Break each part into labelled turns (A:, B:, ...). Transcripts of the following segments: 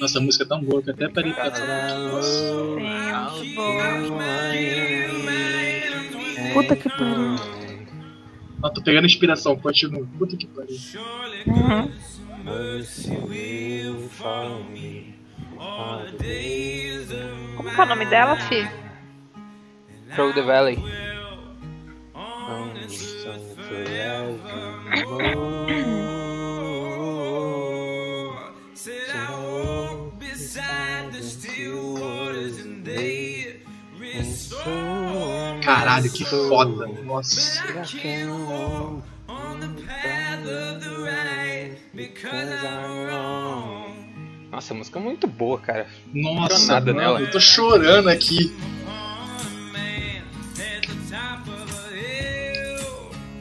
A: Nossa, a música é tão boa que até parei pra
B: Sim, muito boa. Puta que pariu.
A: Nossa, tô pegando inspiração, continua. Puta que pariu.
B: Uhum. Como que é o nome dela, Fi?
C: Throw the Valley.
A: Caralho, que foda. Nossa.
C: Nossa, a música é muito boa, cara.
A: Nossa,
C: nada
A: mano,
C: nela.
A: eu tô chorando aqui.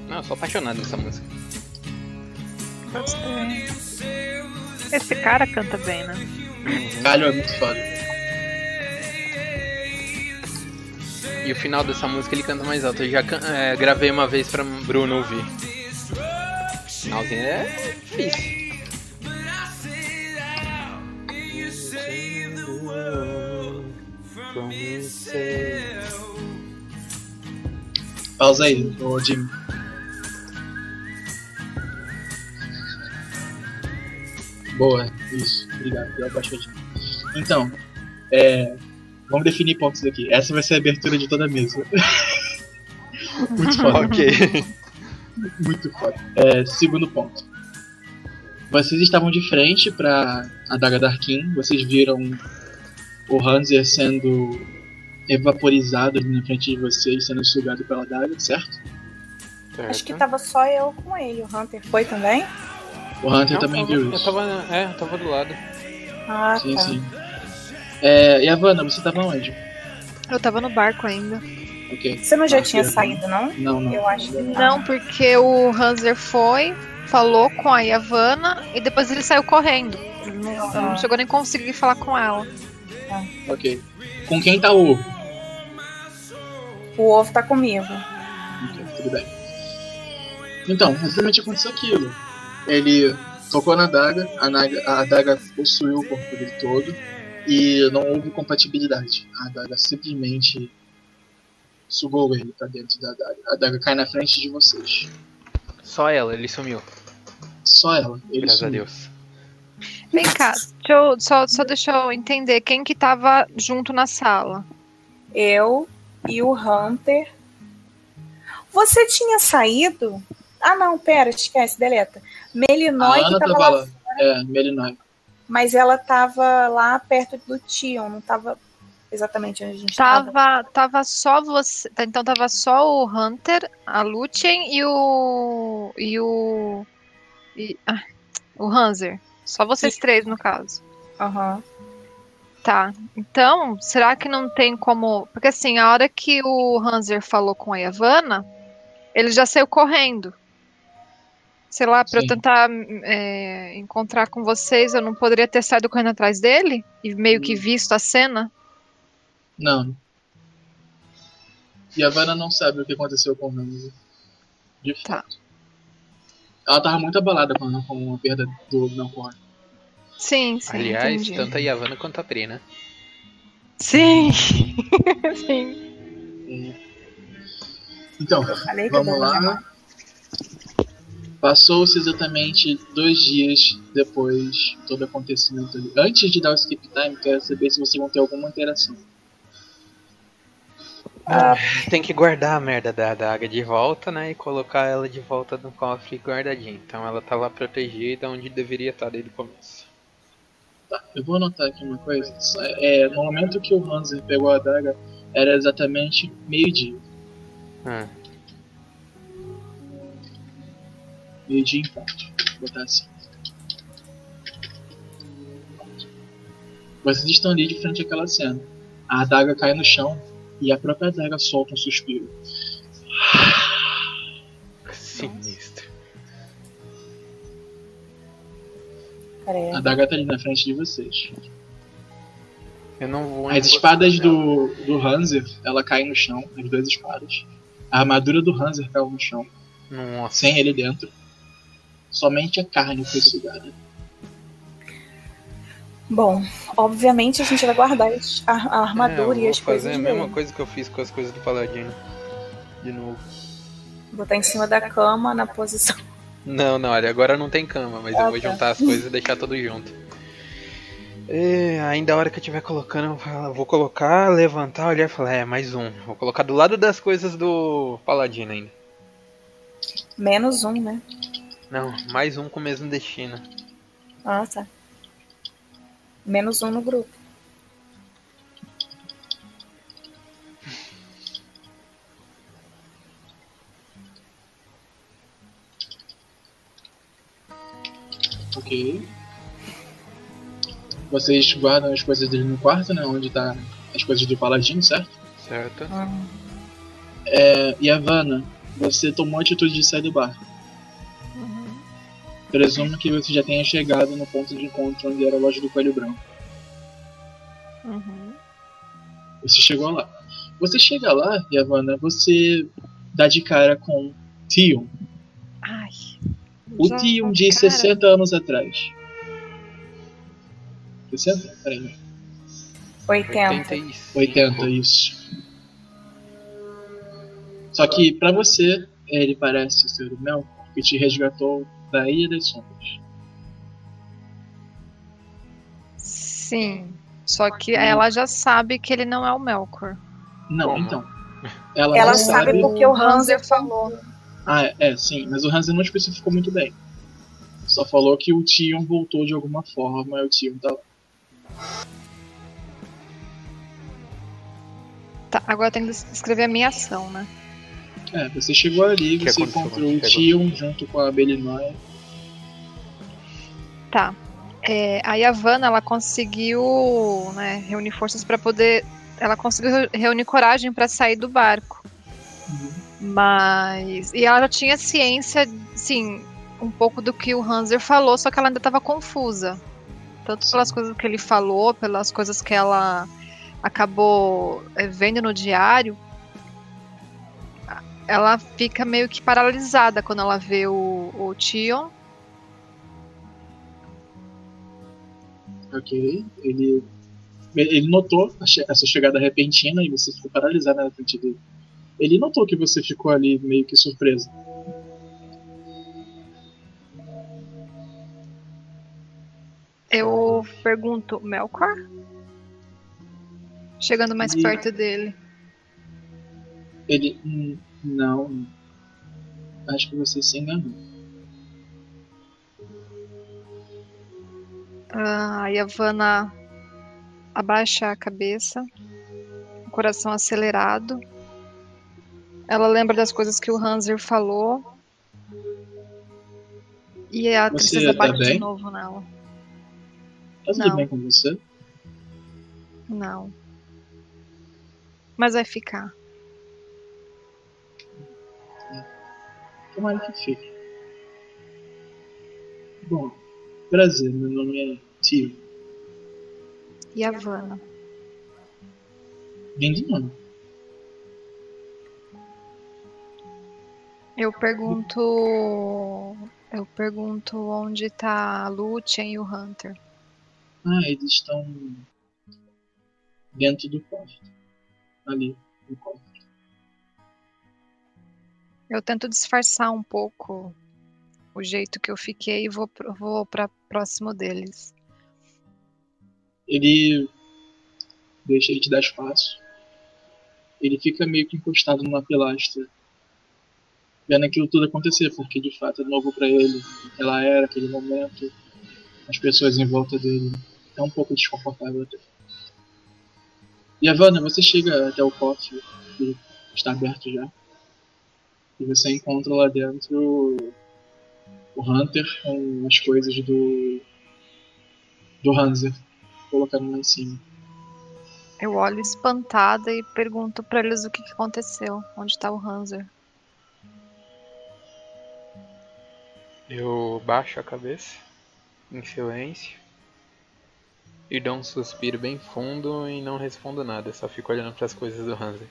C: Não, eu sou apaixonado nessa música.
B: Gostei. Esse cara canta bem, né?
A: Caralho, é muito foda.
C: E o final dessa música ele canta mais alto. Eu já can- é, gravei uma vez pra Bruno ouvir. O finalzinho é difícil.
A: Pausa aí, ô Jimmy. Boa, isso. Obrigado pela baixadinha. Então, é, vamos definir pontos aqui. Essa vai ser a abertura de toda a mesa. Muito foda.
C: Ok.
A: Muito foda. É, segundo ponto. Vocês estavam de frente para a Daga Darkin. Vocês viram o Hanser sendo evaporizado ali na frente de vocês, sendo sugado pela Daga, certo?
D: Acho que tava só eu com ele. O Hunter foi também?
A: O Hunter
C: Não,
A: também
C: eu,
A: viu
C: eu
A: isso.
C: tava, é, eu tava do lado.
D: Ah,
A: Sim,
D: tá.
A: sim. É, e a Vanna, você tava onde?
B: Eu tava no barco ainda.
A: Ok.
D: Você não já
A: Ah,
D: tinha
A: eu-
D: saído, não?
A: Não, não.
D: Eu acho que
B: Não, porque o Hanser foi, falou com a Yavanna e depois ele saiu correndo. Não, não chegou nem a conseguir falar com ela.
A: Ok. Com quem tá o ovo?
D: O ovo tá comigo.
A: Ok, tudo bem. Então, exatamente aconteceu aquilo. Ele tocou na daga, a, naga, a daga possuiu o corpo dele todo e não houve compatibilidade. A daga simplesmente sugou ele pra dentro da daga. A daga cai na frente de vocês.
C: Só ela, ele sumiu.
A: Só ela. Ele
C: Graças a
A: sumiu.
C: Deus.
B: Vem cá, deixa eu, só, só deixa eu entender quem que tava junto na sala.
D: Eu e o Hunter. Você tinha saído? Ah, não, pera, esquece, deleta. Melinói que tava
A: tava
D: lá,
A: lá. É, Melinói.
D: mas ela tava lá perto do Tion, não tava exatamente onde a gente tava.
B: Tava, tava só você. tá, Então tava só o Hunter, a Lúthien e o. E o. e- ah, o Hanser. Só vocês três, no caso.
D: Aham.
B: Tá. Então, será que não tem como. Porque assim, a hora que o Hanser falou com a Yavanna, ele já saiu correndo. Sei lá, pra eu tentar é, encontrar com vocês, eu não poderia ter saído correndo atrás dele? E meio que visto a cena?
A: Não. E a Vanna não sabe o que aconteceu com o Ramsey. De
B: Tá.
A: fato. Ela tava muito abalada com a, com a perda do Melkor.
B: Sim, sim.
C: Aliás,
B: entendi.
C: tanto a Yavanna quanto a Pri, né?
B: Sim! sim.
A: Então, vamos lá. Passou-se exatamente dois dias depois de todo o acontecimento ali. Antes de dar o skip time, quero saber se vocês vão ter alguma interação.
C: Tem que guardar a merda da adaga de volta, né? E colocar ela de volta no cofre guardadinha. Então ela tá lá protegida onde deveria estar desde o começo.
A: Tá, eu vou anotar aqui uma coisa. É, no momento que o Hanser pegou a adaga, era exatamente meio-dia.
C: Ah,
A: Meio-dia em ponto. Vou botar assim. Vocês estão ali de frente àquela cena. A adaga cai no chão e a própria adaga solta um suspiro.
C: sinistro.
A: A adaga tá ali na frente de vocês.
C: Eu não vou.
A: As espadas do, do Hanser, ela cai no chão, as duas espadas. A armadura do Hanser caiu no chão,
C: Nossa.
A: sem ele dentro. Somente a carne foi sugada.
D: Bom, obviamente a gente vai guardar a, a armadura
C: É, eu
D: e as
C: vou
D: coisas
C: fazer a
D: dele.
C: mesma coisa que eu fiz com as coisas do Paladino. De novo.
D: Botar em cima da cama na posição.
C: Não, não, olha, agora não tem cama, mas
D: Ah,
C: eu vou
D: tá.
C: juntar as coisas e deixar tudo junto. É, ainda a hora que eu estiver colocando, eu vou colocar, levantar, olhar e falar, é, mais um. Vou colocar do lado das coisas do Paladino ainda.
D: Menos um, né?
C: Não, mais um com o mesmo destino.
D: Ah, tá. Menos um no grupo.
A: Ok. Vocês guardam as coisas dele no quarto, né? Onde tá as coisas do Paladino, certo?
C: Certo?
A: É, e Havana, você tomou a atitude de sair do barco. Presumo que você já tenha chegado no ponto de encontro onde era a loja do Coelho Branco.
B: Uhum.
A: Você chegou lá. Você chega lá, Yavanna, você dá de cara com Tion.
B: Ai.
A: O
B: Já
A: Tion
B: tá
A: de
B: cara.
A: 60 anos atrás. 60? Peraí.
D: 80.
C: 85.
A: 80, isso. Só que pra você, ele parece ser o Mel, que te resgatou Ilha das Sombras.
B: Sim. Só que ela já sabe que ele não é o Melkor.
A: Não, então. Ela,
D: Ela sabe
A: sabe.
D: porque o Hanser falou.
A: Ah, é, é, sim, mas o Hansen não especificou muito bem. Só falou que o Tion voltou de alguma forma e o Tion tá lá.
B: Tá, agora eu tenho que escrever a minha ação, né?
A: É, você chegou ali,
C: que
A: você encontrou o? Tion junto com a Belinóia.
B: Tá. É, a Yavanna, ela conseguiu né, reunir forças para poder. Ela conseguiu re- reunir coragem para sair do barco. Mas. E ela já tinha ciência, sim, um pouco do que o Hanser falou, só que ela ainda estava confusa. Tanto pelas coisas que ele falou, pelas coisas que ela acabou é, vendo no diário. Ela fica meio que paralisada quando ela vê o, o Tion.
A: Ok. Ele, ele notou essa chegada repentina e você ficou paralisada na frente dele. Ele notou que você ficou ali meio que surpresa.
B: Eu pergunto, Melkor? Chegando mais
A: E-
B: perto dele.
A: Ele. "Hum, Não. Acho que você se enganou.
B: Ah, a Yavanna abaixa a cabeça, o coração acelerado. Ela lembra das coisas que o Hanser falou. E a
A: Você
B: tristeza
A: tá
B: bate de
A: bem?
B: novo nela.
A: Tá tudo
B: Não.
A: bem com você?
B: Não. Mas vai ficar.
A: Tomara que fique. Bom, prazer, meu nome é Tio.
B: Yavanna.
A: Lindo nome.
B: Eu pergunto. Eu pergunto onde tá a Lúthien e o Hunter.
A: Ah, eles estão dentro do quarto. Ali, no quarto.
B: Eu tento disfarçar um pouco o jeito que eu fiquei e vou, vou para próximo deles.
A: Ele deixa ele te dar espaço. Ele fica meio que encostado numa pilastra, vendo aquilo tudo acontecer, porque de fato é novo pra ele. Aquela era, aquele momento, as pessoas em volta dele. É um pouco desconfortável até. E Havana, você chega até o cofre, que está aberto já. E você encontra lá dentro o Hunter com as coisas do. do Hanser colocando lá em cima.
B: Eu olho espantada e pergunto pra eles o que, que aconteceu. Onde tá o Hanser?
C: Eu baixo a cabeça em silêncio e dou um suspiro bem fundo e não respondo nada, só fico olhando para as coisas do Hanser.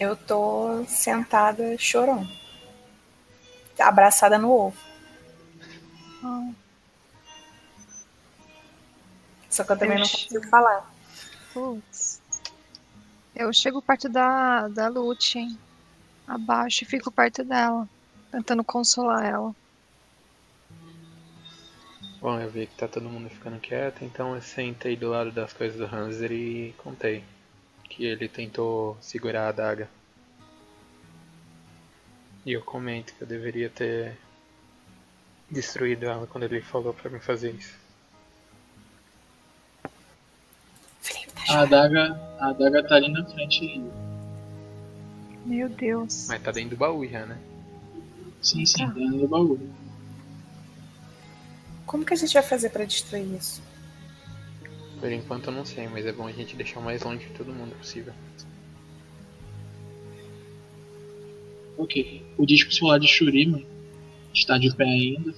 D: Eu tô sentada chorando. Abraçada no ovo.
B: Ah,
D: Só que eu também
B: Eu
D: não consigo falar.
B: putz. Eu chego perto da, da Lute, hein? Abaixo e fico perto dela, tentando consolar ela.
C: Bom, eu vi que tá todo mundo ficando quieto, então eu sentei do lado das coisas do Hanser e contei que ele tentou segurar a adaga. E eu comento que eu deveria ter destruído ela quando ele falou pra mim fazer isso.
D: Felipe tá
A: A adaga, a adaga tá ali na frente ainda.
B: Meu Deus.
C: Mas tá dentro do baú já, né?
A: Sim, sim, tá no baú.
D: Como que a gente vai fazer pra destruir isso?
C: Por enquanto eu não sei, mas é bom a gente deixar o mais longe de todo mundo possível.
A: Ok. O disco solar de Shurima está de pé ainda.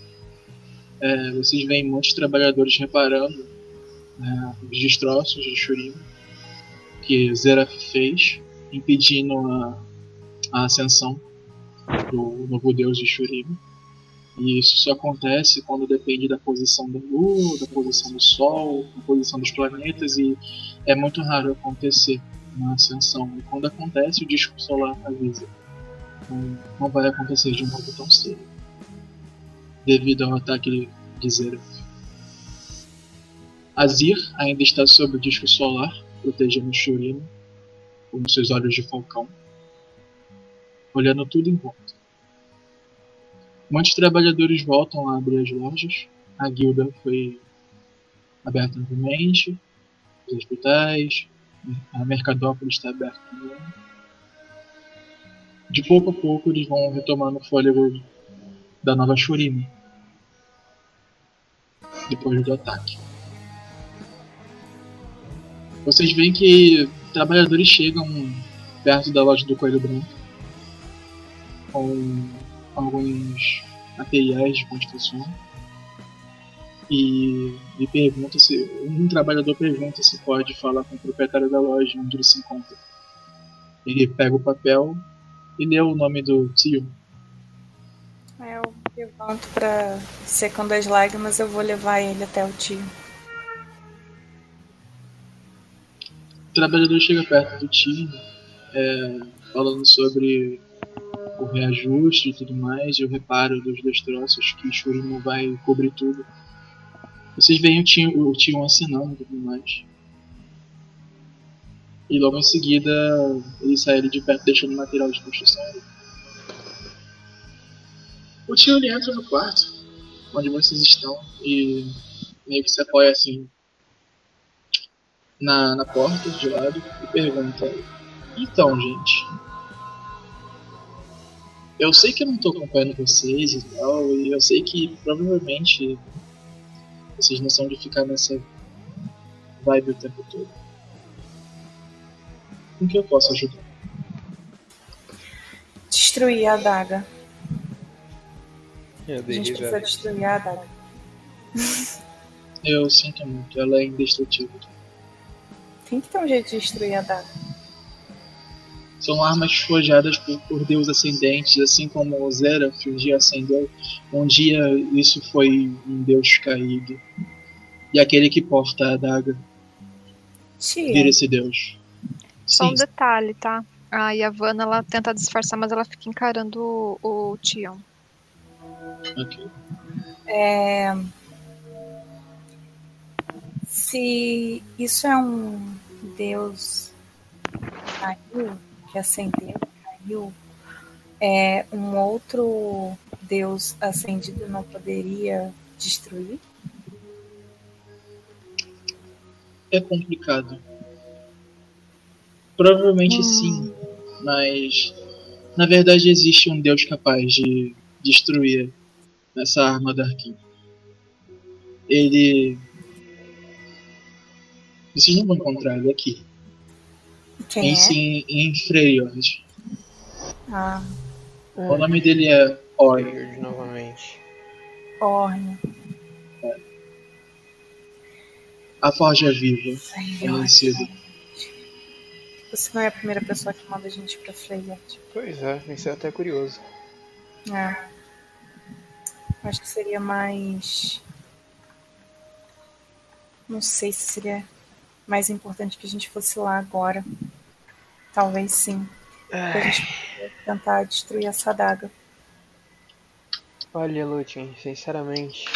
A: É, vocês veem muitos trabalhadores reparando né, os destroços de Shurima que Zeraf fez, impedindo a, a ascensão do novo deus de Shurima. E isso só acontece quando depende da posição da Lua, da posição do Sol, da posição dos planetas, e é muito raro acontecer uma ascensão. E quando acontece, o disco solar avisa não, não vai acontecer de novo tão cedo. Devido ao ataque de Zeraf. Azir ainda está sob o disco solar, protegendo Shurima com seus olhos de falcão, olhando tudo em volta. Muitos trabalhadores voltam a abrir as lojas. A guilda foi aberta novamente. Os hospitais. A Mercadópolis está aberta também de pouco a pouco eles vão retomando o fôlego da nova Shurima. Depois do ataque. Vocês veem que trabalhadores chegam perto da loja do Coelho Branco com alguns materiais de construção e, e pergunta se um trabalhador pergunta se pode falar com o proprietário da loja onde ele se encontra. Ele pega o papel e lê o nome do tio.
D: Eu levanto pra secando as lágrimas, eu vou levar ele até o tio.
A: O trabalhador chega perto do tio, é, falando sobre o reajuste e tudo mais, e o reparo dos destroços que Shurima vai cobrir tudo. Vocês veem o tio, o tio assinando e tudo mais. E logo em seguida ele sai de perto deixando o material de construção. O tio ele entra no quarto onde vocês estão e meio que se apoia assim na, na porta de lado e pergunta: Então, gente, eu sei que eu não tô acompanhando vocês e tal, e eu sei que provavelmente vocês não são de ficar nessa vibe o tempo todo. Com que eu posso ajudar?
D: Destruir a adaga.
C: Eu
D: A gente precisa destruir a adaga.
A: Eu sinto muito, ela é indestrutível.
D: Tem que ter um jeito de destruir a adaga.
A: São armas forjadas por, por deus ascendentes, assim como o Zeraf um dia ascendeu. Um dia isso foi um deus caído. E aquele que porta a adaga vira esse deus.
B: Só um
A: Sim,
B: detalhe, tá? A Yavanna, ela tenta disfarçar, mas ela fica encarando o, o Tion.
A: ok.
D: é... se isso é um deus caiu, que acendeu, caiu, é, um outro deus acendido não poderia destruir?
A: É complicado. Provavelmente
B: Hum.
A: sim, mas na verdade existe um deus capaz de destruir essa arma da Arkin. Ele. Vocês não vão encontrar ele aqui.
D: Quem
A: em
D: é?
A: si, em Freyord.
D: Ah,
A: O nome dele é Or.
C: Weird novamente.
D: Orne.
A: A Forja Viva.
D: Ai,
A: Conhecido.
D: Você não é a primeira pessoa que manda a gente pra Freyet.
C: Pois é, isso é até curioso.
D: É. Acho que seria mais. Não sei se seria mais importante que a gente fosse lá agora. Talvez sim. Pra gente tentar destruir essa adaga.
C: Olha, Lutin, sinceramente,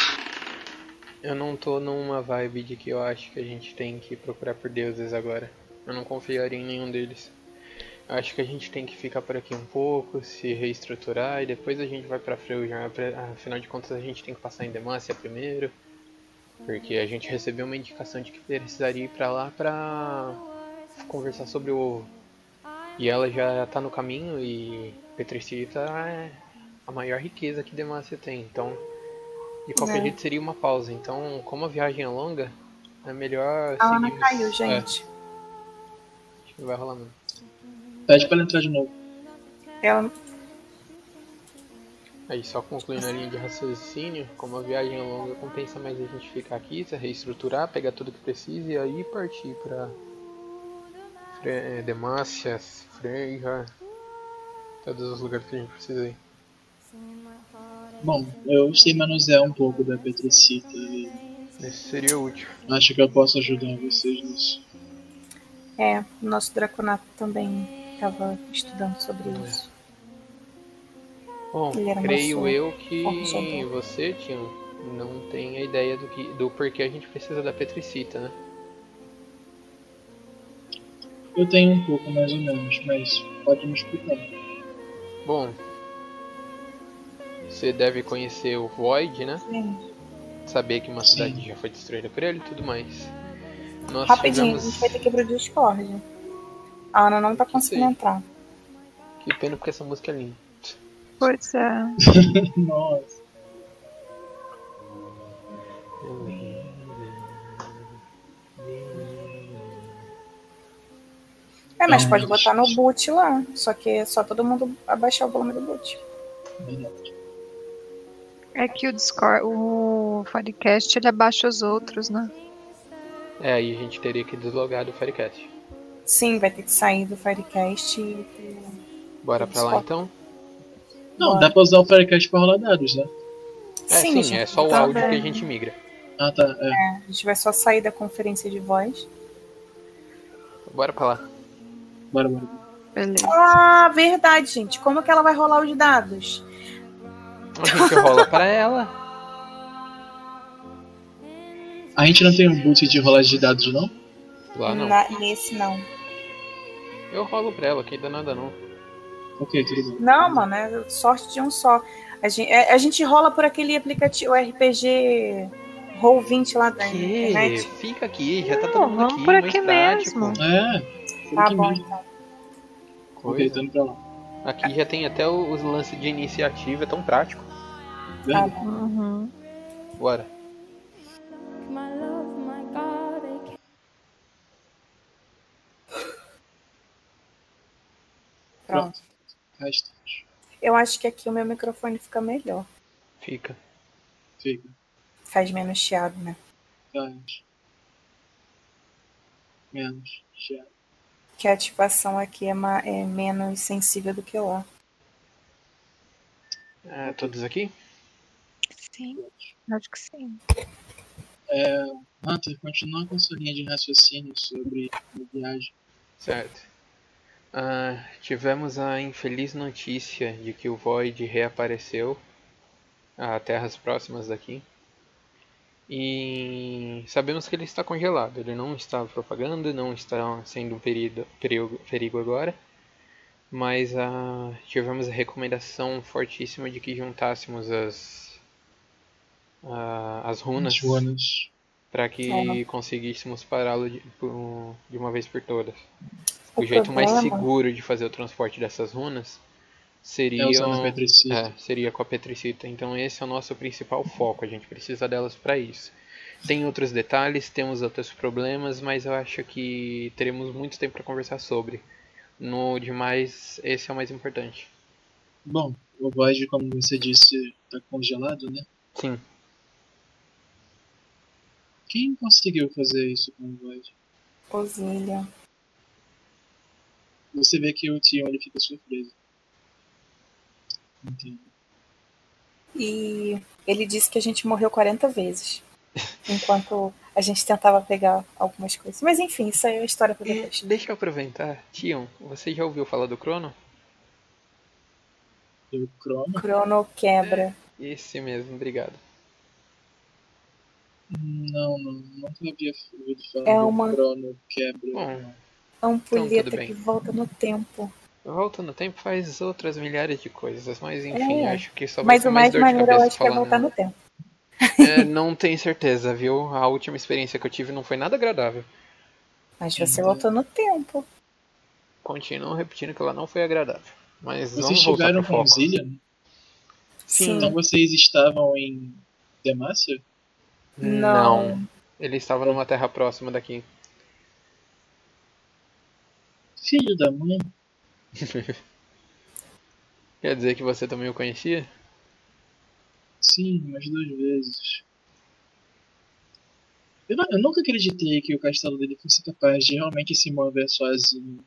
C: eu não tô numa vibe de que eu acho que a gente tem que procurar por deuses agora. Eu não confiaria em nenhum deles. Eu acho que a gente tem que ficar por aqui um pouco, se reestruturar e depois a gente vai pra Freuja. Afinal de contas, a gente tem que passar em Demacia primeiro. Porque a gente recebeu uma indicação de que precisaria ir pra lá pra conversar sobre o ovo. E ela já tá no caminho e Petricita é a maior riqueza que Demacia tem. Então, de qualquer
D: É.
C: jeito seria uma pausa. Então, como a viagem é longa, é melhor
D: A Ana
C: seguirmos-
D: caiu,
C: É,
D: gente.
C: acho que não vai rolar mesmo.
A: Pede pra ela entrar de novo.
D: Ela.
C: Aí, só concluindo a linha de raciocínio, como a viagem é longa, compensa mais a gente ficar aqui, se reestruturar, pegar tudo que precisa e aí partir pra Fre eh, Demácias, Freja, todos os lugares que a gente precisa ir.
A: Bom, eu sei manusear um pouco da Petricita e
C: Esse seria útil.
A: acho que eu posso ajudar vocês nisso.
D: É, o nosso Draconato também estava estudando sobre
C: É.
D: isso.
C: Bom, creio eu que você, Tio, não tem a ideia do, que, do porquê a gente precisa da Petricita, né?
A: Eu tenho um pouco mais ou menos, mas pode me explicar.
C: Bom, você deve conhecer o Void, né?
D: Sim.
C: Saber que uma
A: Sim.
C: cidade já foi destruída por ele e tudo mais. Nós
D: Rapidinho, a
C: tivemos...
D: gente vai ter que abrir o Discord. A Ana não tá conseguindo
C: Sim.
D: entrar.
C: Que pena porque essa música é linda.
B: Pois é.
A: Nossa.
D: É, mas pode botar no boot lá. Só que é só todo mundo abaixar o volume do boot.
B: É que o Discord, o podcast, ele abaixa os outros, né?
C: É, aí a gente teria que deslogar do Firecast.
D: Sim, vai ter que sair do Firecast e.
C: Bora pra lá então?
A: Não,
D: Bora.
A: dá pra usar o Firecast pra rolar dados, né?
C: É, sim,
D: gente,
C: é só o
D: tá
C: áudio que a gente migra.
A: Ah, tá. É.
D: A gente vai só sair da conferência de voz.
C: Bora pra lá.
A: Bora, bora.
B: Beleza.
D: Ah, verdade, gente. Como que ela vai rolar os dados?
C: A gente rola pra ela.
A: A gente não tem um boot de rolagem de dados, não?
C: Lá não.
D: Na- nesse não.
C: Eu rolo pra ela, que dá nada não.
A: Ok, bem.
D: Não, mano, é sorte de um só. A gente, é- a gente rola por aquele aplicativo, o RPG Roll20 lá da
C: Que?
D: internet.
C: Fica aqui, já tá todo
B: Não,
C: mundo
B: vamos
C: aqui,
B: por aqui mesmo.
A: É.
D: Tá
A: aqui
D: bom,
A: mesmo.
D: então.
A: Ok,
C: Coisa.
A: tô indo pra lá.
C: Aqui já tem até os lances de iniciativa, é tão prático.
D: Tá bom.
B: Uhum.
C: Bora.
D: Pronto.
A: Restante.
D: Eu acho que aqui o meu microfone fica melhor.
C: Fica.
A: Fica.
D: Faz menos chiado, né?
A: Faz. Menos. Já.
D: Que a ativação aqui é, ma- é menos sensível do que lá.
C: É, todos aqui?
B: Sim, acho que sim.
A: É, Hunter, continua com sua linha de raciocínio sobre a viagem.
C: Certo. Ah, tivemos a infeliz notícia de que o Void reapareceu a terras próximas daqui. E sabemos que ele está congelado. Ele não está propagando, não está sendo um perigo, perigo, perigo agora. Mas ah, tivemos a recomendação fortíssima de que juntássemos as, ah, as runas
A: As runas.
C: para que
D: É.
C: conseguíssemos pará-lo de, de uma vez por todas. O,
D: O
C: jeito mais seguro de fazer o transporte dessas runas seria,
A: É usando a Petricita.
C: é, seria com a Petricita. Então esse é o nosso principal foco, a gente precisa delas para isso. Tem outros detalhes, temos outros problemas, mas eu acho que teremos muito tempo para conversar sobre. No demais, esse é o mais importante.
A: Bom, o Void, como você disse, tá congelado, né?
C: Sim,
A: Quem conseguiu fazer isso com o Void?
D: Osilha.
A: Você vê que o Tion ele fica surpreso. Entendo.
D: E ele disse que a gente morreu 40 vezes. Enquanto a gente tentava pegar algumas coisas. Mas enfim, isso aí é a história pra
C: E
D: depois.
C: deixa eu aproveitar. Tion, você já ouviu falar do Crono?
A: O Crono.
D: Crono quebra.
C: Esse mesmo, obrigado.
A: Não, não, nunca havia ouvido falar
D: É
A: do
D: uma-
A: Crono quebra.
C: Bom,
D: Ampulheta
C: Então, tudo bem.
D: que volta no tempo.
C: volta no tempo faz outras milhares de coisas, mas enfim,
D: É.
C: acho que só vai
D: Mas
C: ser
D: o
C: mais
D: mais
C: dor de
D: maneiro eu
C: cabeça
D: acho que é voltar no tempo.
C: É, não tenho certeza, viu? A última experiência que eu tive não foi nada agradável.
D: Mas você
A: Então.
D: voltou no tempo.
C: Continuo repetindo que ela não foi agradável. Mas
A: Vocês
C: pro
A: com
C: foco.
A: Zillian?
C: Sim.
A: Então vocês estavam em Demacia?
D: Não.
C: Ele estava numa terra próxima daqui.
A: Filho da mãe.
C: Quer dizer que você também o conhecia?
A: Sim, umas duas vezes. Eu, não- eu nunca acreditei que o castelo dele fosse capaz de realmente se mover sozinho.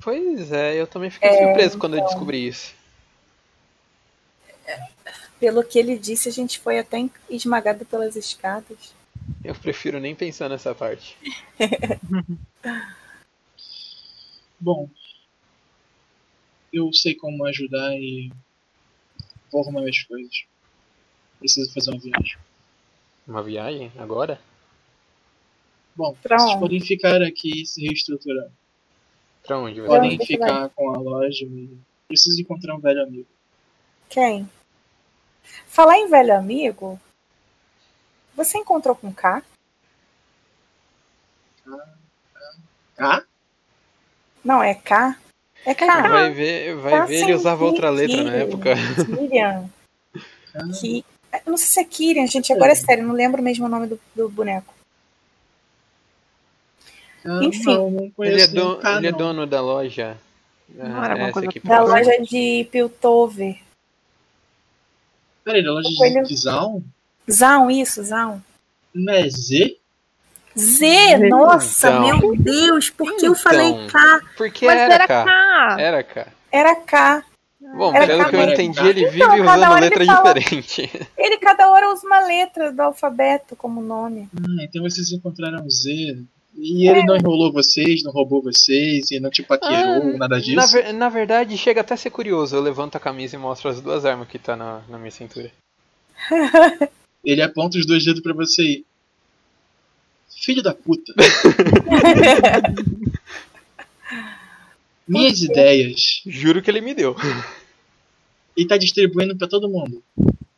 C: Pois é, eu também fiquei
D: É,
C: surpreso quando eu
D: então.
C: descobri isso.
D: Pelo que ele disse, a gente foi até esmagado pelas escadas.
C: Eu prefiro nem pensar nessa parte.
A: Bom, eu sei como ajudar e vou arrumar minhas coisas. Preciso fazer uma viagem.
C: Uma viagem? Agora?
A: Bom,
D: Pra
A: vocês
D: onde?
A: podem ficar aqui e se reestruturar.
C: Pra onde
A: Podem ficar com a loja e preciso encontrar um velho amigo.
D: Quem? Falar em velho amigo, você encontrou com o K?
A: Ah?
D: Não, é K? É
C: Vai
D: K.
C: ver, vai
D: Tá
C: ver ele usava outra letra na época.
D: Kyrian. Que... Eu não sei se é Kyrian, gente. Agora é sério, não lembro mesmo o nome do, do boneco.
A: ah,
D: Enfim.
A: Não, não
C: Ele é,
A: conheço
C: do-
A: nenhum K,
C: ele é dono da loja.
B: Não
C: ah,
B: era coisa
C: aqui
B: da
D: loja de Piltover.
A: Peraí, da loja de Zal?
D: Zaun, isso, Zaun.
A: Não é Z?
D: Z, nossa,
C: Então.
D: meu Deus, por que eu falei
C: Então.
D: K?
C: Porque
B: Mas
C: era,
B: era
C: K.
B: K.
C: Era K.
D: Era K.
C: Bom,
D: Era
C: pelo
D: K
C: que eu entendi, ele vive
D: Então, cada
C: usando
D: hora ele
C: letra
D: fala-
C: diferente.
D: Ele cada hora usa uma letra do alfabeto como nome.
A: Ah, então vocês encontraram Z. E ele não enrolou vocês, não roubou vocês, e não te paquerou, nada
C: na,
A: disso.
C: ver- na verdade, chega até a ser curioso. Eu levanto a camisa e mostro as duas armas que tá na, na minha cintura.
A: Ele aponta os dois dedos pra você. Filho da puta. Minhas ideias.
C: Juro que ele me deu.
A: E tá distribuindo pra todo mundo.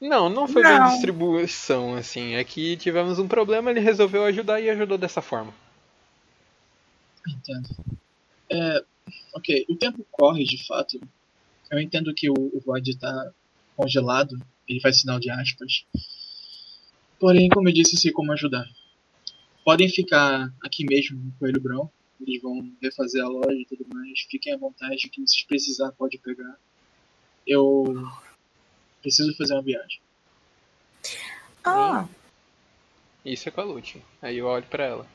C: Não, não foi bem
D: Não.
C: distribuição, assim. É que tivemos um problema, ele resolveu ajudar e ajudou dessa forma.
A: Entendo. É, ok, o tempo corre de fato. Eu entendo que o, o Void tá congelado. Ele faz sinal de aspas. Porém, como eu disse, sei como ajudar. Podem ficar aqui mesmo no Coelho Brão. Eles vão refazer a loja e tudo mais. Fiquem à vontade, o que vocês precisar pode pegar. Eu preciso fazer uma viagem.
D: Ah,
C: Isso é com a Lute. Aí eu olho pra ela.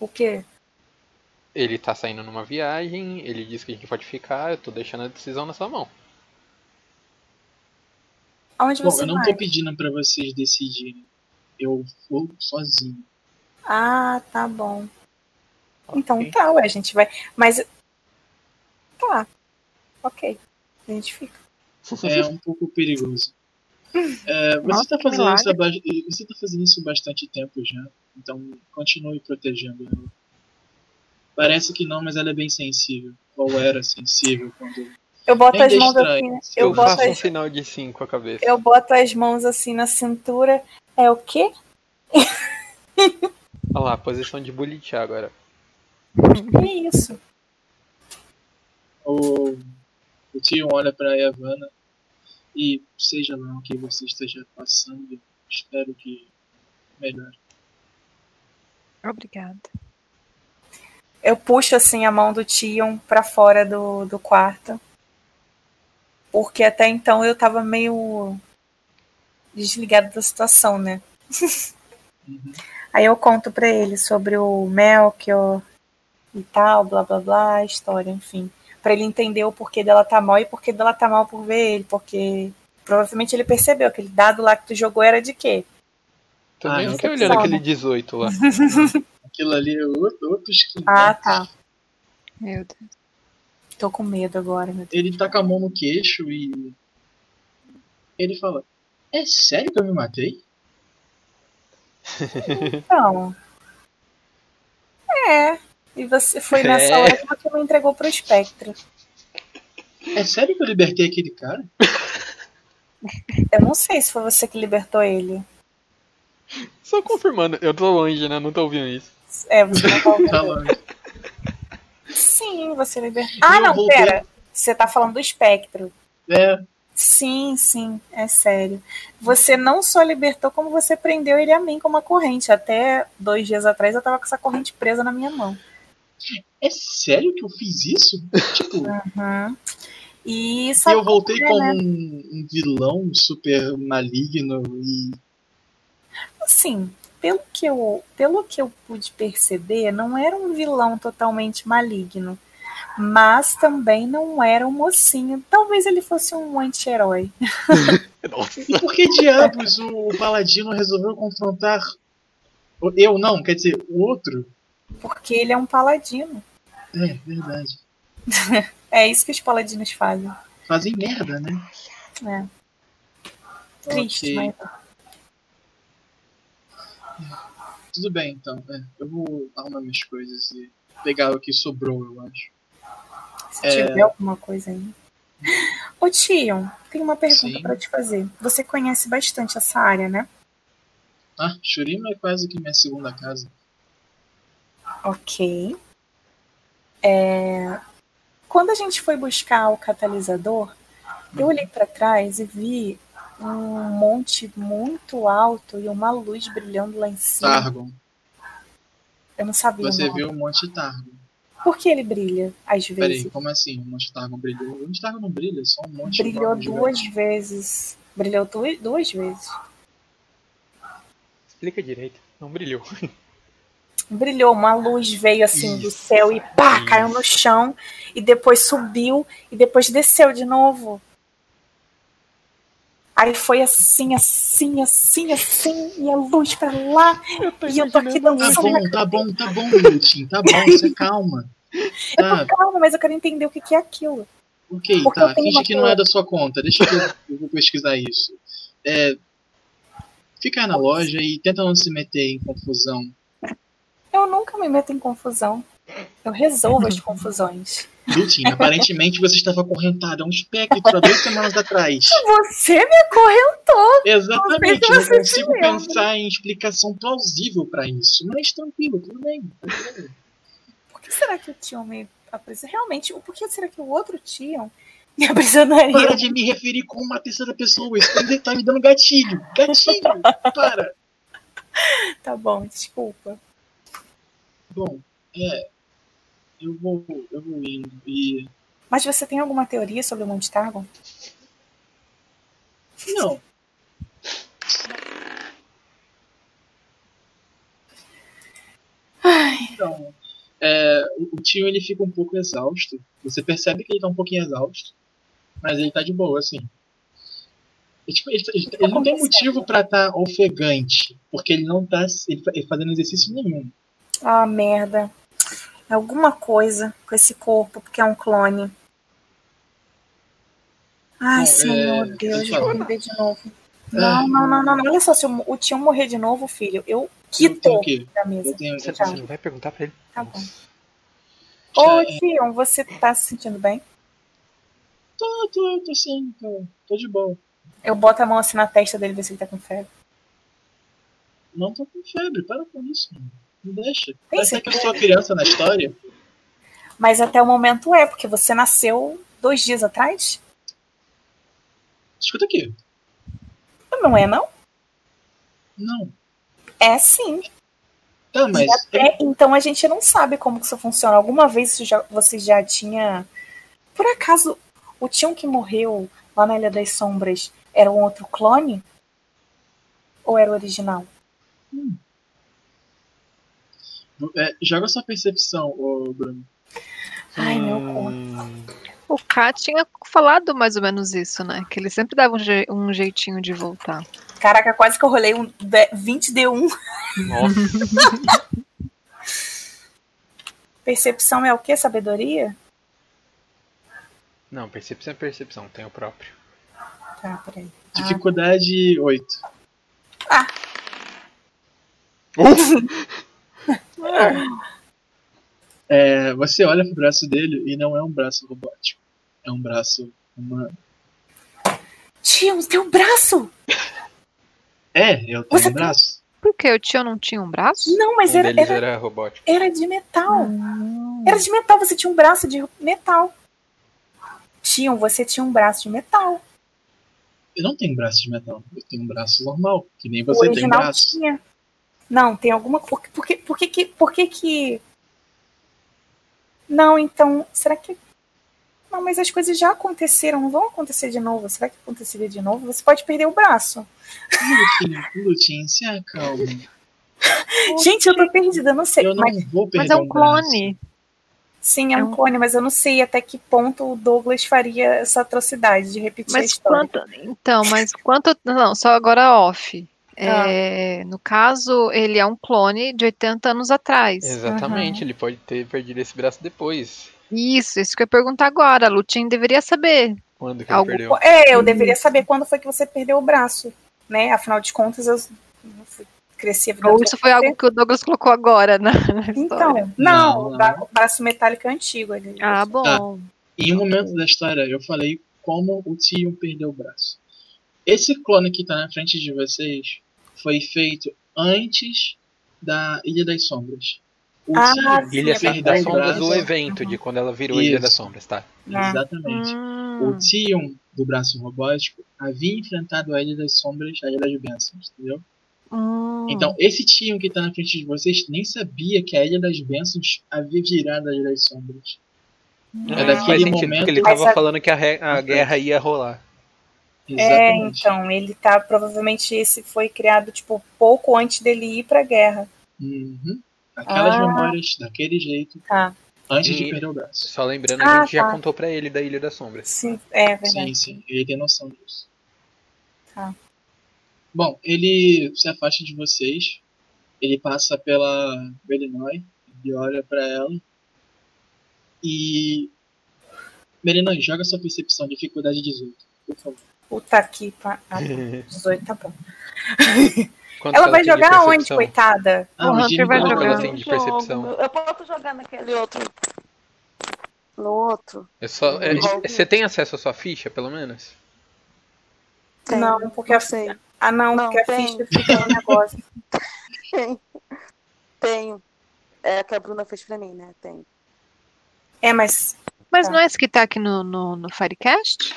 D: o quê?
C: Ele tá saindo numa viagem, ele disse que a gente pode ficar, eu tô deixando a decisão na sua mão.
D: Aonde
A: Bom,
D: você
A: eu não
D: vai?
A: tô pedindo pra vocês decidirem. Eu vou sozinho.
D: Ah, tá bom. Então
C: Ok.
D: tá, ué, a gente vai. Mas. Tá. Ok. A gente fica.
A: É um pouco perigoso. É, você está fazendo isso há ba- você tá fazendo isso há bastante tempo já, então continue protegendo ela. Parece que não, mas ela é bem sensível. Ou era sensível quando.
D: Eu boto
A: Ainda
D: as mãos
A: estranho.
D: assim. Eu,
C: Eu,
D: boto
C: faço um
D: as,
C: sinal de sim com a cabeça.
D: eu boto as mãos assim na cintura. É o quê?
C: Olha lá, posição de bullet agora.
D: Que isso?
A: O, o tio olha para Yavanna e seja lá o que você esteja passando, espero que melhore.
B: Obrigada.
D: Eu puxo assim a mão do Tion pra fora do, do quarto. Porque até então eu tava meio desligada da situação, né?
A: Uhum.
D: Aí eu conto pra ele sobre o Melchior e tal, blá blá blá, a história, enfim. Pra ele entender o porquê dela tá mal e porquê dela tá mal por ver ele, porque provavelmente ele percebeu aquele dado lá que tu jogou era de quê?
C: Também
A: Ah,
C: fiquei
D: eu
C: olhando aquele 18 lá.
A: Aquilo ali é outro, outro skin.
D: Ah, tá.
B: Meu Deus.
D: Tô com medo agora, meu Deus.
A: Ele tá com a mão no queixo e. Ele fala: É sério que eu me matei?
D: Então. É. E você foi nessa
C: É.
D: hora que você me entregou pro espectro.
A: É sério que eu libertei aquele cara?
D: Eu não sei se foi você que libertou ele.
C: Só confirmando, eu tô longe, né? Não tô ouvindo isso.
D: É, você não tá ouvindo.
A: Tá longe.
D: Sim, você libertou. Ah,
A: Eu
D: não, pera. Você tá falando do espectro.
A: É,
D: Sim, sim, é sério. Você não só libertou, como você prendeu ele a mim com uma corrente. Até dois dias atrás eu tava com essa corrente presa na minha mão.
A: é sério que eu fiz isso? Tipo,
D: Uhum. E
A: eu voltei
D: como é,
A: como
D: né?
A: um, vilão super maligno e.
D: assim, pelo que eu, pelo que eu pude perceber, não era um vilão totalmente maligno, mas também não era um mocinho. Talvez ele fosse um anti-herói.
A: E por que diabos o, o paladino resolveu confrontar. Eu não, quer dizer, o outro?
D: Porque ele é um paladino.
A: É, verdade.
D: É isso que os paladinos fazem.
A: Fazem merda, né?
D: É. Triste,
A: Ok.
D: mas
A: Tudo bem, então. é, eu vou arrumar minhas coisas e pegar o que sobrou, eu acho.
D: Se
A: É.
D: tiver alguma coisa aí. Ô Tion, tem uma pergunta para te fazer. Você conhece bastante essa área, né?
A: Ah, Shurima é quase que minha segunda casa.
D: Ok. É, Quando a gente foi buscar o catalisador, eu olhei para trás e vi um monte muito alto e uma luz brilhando lá em cima.
A: Targon.
D: Eu não sabia.
A: Você viu um monte de Targon.
D: Por que ele brilha às
A: Peraí,
D: vezes?
A: como assim? Um monte de Targon brilhou? Um monte de Targon não brilha, só um monte
D: Brilhou
A: de
D: duas vezes. Brilhou duas, duas vezes.
C: Explica direito. Não brilhou.
D: Brilhou, uma luz veio assim do
A: Isso.
D: céu e pá,
C: Isso.
D: caiu no chão e depois subiu e depois desceu de novo. Aí foi assim, assim, assim, assim, e a luz pra lá, e eu tô aqui
A: Tá
D: dançando.
A: bom, tá bom, tá bom, Lutin, tá bom, você calma. Tá,
D: Calma, mas eu quero entender o que, que é aquilo.
A: ok,
D: Porque
A: tá.
D: eu
A: Finge que não é da sua conta. Deixa que eu, eu vou pesquisar isso. É, fica aí na loja e tenta não se meter em confusão.
D: Eu nunca me meto em confusão. Eu resolvo as confusões.
A: Lutin, aparentemente você estava acorrentada a um espectro há duas semanas atrás.
D: Você me acorrentou.
A: Exatamente,
D: Não você
A: consigo pensar em explicação plausível pra isso. Mas tranquilo, tudo bem.
D: Por que será que o Tion me aprisionou? Realmente, por que será que o outro Tion me aprisionaria?
A: Para de me referir como uma terceira pessoa. Isso tá me dando gatilho. Gatilho. Para.
D: Tá bom, desculpa.
A: Bom, é. Eu vou, eu vou indo. E.
D: Mas você tem alguma teoria sobre o Monte Targon?
A: Não. Então, é, o, tio ele fica um pouco exausto. Você percebe que ele tá um pouquinho exausto, mas ele tá de boa, assim. E, tipo, ele, ele- ele não tem motivo pra estar tá ofegante, porque ele não tá ele, fa- ele fazendo exercício nenhum.
D: Ah, merda. Alguma coisa com esse corpo, porque é um clone. Ai, Senhor
A: é,
D: Deus,
A: eu
D: vou morrer de novo.
A: Ah.
D: Não, não, não, não, não. Olha só, se o, o tio morrer de novo, filho, eu
A: Eu o quê?
D: da
A: Eu
D: mesa.
A: tenho.
C: Você,
D: Tá.
C: você não vai perguntar pra ele?
D: Tá bom.
C: Nossa.
D: Ô,
A: É,
D: você tá se sentindo bem?
A: tô, tô, tô sim, tô, tô de boa.
D: Eu boto a mão assim na testa dele, ver se ele tá com febre.
A: Não tô com febre, para com isso, mano. Me deixa.
D: Tem
A: Parece que eu sou a criança na história.
D: Mas até o momento é, porque você nasceu dois dias atrás?
A: Escuta aqui.
D: Não é, não?
A: Não.
D: É sim.
A: Tá, mas.
D: Até então a gente não sabe como que isso funciona. Alguma vez já- você já tinha. Por acaso, o Tion que morreu lá na Ilha das Sombras era um outro clone? Ou era o original?
A: É, joga sua percepção, ô Bruno.
D: Ai, meu cu.
C: Hum,
B: O K tinha falado mais ou menos isso, né? Que ele sempre dava um, je- um jeitinho de voltar.
D: Caraca, quase que eu rolei um de- 20 D1.
C: Nossa,
D: Percepção é o quê? Sabedoria?
C: não, percepção é percepção, tem o próprio.
D: Tá, peraí.
A: Dificuldade 8. É, você olha pro braço dele e não é um braço robótico. É um braço humano.
D: Tio, tem um braço!
A: É, eu tenho
D: Você
A: um braço.
B: Por quê? O tio não tinha um braço?
D: Não, mas
C: um
D: era,
C: deles
D: era,
C: era robótico.
D: era de metal.
B: Hum.
D: Era de metal, você tinha um braço de metal. Tiam, você tinha um braço de metal.
A: Eu não tenho braço de metal. Eu tenho um braço normal. Que nem
D: o
A: você tem
D: original
A: braço.
D: tinha. Não, tem alguma. Por, que- por, que, por que que. Por que que. Não, então. Será que. Não, mas as coisas já aconteceram, não vão acontecer de novo. Será que aconteceria de novo? Você pode perder o braço.
A: Lutinho, Lutinho, se acalma.
D: Gente, eu tô perdida, eu não sei.
A: Eu não
D: Mas,
A: vou perder
B: Mas é um
A: braço.
B: clone.
D: sim, é
B: é
D: um
B: um-
D: clone, mas eu não sei até que ponto o Douglas faria essa atrocidade de repetir a
B: Mas
D: história.
B: quanto. Então, mas quanto. Não, só agora off.
D: Ah.
B: É, no caso, ele é um clone de 80 anos atrás.
C: Exatamente, ele pode ter perdido esse braço depois.
B: Isso, isso que eu ia perguntar agora. A Lutin deveria saber.
C: Quando que
B: Algo
C: ele perdeu?
D: É, eu deveria saber quando foi que você perdeu o braço, né? Afinal de contas, eu cresci a vida
B: Ou isso foi algo que o Douglas colocou agora na, na história.
D: Então, não,
A: Não,
D: o bra- o braço metálico é antigo. Ele,
B: Ah, bom.
A: Em um momento da história, eu falei como o Tion perdeu o braço. Esse clone que tá na frente de vocês foi feito antes da Ilha das Sombras. O
D: Ah, sim,
C: Ilha
D: é
C: das. Sombras, o evento de quando ela virou Ilha
A: Isso.
C: das Sombras, tá?
A: Exatamente.
B: Hum,
A: O Tion, do braço robótico, havia enfrentado a Ilha das Sombras, a Ilha das Bênçãos, entendeu?
B: hum.
A: Então, esse Tion que tá na frente de vocês nem sabia que a Ilha das Bênçãos havia virado a Ilha das Sombras.
C: É,
A: É daquele
C: faz sentido,
A: momento-
C: porque ele
D: Mas
C: tava
D: a-
C: falando que a, re- a guerra ia rolar.
D: É,
A: Exatamente.
D: então, ele tá. Provavelmente esse foi criado, tipo, pouco antes dele ir pra guerra.
A: Uhum. Aquelas
D: Ah.
A: memórias daquele jeito,
D: Tá.
A: antes de
C: E-
A: perder o braço.
C: Só lembrando,
D: Ah,
C: a gente já
D: tá.
C: contou pra ele da Ilha das Sombras.
D: Sim, é verdade.
A: Sim, sim, ele tem noção disso.
D: Tá.
A: Bom, ele se afasta de vocês, ele passa pela Melinoi, ele olha pra ela e. Melinoi, joga sua percepção, dificuldade 18, por favor.
D: Puta que pa... ah, tá. 18 tá bom.
C: Quanto
D: Ela vai jogar onde, coitada?
A: Ah,
B: O Hunter vai
C: jogar. tem de percepção.
E: Eu posso jogar naquele outro. No outro?
C: É só, é- você tem acesso à sua ficha, pelo menos?
E: Tem.
D: Não, porque a
E: sei.
D: Ah, não,
E: Não,
D: porque a
E: tem.
D: ficha fica no negócio.
E: Tem. Tenho. É a que a Bruna fez pra mim, né? Tem.
D: É, mas.
B: Mas
D: Tá.
B: não é esse que tá aqui no, no, no Firecast?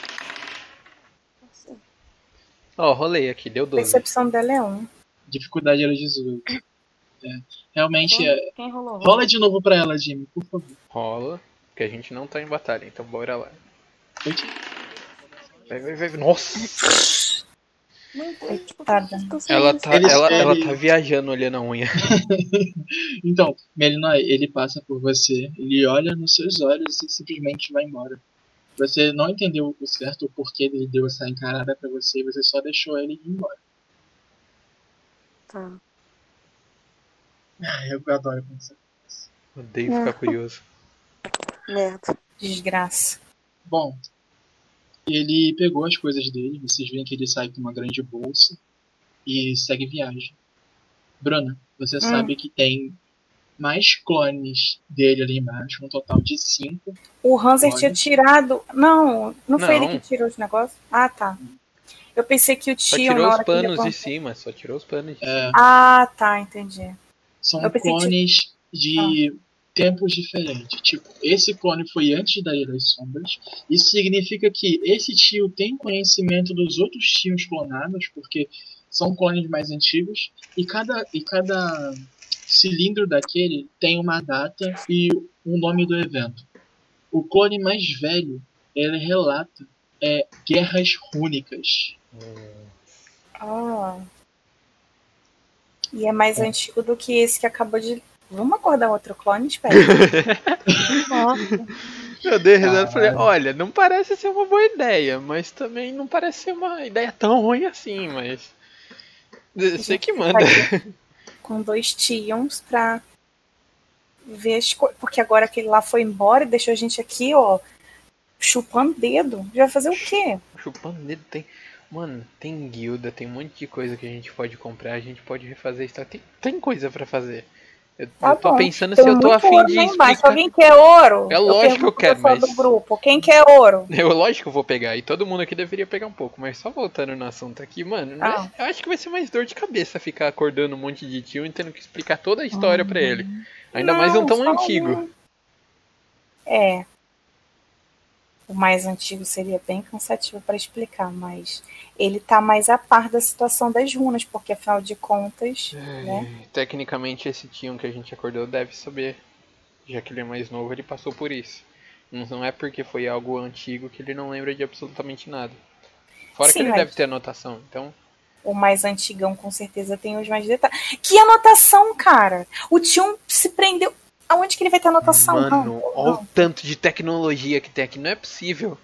C: Ó, rolei aqui, deu 12.
D: Percepção dela é 1.
A: Dificuldade era 18. É, Realmente,
E: Quem,
A: é...
E: quem rolou?
A: rola de novo pra ela, Jimmy, por favor.
C: Rola, porque a gente não tá em batalha, então bora lá. Vai, vai, vai. Nossa! Ela tá, ela, ela tá viajando olhando a unha.
A: Então, Melinoi, ele passa por você, ele olha nos seus olhos e simplesmente vai embora. Você não entendeu o certo o porquê ele deu essa encarada pra você, você só deixou ele ir embora.
E: Tá.
A: Ah, eu adoro quando isso acontece.
C: Odeio ficar curioso.
E: Merda.
D: Desgraça.
A: Bom, ele pegou as coisas dele, vocês veem que ele sai com uma grande bolsa e segue viagem. Bruna, você sabe que tem mais clones dele ali embaixo, um total de cinco.
D: O Hanser
A: Olha.
D: tinha tirado. Não, não foi
C: Não.
D: ele que tirou os negócios? Ah, tá. Eu pensei que o
C: Só
D: tio.
C: tirou
D: na
C: os panos de cima, só tirou os panos de cima.
A: É,
D: Ah, tá, entendi.
A: são
D: pensei que
A: clones de tempos diferentes. Tipo, esse clone foi antes da Ilha das Sombras. Isso significa que esse tio tem conhecimento dos outros tios clonados, porque são clones mais antigos. E cada, e cada cilindro daquele tem uma data e o nome do evento. O clone mais velho, ele relata é, guerras rúnicas.
D: Ah. E é mais antigo do que esse que acabou de Vamos acordar outro clone, espera.
C: Eu dei risada e falei, olha, não parece ser uma boa ideia, mas também não parece ser uma ideia tão ruim assim, mas. Você que manda.
D: com dois Tions pra ver as coisas. Porque agora aquele lá foi embora e deixou a gente aqui, ó, chupando dedo. Já vai fazer o quê?
C: Chupando dedo tem. Mano, tem guilda, tem um monte de coisa que a gente pode comprar, a gente pode refazer história. Tem, tem coisa pra fazer. Eu,
D: Tá
C: eu tô
D: bom.
C: pensando
D: Tem
C: se eu tô afim de explicar.
D: Alguém quer ouro?
C: É lógico que eu quero, mas-
D: do grupo. Quem quer ouro?
C: Eu, lógico que eu vou pegar, e todo mundo aqui deveria pegar um pouco, mas só voltando no assunto aqui, mano, né,
D: Ah.
C: eu acho que vai ser mais dor de cabeça ficar acordando um monte de tio e tendo que explicar toda a história pra ele. Ainda mais um tão
D: Não,
C: antigo.
D: um. É. O mais antigo seria bem cansativo para explicar, mas ele tá mais a par da situação das runas, porque afinal de contas, né?
C: É, Tecnicamente, esse tio que a gente acordou deve saber. Já que ele é mais novo, ele passou por isso. Não não é porque foi algo antigo que ele não lembra de absolutamente nada. Fora que
D: Sim,
C: ele
D: mas-
C: deve ter anotação, então.
D: O mais antigão com certeza tem os mais detalhes. Que anotação, cara! O tio se prendeu. Aonde que ele vai ter anotação?
C: Mano,
D: Não,
C: olha
D: não.
C: o tanto de tecnologia que tem aqui, não é possível.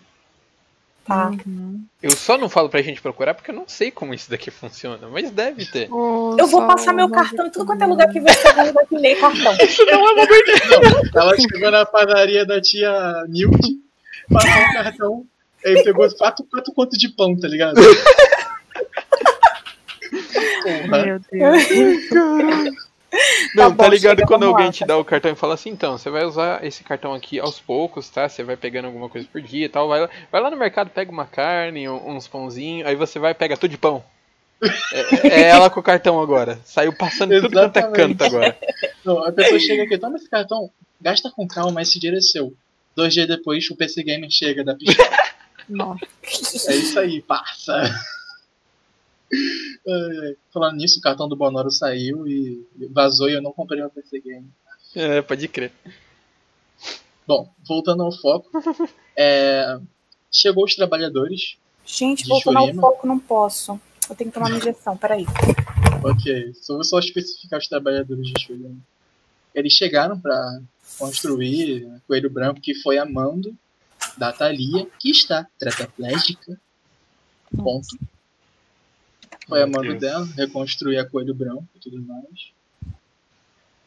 D: Tá.
B: Uhum.
C: Eu só não falo pra gente procurar porque eu não sei como isso daqui funciona, mas deve ter.
D: Eu vou passar meu cartão em tudo quanto é lugar que você vai lugar que lê cartão.
A: Ela chegou na padaria da tia Nilk, passou o cartão, aí pegou quatro, quatro contos de pão, tá ligado? Porra.
B: Meu Deus.
C: Não,
D: bom,
C: tá ligado
D: chega,
C: quando alguém
D: lá,
C: te dá o cartão e fala assim, então, você vai usar esse cartão aqui aos poucos, tá? Você vai pegando alguma coisa por dia e tal. Vai lá, vai lá no mercado, pega uma carne, um- uns pãozinhos, aí você vai e pega tudo de pão. É, é ela com o cartão agora. Saiu passando tudo quanto é canto agora.
A: Não, a pessoa chega aqui, toma esse cartão, gasta com calma, esse dinheiro é seu. Dois dias depois, o PC Gamer chega da pistola.
B: Nossa.
A: É isso aí, passa. Ai. Falando nisso, o cartão do Bonoro saiu e vazou e eu não comprei meu PC Gamer.
C: É, pode crer.
A: Bom, voltando ao foco, é, chegou os trabalhadores.
D: Gente, voltando ao foco, não posso. Eu tenho que tomar uma injeção, peraí.
A: Ok, só vou só especificar os trabalhadores de Shuriken. Eles chegaram para construir o Coelho Branco, que foi a mando da Thalia, que está tetraplégica. Ponto. Foi a
C: Deus.
A: dela, reconstruir a Coelho Branco e tudo mais.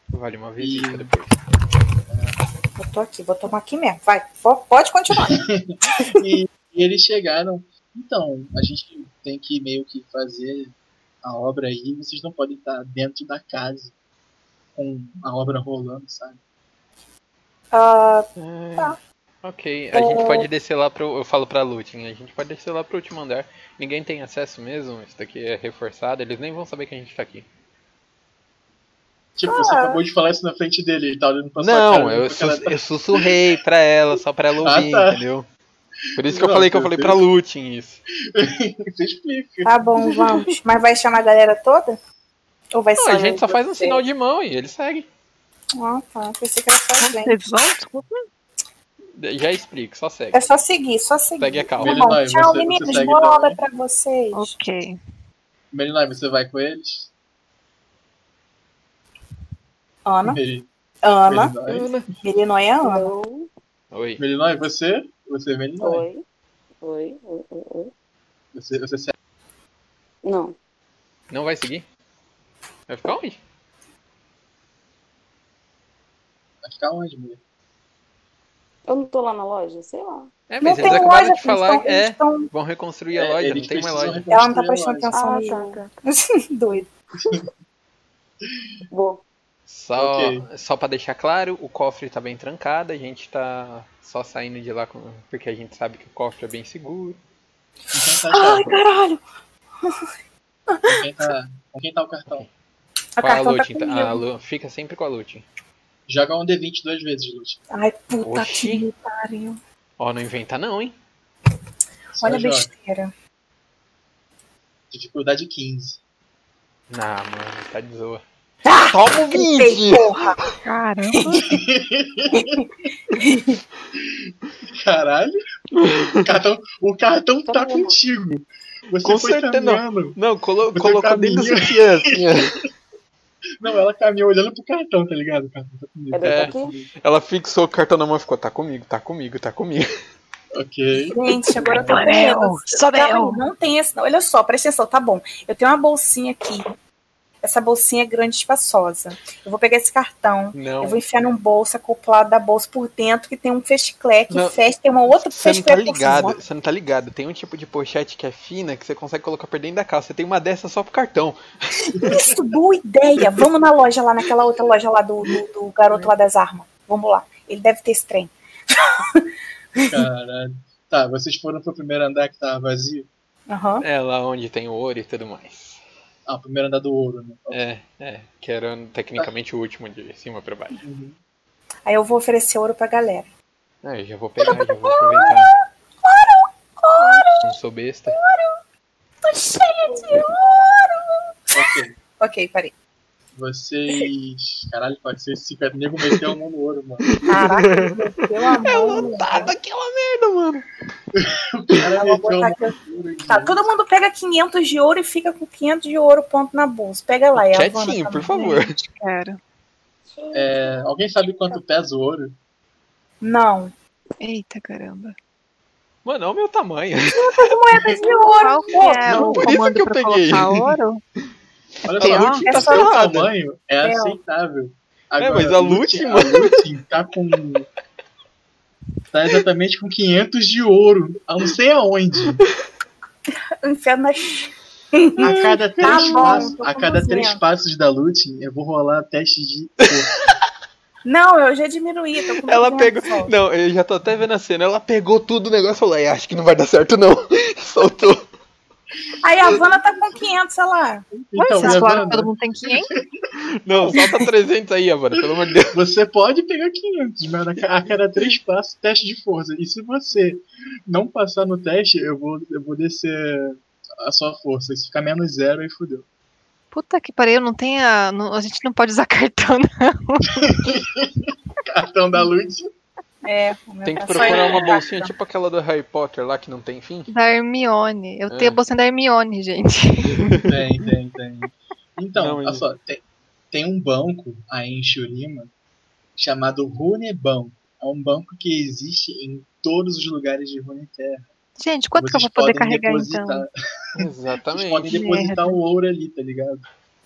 C: Vale uma visita
A: E-
C: depois.
D: Eu tô aqui, vou tomar aqui mesmo. Vai, po- pode continuar.
A: E, e eles chegaram. Então, a gente tem que meio que fazer a obra aí. Vocês não podem estar dentro da casa com a obra rolando, sabe?
D: Ah,
C: É,
D: Tá.
C: Ok, a gente pode descer lá pro. Eu falo pra Lutin, a gente pode descer lá pro último andar. Ninguém tem acesso mesmo, isso daqui é reforçado, eles nem vão saber que a gente tá aqui.
A: Tipo, você acabou de falar isso na frente dele, ele tá olhando pra sua
C: Não,
A: cara.
C: eu, sus-
A: tá-
C: eu sussurrei pra ela, só pra ela
A: Ah,
C: ouvir,
A: tá.
C: entendeu? Por isso que eu
A: Não,
C: falei que eu falei pra Lutin isso.
A: Você explica.
D: tá bom, vamos. Mas vai chamar a galera toda? Ou vai
C: Não,
D: só
C: a gente só faz um sinal de mão e ele segue.
D: Ah, tá. Pensei que era só a gente.
B: Vocês vão? Desculpa.
C: Já explico, só segue.
D: É só seguir, só seguir.
C: Segue a calma.
D: Tá bom, tchau,
A: você- você
D: meninos.
A: segue
D: Boa aula pra vocês.
B: Ok.
A: Melinai, você vai com eles?
D: Ana,
A: Meli-
D: Ana.
A: Melinói.
D: Melinói é Ana.
E: Oi,
C: Oi.
A: Melinói, você? Você é Melinói.
E: oi, oi, oi, oi, oi.
A: Você, você segue.
E: Não,
C: Não vai seguir? Vai ficar onde?
A: Vai ficar onde, mulher?
E: Eu não tô lá na loja, sei lá.
C: É,
D: Não
C: mas
D: tem
C: eles acabaram
D: loja,
C: de falar, é,
D: eles tão-
C: vão reconstruir a
A: É,
C: loja,
A: eles
C: não tem mais loja.
D: Ela não tá prestando atenção
E: Ah, tá, tá.
D: Doido.
E: Vou.
C: Só,
A: Ok.
C: só pra deixar claro, o cofre tá bem trancado, a gente tá só saindo de lá com- porque a gente sabe que o cofre é bem seguro.
A: Quem tá
D: Ai, caralho.
A: Com quem tá, com quem tá o cartão?
D: A
C: Qual a
D: cartão tá
C: Lutin?
D: comigo.
C: a Lu- fica sempre com a Lutin.
A: Joga um D20 duas vezes, Lute.
D: Ai, puta
C: Oxi.
D: que pariu.
C: Ó, não inventa não, hein?
A: Só
D: Olha a
A: joga.
D: besteira.
A: Dificuldade 15.
C: Ah, mano, tá de zoa.
D: Ah,
C: Toma o
D: gritei, porra.
B: Caramba.
A: Caralho. O cartão, o cartão tá contigo. Você
C: Com
A: foi
C: certeza não.
A: caminhando.
C: Não, colo
A: Você
C: colocou dentro do sutiã, assim.
A: Não, ela caminhou olhando pro cartão, tá ligado? Cartão tá comigo.
E: Ela
C: É.
E: tá aqui?
C: Ela fixou o cartão na mão e ficou, tá comigo, tá comigo, tá comigo.
A: Ok.
D: Gente, agora eu tô com medo.
B: Sorel.
D: Não, não tem esse. não. Olha só, presta atenção, tá bom. Eu tenho uma bolsinha aqui. Essa bolsinha é grande e espaçosa. Eu vou pegar esse cartão.
C: Não.
D: Eu vou enfiar num bolso acoplado da bolsa por dentro, que tem um fechiclé que
C: Não.
D: fecha, tem uma outra
C: Você não
D: fechiclé
C: tá
D: por
C: ligado, você não tá ligado. Tem um tipo de pochete que é fina que você consegue colocar por dentro da calça. Você tem uma dessa só pro cartão.
D: Isso, boa ideia. Vamos na loja lá, naquela outra loja lá do, do, do garoto lá das armas. Vamos lá. Ele deve ter esse trem.
A: Caralho. Tá, vocês foram pro primeiro andar que tava vazio?
D: Aham.
C: É lá onde tem o ouro e tudo mais.
A: Ah, o primeiro andar do ouro, né?
C: É, é. Que era tecnicamente o último de cima pra baixo.
A: Uhum.
D: Aí eu vou oferecer ouro pra galera.
C: Ah, eu já vou pegar, já vou aproveitar. Não sou besta.
D: Tô cheia de ouro.
A: Ok.
D: Ok, parei.
A: Vocês. Caralho, pode ser esse cara. nego meteu a mão no ouro, mano.
D: Caraca, pelo amor de Deus.
C: Tá daquela merda, mano.
A: Cara.
D: Tá, todo mundo pega 500 de ouro e fica com 500 de ouro ponto na bolsa. Pega lá, é
C: Quietinho, por
D: também.
C: favor.
B: Quero.
A: É, alguém sabe quanto pesa o ouro?
D: Não.
B: Eita caramba.
C: Mano, olha o meu tamanho.
D: Moedas de ouro.
B: Qual é
A: não,
B: o
C: por isso que eu peguei.
B: ouro?
A: Olha
B: pior?
A: só, a Lute
D: É
A: tá
C: errado.
A: tamanho é
D: É,
A: aceitável.
C: É, mas a Lute,
A: a Lute tá com. Tá exatamente com 500 de ouro. Eu não sei aonde. A cada três,
D: bom,
A: passos, a cada três passos da Lute, eu vou rolar teste de.
D: Não, eu já diminuí. Tô com
C: Ela
D: 200
C: pegou.
D: só.
C: Não, eu já tô até vendo a cena. Ela pegou tudo o negócio e falou: "Ai, acho que não vai dar certo, não. Soltou.
D: Aí a Havana tá com 500, sei lá.
A: Então,
B: Vocês falaram
A: Evandro,
B: que todo mundo tem 500?
C: Não, solta 300 aí, Avana, pelo amor de Deus.
A: você pode pegar 500, mas a ca- a cada três passos, teste de força. E se você não passar no teste, eu vou, eu vou descer a sua força. Se ficar menos zero, aí fodeu.
B: Puta que pariu, não tem a. não- a gente não pode usar cartão, não.
A: Cartão da Lute.
D: É, o meu
C: Tem que
D: tá
C: procurar
D: aí.
C: uma bolsinha tipo aquela do Harry Potter lá que não tem fim.
B: Da Hermione. Eu
C: É.
B: tenho a bolsinha da Hermione, gente.
A: Tem, tem, tem. Então,
C: Não,
A: olha só, tem, tem um banco aí em Shurima chamado Runebanco. É um banco que existe em todos os lugares de Runeterra.
B: Gente, quanto que eu
A: Vocês
B: vou poder
A: podem
B: carregar
A: depositar,
B: então?
A: Vocês
C: Exatamente.
A: podem
B: Que
A: depositar
B: merda.
A: o ouro ali, tá ligado?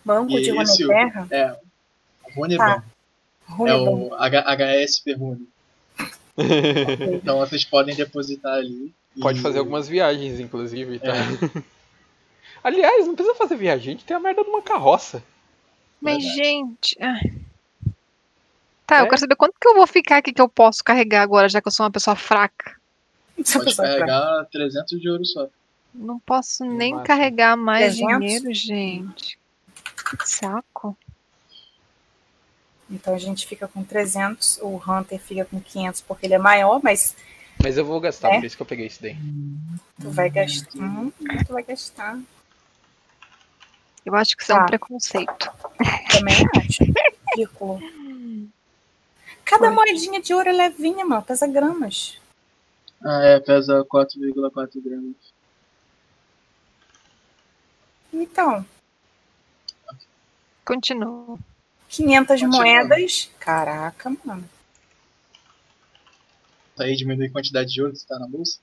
D: Banco de
A: E esse-
D: Runeterra?
A: É, Runebanco. É
D: Runebanco.
A: o H- HSP Rune. Então vocês podem depositar ali.
C: Pode
A: e-
C: fazer algumas viagens, inclusive, tá?
A: É.
C: Aliás, não precisa fazer viagem, a gente tem a merda de uma carroça.
B: Mas,
A: Verdade.
B: gente. ai. Tá, eu
C: É?
B: quero saber quanto que eu vou ficar aqui que eu posso carregar agora, já que eu sou uma pessoa fraca.
A: Pode
D: pessoa é fraca.
A: carregar 300 de ouro só.
B: Não posso nem carregar mais
D: 300?
B: dinheiro, gente. Que saco.
D: Então a gente fica com 300, o Hunter fica com 500 porque ele é maior, mas
C: Mas eu vou gastar,
D: É?
C: por isso que eu peguei isso daí.
D: tu vai gastar. Hum, tu vai gastar.
B: Eu acho que isso é um
D: Tá.
B: preconceito.
D: Também acho. Ridículo. Cada moedinha de ouro é levinha, mano. Pesa gramas.
A: Ah, é, pesa 4,4 gramas.
D: Então,
B: Continua.
D: 500
A: Continua.
D: moedas. Caraca, mano.
A: Tá aí diminui a quantidade de ouro que tá na bolsa.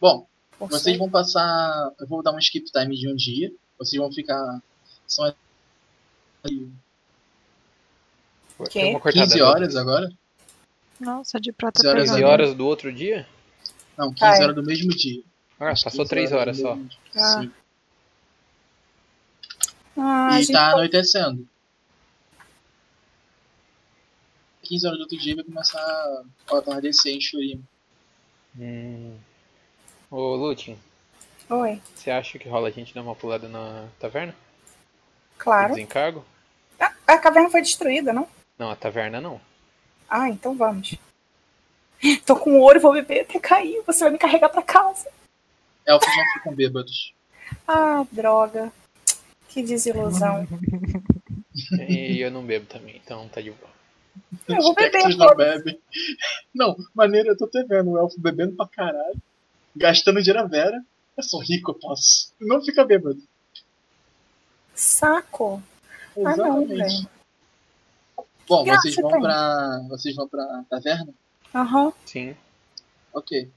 A: Bom,
D: Por
A: vocês
D: ser-
A: vão passar. Eu vou dar um skip time de um dia. Vocês vão ficar. São
C: cortada
A: 15
C: ali.
A: horas agora?
B: Nossa, de prata
A: 15 horas
B: pegando.
C: 15 horas do outro dia?
A: Não, 15
D: Ah, é.
A: horas do mesmo dia.
C: Ah, passou
A: 15
C: 3 horas
A: do
C: só.
D: Ah.
A: Sim.
D: Ah, a
A: e
D: gente
A: tá anoitecendo. 15 horas do outro dia vai começar a atardecer em Shurima.
C: Hum. Ô, Lutin,
D: Oi,
C: você acha que rola a gente dar uma pulada na taverna?
D: claro.
C: Desencargo?
D: Ah, a caverna foi destruída, não?
C: Não, a taverna não.
D: Ah, então vamos. Tô com ouro e vou beber até cair. Você vai me carregar pra casa.
A: Elfos não ficam bêbados.
D: Ah, droga. Que desilusão.
C: E eu não bebo também, então tá de boa.
D: Eu vou beber,
A: não bebem. Não, maneiro, eu tô te vendo o elfo bebendo pra caralho. Gastando dinheiro a Vera. Eu sou rico, eu posso. Não fica bêbado.
D: Saco. Ah, não,
A: Exatamente.
D: velho.
A: Bom, vocês vão pra. Vocês vão pra taverna?
D: Aham.
C: Sim.
A: Ok.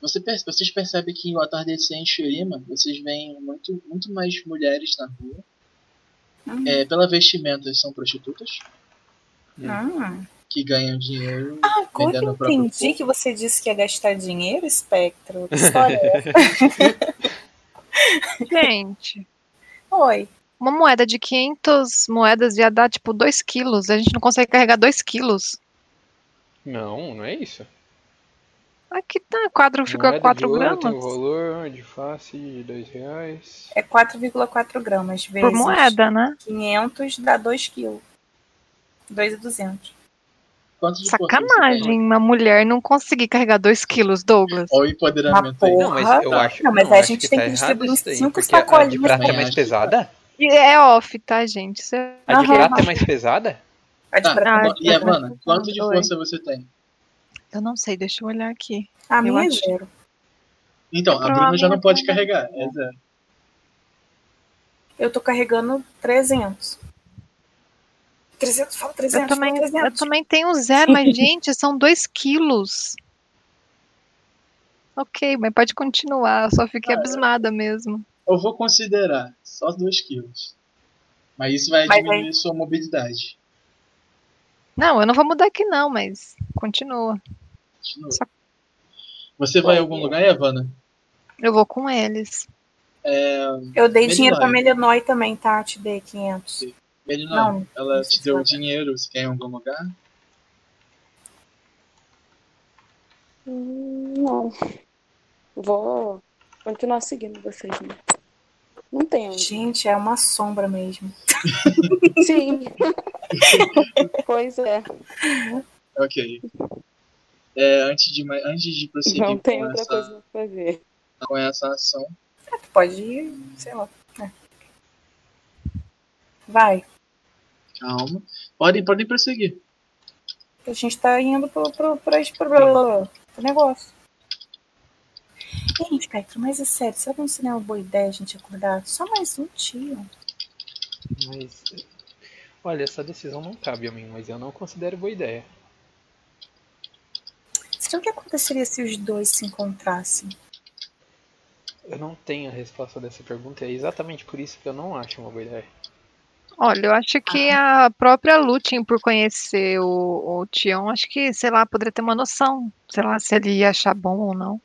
A: Você perce- vocês percebem que o atardecer em Shurima, vocês veem muito, muito mais mulheres na rua.
D: Hum.
A: É, pela vestimenta, são prostitutas
D: Ah.
A: que ganham dinheiro
D: Agora
A: vendendo
D: eu entendi
A: corpo.
D: que você disse que ia gastar dinheiro, Espectro. Que história é?
B: Gente,
D: Oi.
B: uma moeda de 500 moedas ia dar tipo 2 quilos. A gente não consegue carregar 2 quilos.
C: Não, não é isso.
B: Aqui tá, quadro
C: de
B: 4
C: ouro
B: gramas.
C: Tem um valor de face de 2 reais.
D: É 4,4 gramas vezes
B: Por moeda, né?
D: 500 dá 2 quilos. 2,200.
A: Quanto de força você tem?
B: Sacanagem, uma mulher não conseguir carregar 2 quilos, Douglas.
A: Olha o empoderamento aí.
D: Porra.
C: Não, mas eu acho,
D: Não, mas
C: não,
D: a
C: acho
D: gente
C: que
D: tem
C: tá
D: que distribuir
C: isso daí,
D: cinco
C: porque a de
D: sacolinhas
C: prata é mais pesada?
B: É off, tá, gente? Isso é-
C: A de prata é mais pesada?
D: A de
A: Tá,
D: prata
B: Ah,
A: e
B: tá.
A: Evana, quanto de força você tem?
B: Eu não sei, deixa eu olhar aqui.
D: A
B: eu
D: minha é zero.
A: Então, a Bruna já não pode
B: é-
A: carregar. É zero.
D: Eu tô carregando 300. 300, fala 300,
B: Eu também,
D: fala
B: eu
D: 300.
B: também tenho zero, mas, gente, são 2 quilos. Ok, mas pode continuar. Eu só fiquei
A: Ah,
B: abismada mesmo.
A: Eu vou considerar só 2 quilos. Mas isso vai
D: Mas
A: diminuir sua mobilidade.
B: Não, eu não vou mudar aqui, não, mas continua.
A: Você vai em algum lugar, Evana?
B: Eu vou com eles.
D: Eu dei
A: Melinói.
D: dinheiro pra Melinói também, tá? Te dei 500.
A: Ele não. Ela
D: não
A: te deu
D: vai.
A: dinheiro, você quer ir em algum lugar?
E: Hum, Não. Vou continuar seguindo vocês, né? Não tem onde.
D: Gente, é uma sombra mesmo.
E: Sim. pois é.
A: Ok. É, antes, de, antes de prosseguir
E: Não tem
A: com,
E: outra
A: essa,
E: coisa pra fazer.
A: com essa ação,
D: Tu pode ir, sei lá. é. Vai.
A: calma. Podem, podem prosseguir.
D: A gente tá indo pro, pro, pro, pro, pro, pro negócio. Ei, Espectro, mas é sério, será que não seria uma boa ideia a gente acordar só mais um tio?
C: Mas. Olha, essa decisão não cabe a mim, mas eu não considero boa ideia.
D: Será o que aconteceria se os dois se encontrassem?
C: Eu não tenho a resposta dessa pergunta, é exatamente por isso que eu não acho uma boa ideia.
B: Olha, eu acho que a própria Lutin, por conhecer o, o Tion, acho que, sei lá, poderia ter uma noção. Sei lá, se ele ia achar bom ou não.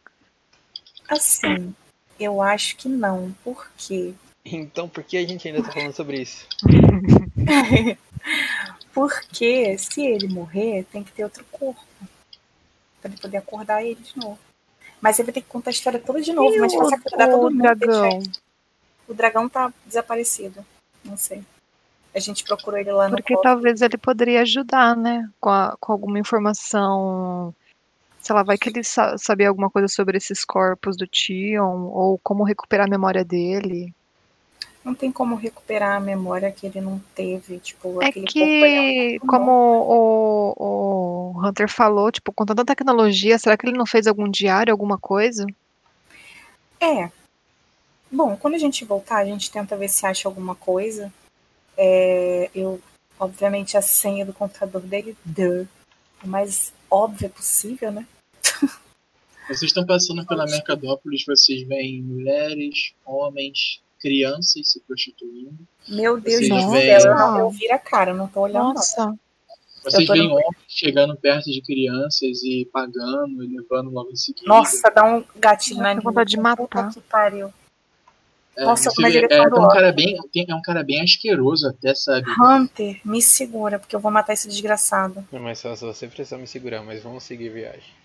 D: Assim, eu acho que não. Por quê?
C: Então por que a gente ainda tá falando sobre isso?
D: Porque se ele morrer, tem que ter outro corpo. Pra ele poder acordar ele de novo. Mas ele vai ter que contar a história toda de novo.
B: E
D: mas
B: o,
D: fácil acordar todo mundo. deixar
B: dragão?
D: O dragão tá desaparecido. Não sei. A gente procurou ele lá no
B: Porque talvez ele poderia ajudar, né? Com, a- com alguma informação. Sei lá, vai que ele sa sabia alguma coisa sobre esses corpos do Tion, ou como recuperar a memória dele.
D: Não tem como recuperar a memória que ele não teve. Tipo,
B: É
D: aquele corpo ele
B: que,
D: muito
B: como o, o Hunter falou, tipo, com tanta tecnologia, será que ele não fez algum diário, alguma coisa?
D: É. Bom, quando a gente voltar, a gente tenta ver se acha alguma coisa. É, eu, obviamente, a senha do computador dele, duh, o mais óbvia possível, né?
A: Vocês estão passando pela Mercadópolis, vocês veem mulheres, homens, crianças se prostituindo.
D: Meu Deus do céu, eu, não, eu viro a cara, eu não tô olhando. não.
B: Nossa,
A: Vocês veem
D: no-
A: homens chegando perto de crianças e pagando e levando logo em seguida.
D: Nossa, dá um gatilho na
B: vontade de matar.
D: Puta que pariu.
A: É,
D: Nossa, direção
A: é,
D: do
A: é um cara bem, tem- é um cara bem asqueroso até, sabe?
D: Hunter, me segura, porque eu vou matar esse desgraçado.
C: É mais fácil você precisar me segurar, mas vamos seguir a viagem.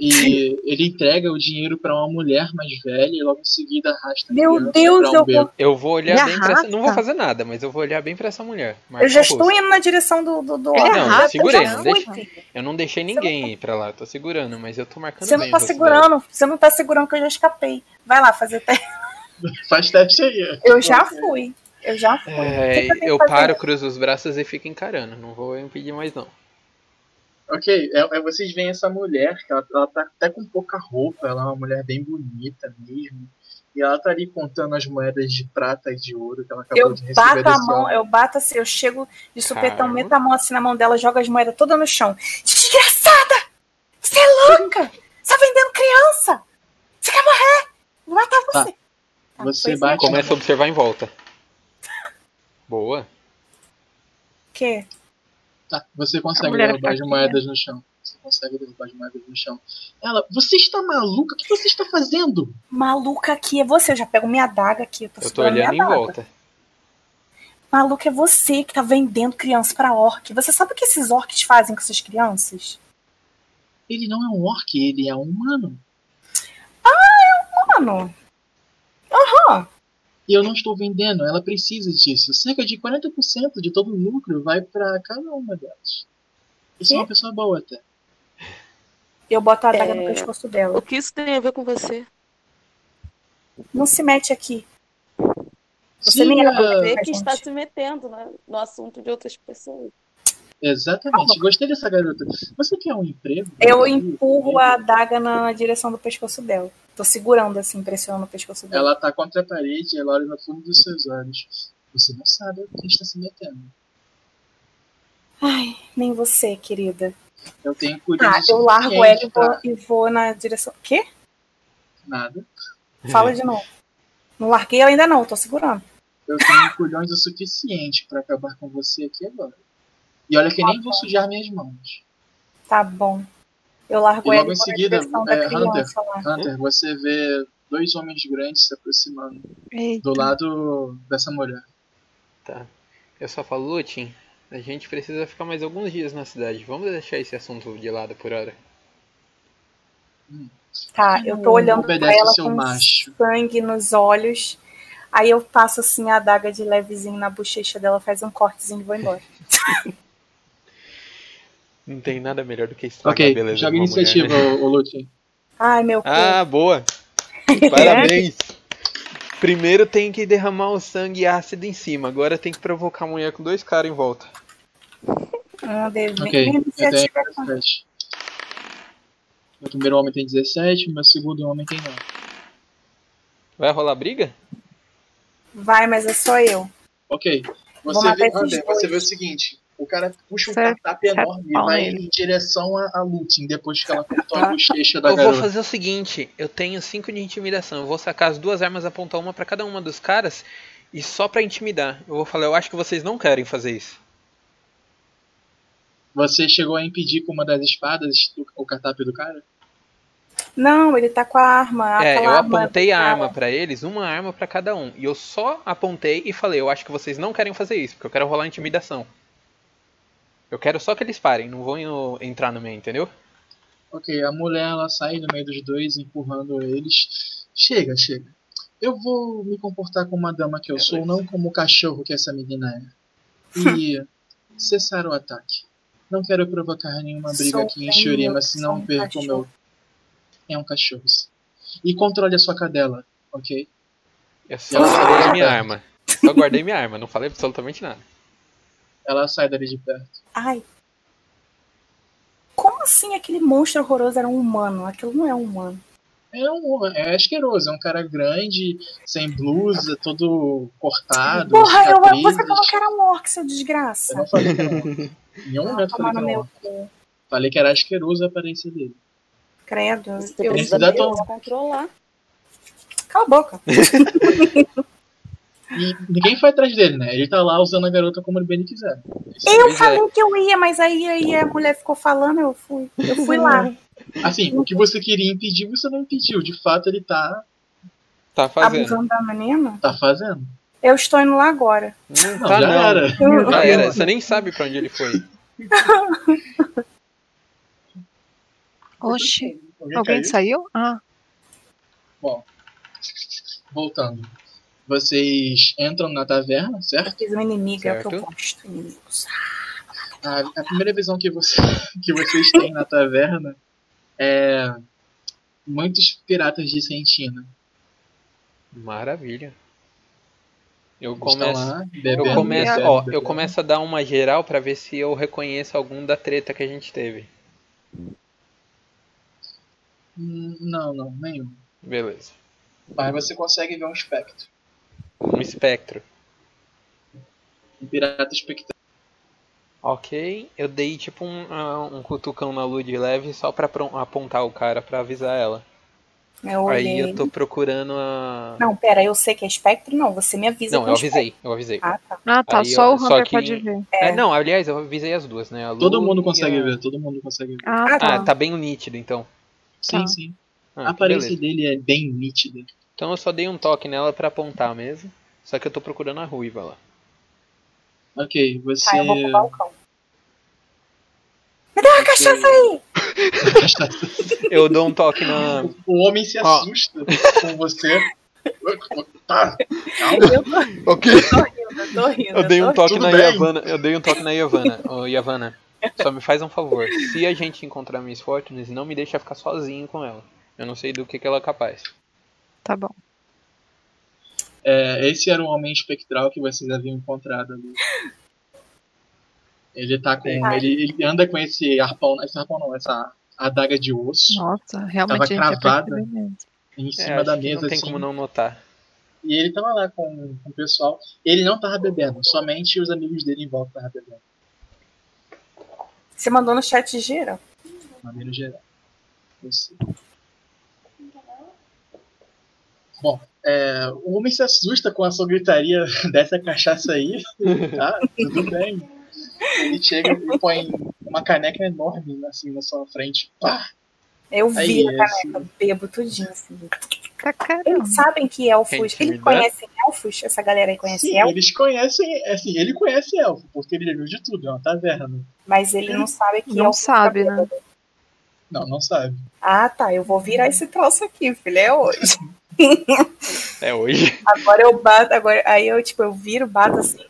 A: E ele entrega o dinheiro pra uma mulher mais velha e logo em seguida arrasta
D: Meu Deus,
A: um
D: eu vou-
C: Eu vou olhar
B: Me
C: bem pra essa. Não vou fazer nada, mas eu vou olhar bem pra essa mulher.
D: Eu
C: marcar
D: já estou indo na direção do, do, do ódio.
C: Não, segurei,
D: eu já
C: não. Eu não deixei ninguém ir pra lá, tô segurando, mas eu tô marcando
D: Você
C: bem
D: não tá segurando, você não tá segurando que eu já escapei. Vai lá fazer teste.
A: Faz teste aí.
D: Eu já fui. Eu já fui.
C: É,
D: eu
C: eu paro, cruzo os braços e fico encarando. Não vou impedir mais não.
A: Ok, é, é- vocês veem essa mulher, que ela, ela tá até com pouca roupa, ela é uma mulher bem bonita mesmo. E ela tá ali contando as moedas de prata e de ouro que ela acabou
D: Eu
A: de receber
D: bato a mão, eu bato assim, eu chego de supetão, meto a mão assim na mão dela, jogo as moedas todas no chão. Desgraçada! Você é louca! Você tá vendendo criança! Você quer morrer! Vou matar
A: Tá.
D: você! Tá,
A: Você
D: pois é.
A: bate-
C: Começa a observar em volta. Boa.
D: O quê?
A: Tá, você consegue derrubar as moedas no chão. Você consegue derrubar as moedas no chão. Ela, você está maluca? O que você está fazendo?
D: Maluca aqui é você. Eu já pego minha adaga aqui. Eu tô,
C: Eu tô olhando em volta.
D: Maluca é você que tá vendendo criança pra orc. Você sabe o que esses orcs fazem com essas crianças?
A: Ele não é um orc, ele é um humano.
D: Mano. Aham.
A: E eu não estou vendendo, ela precisa disso. Cerca de 40% de todo o lucro vai para cada uma delas. Isso é uma pessoa boa até.
D: Eu boto a adaga
E: É.
D: no pescoço dela.
E: O que isso tem a ver com você?
D: Não se mete aqui. Você nem pra
E: Você
D: pra
E: que está se metendo né, no assunto de outras pessoas.
A: Exatamente, gostei dessa garota. Você quer um emprego?
D: Eu empurro a adaga na direção do pescoço dela. Tô segurando assim, pressionando o pescoço dela.
A: Ela tá contra a parede e ela olha no fundo dos seus olhos. Você não sabe o que está se metendo.
D: Ai, nem você, querida.
A: Eu tenho cuidado
D: Ah, eu largo ela e vou,
A: pra...
D: e vou na direção. Quê?
A: Nada.
D: Fala de novo. Não larguei ainda não, tô segurando.
A: Eu tenho culhões o suficiente pra acabar com você aqui agora. E olha que nem vou sujar minhas mãos.
D: Tá bom. Eu largo
A: E
D: ela
A: logo
D: e
A: em seguida, é,
D: lá.
A: Hunter, você vê dois homens grandes se aproximando
B: Eita.
A: do lado dessa mulher.
C: Tá. Eu só falo, Lutin, a gente precisa ficar mais alguns dias na cidade. Vamos deixar esse assunto de lado por hora.
D: Tá, eu tô olhando pra
A: Obedece
D: ela
A: seu
D: com
A: macho.
D: sangue nos olhos. Aí eu passo assim a adaga de levezinho na bochecha dela, faz um cortezinho e vou embora.
C: Não tem nada melhor do que estragar
A: Ok,
C: a beleza
A: joga
C: de uma
A: iniciativa,
C: mulher, né?
A: ô, ô Lutin.
D: Ai, meu cu.
C: Ah, boa! Parabéns! Primeiro tem que derramar o sangue ácido em cima, agora tem que provocar a mulher com dois caras em volta.
D: Um de...
A: Ok,
D: minha
A: eu tenho
D: iniciativa.
A: 17. Meu primeiro homem tem 17, meu segundo homem tem 9.
C: Vai rolar briga?
D: Vai, mas é só eu.
A: Ok. Você vê, você vê o seguinte: o cara puxa um
B: Certo,
A: cartap enorme e vai em direção a, a Lutin depois que ela cortou a bochecha da
C: Eu vou
A: garota.
C: fazer o seguinte, eu tenho 5 de intimidação, eu vou sacar as duas armas, apontar uma pra cada uma dos caras e só pra intimidar. Eu vou falar, eu acho que vocês não querem fazer isso.
A: Você chegou a impedir com uma das espadas o, o cartap do cara?
D: Não, ele tá com a arma.
C: é, eu apontei a arma pra eles, uma arma pra cada um. E eu só apontei e falei, eu acho que vocês não querem fazer isso, porque eu quero rolar intimidação. Eu quero só que eles parem, não vão entrar no meio, entendeu?
A: Ok, a mulher ela sai no meio dos dois, empurrando eles. Chega, chega. Eu vou me comportar como a dama que eu sou, não como o cachorro que essa menina é. E cessar o ataque. Não quero provocar nenhuma briga
D: Sou
A: aqui em Shurima,
D: eu,
A: senão
D: um
A: perco o meu. É um cachorro. E controle a sua cadela, ok?
C: Eu só guardei minha arma. Só guardei minha arma, não falei absolutamente nada.
A: Ela sai dali de perto.
D: Ai. Como assim aquele monstro horroroso era um humano? Aquilo não é um humano.
A: É um é asqueroso, é um cara grande, sem blusa, todo cortado.
D: Porra, eu, você falou que era um orc, seu
A: Eu
D: desgraça.
A: não falei que era um. Em nenhum
D: Ah,
A: momento falei que era um.
D: cu.
A: Falei que era asqueroso a aparência dele.
D: Credo.
E: Você
D: Eu...
E: precisa controlar.
D: Cala a boca.
A: E ninguém foi atrás dele, né? Ele tá lá usando a garota como ele bem quiser.
D: Eu
C: é.
D: falei que eu ia, mas aí, aí a mulher ficou falando, eu fui. Eu fui lá.
A: Assim, o que você queria impedir, você não impediu. De fato, ele tá,
C: Tá fazendo.
D: Abusando da menina.
A: tá fazendo.
D: Eu estou indo lá agora.
C: Não,
A: Não,
C: tá
A: já
C: não.
A: era.
C: Já era, você nem sabe pra onde ele foi.
B: Oxi,
A: Alguém
B: alguém saiu? Ah,
A: Bom, voltando. Vocês entram na taverna, certo?
D: Fiz uma inimiga, é o eu gosto. Inimigos.
A: A, a primeira visão que, você, que vocês têm na taverna é muitos piratas de Sentina.
C: Maravilha. Eu começo,
A: lá,
C: eu
A: bebendo,
C: começo,
A: bebendo,
C: ó, eu
A: bebendo.
C: começo a dar uma geral pra ver se eu reconheço algum da treta que a gente teve.
A: Hum, Não, não, nenhum.
C: Beleza.
A: Mas você consegue ver um espectro.
C: Um espectro.
A: Um pirata espectral.
C: Ok, eu dei tipo um, ah, um cutucão na Lud leve só pra apontar o cara pra avisar ela.
D: Eu
C: Aí eu tô procurando a.
D: Não, pera, eu sei que é espectro, não. Você me avisa
C: Não,
D: que é
C: eu
D: espectro.
C: avisei, eu avisei.
D: Ah, tá.
B: Ah, tá.
C: Aí,
B: só
C: ó,
B: o
C: só
B: Hunter
C: que-
B: pode ver.
C: É, não, aliás, eu avisei as duas, né? A Lu
A: Todo mundo consegue
C: a-
A: ver, todo mundo consegue ver.
B: Ah,
D: Ah,
B: tá.
C: Ah, tá bem nítido então.
A: Sim,
B: Tá.
A: sim.
C: Ah,
A: A aparência
C: beleza.
A: dele é bem nítida.
C: Então eu só dei um toque nela pra apontar mesmo. Só que eu tô procurando a ruiva lá.
A: Ok, você.
D: Tá, eu vou pro balcão. Me dá uma cachaça aí!
C: Eu dou um toque na.
A: O homem se assusta com você. Tá, calma.
D: Eu tô,
C: Ok.
D: eu tô rindo, eu tô rindo.
C: Eu dei um toque na
A: bem.
C: Yavanna. Eu dei um toque na Yavanna. Ô, Yavanna, só me faz um favor. Se a gente encontrar Miss Fortunes, não me deixa ficar sozinho com ela. Eu não sei do que, que ela é capaz.
B: Tá bom.
A: É, esse era o homem espectral que vocês haviam encontrado ali. Ele tá com.
D: Ah.
A: Ele, ele anda com esse arpão. Esse arpão não, essa adaga de osso
B: Nossa, realmente a gente ia
A: cravada. em
C: É,
A: cima
C: acho
A: da mesa.
C: não tem
A: assim.
C: como não notar.
A: E ele tava lá com, com o pessoal. Ele não tava bebendo, somente os amigos dele em volta estavam bebendo,
D: Você mandou no chat geral.
A: de maneira geral. Você. Bom, é, o homem se assusta com a sua gritaria dessa cachaça aí. Tá, tudo bem. Ele chega e põe uma caneca enorme assim na sua frente. Pá!
D: Eu vi
A: Aí,
D: a
A: esse-
D: caneca, bebo tudinho. Assim.
B: Tá caramba.
D: Eles sabem que elfos. Eles
C: dá-
D: conhecem elfos? Essa galera aí conhece
A: Sim,
D: elfos?
A: eles conhecem, assim, ele conhece elfo, porque ele viu de tudo, é uma taverna.
D: Mas ele não sabe que
B: Não
D: elfo
B: sabe,
D: fica
B: né?
A: Não, não sabe.
D: Ah, tá. Eu vou virar esse troço aqui, filho. É hoje.
C: É hoje.
D: Agora eu bato, agora. Aí eu, tipo, eu viro, bato assim.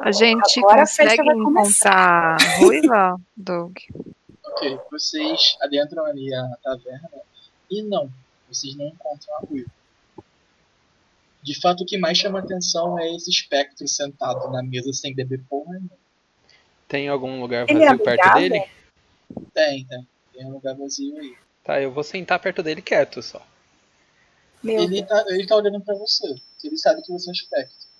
B: A gente
D: Agora a
B: consegue
D: vai começar.
B: encontrar a ruiva, Doug?
A: Ok, vocês adentram ali a taverna e não, vocês não encontram a ruiva. De fato, o que mais chama atenção é esse espectro sentado na mesa sem beber porra nenhuma.
C: Tem algum lugar
D: é
C: vazio perto
D: amigável?
C: dele?
A: Tem, tem. Tem um lugar vazio aí.
C: Tá, eu vou sentar perto dele quieto só.
D: Meu
A: Ele tá, ele tá olhando pra você. Ele sabe que você é um espectro.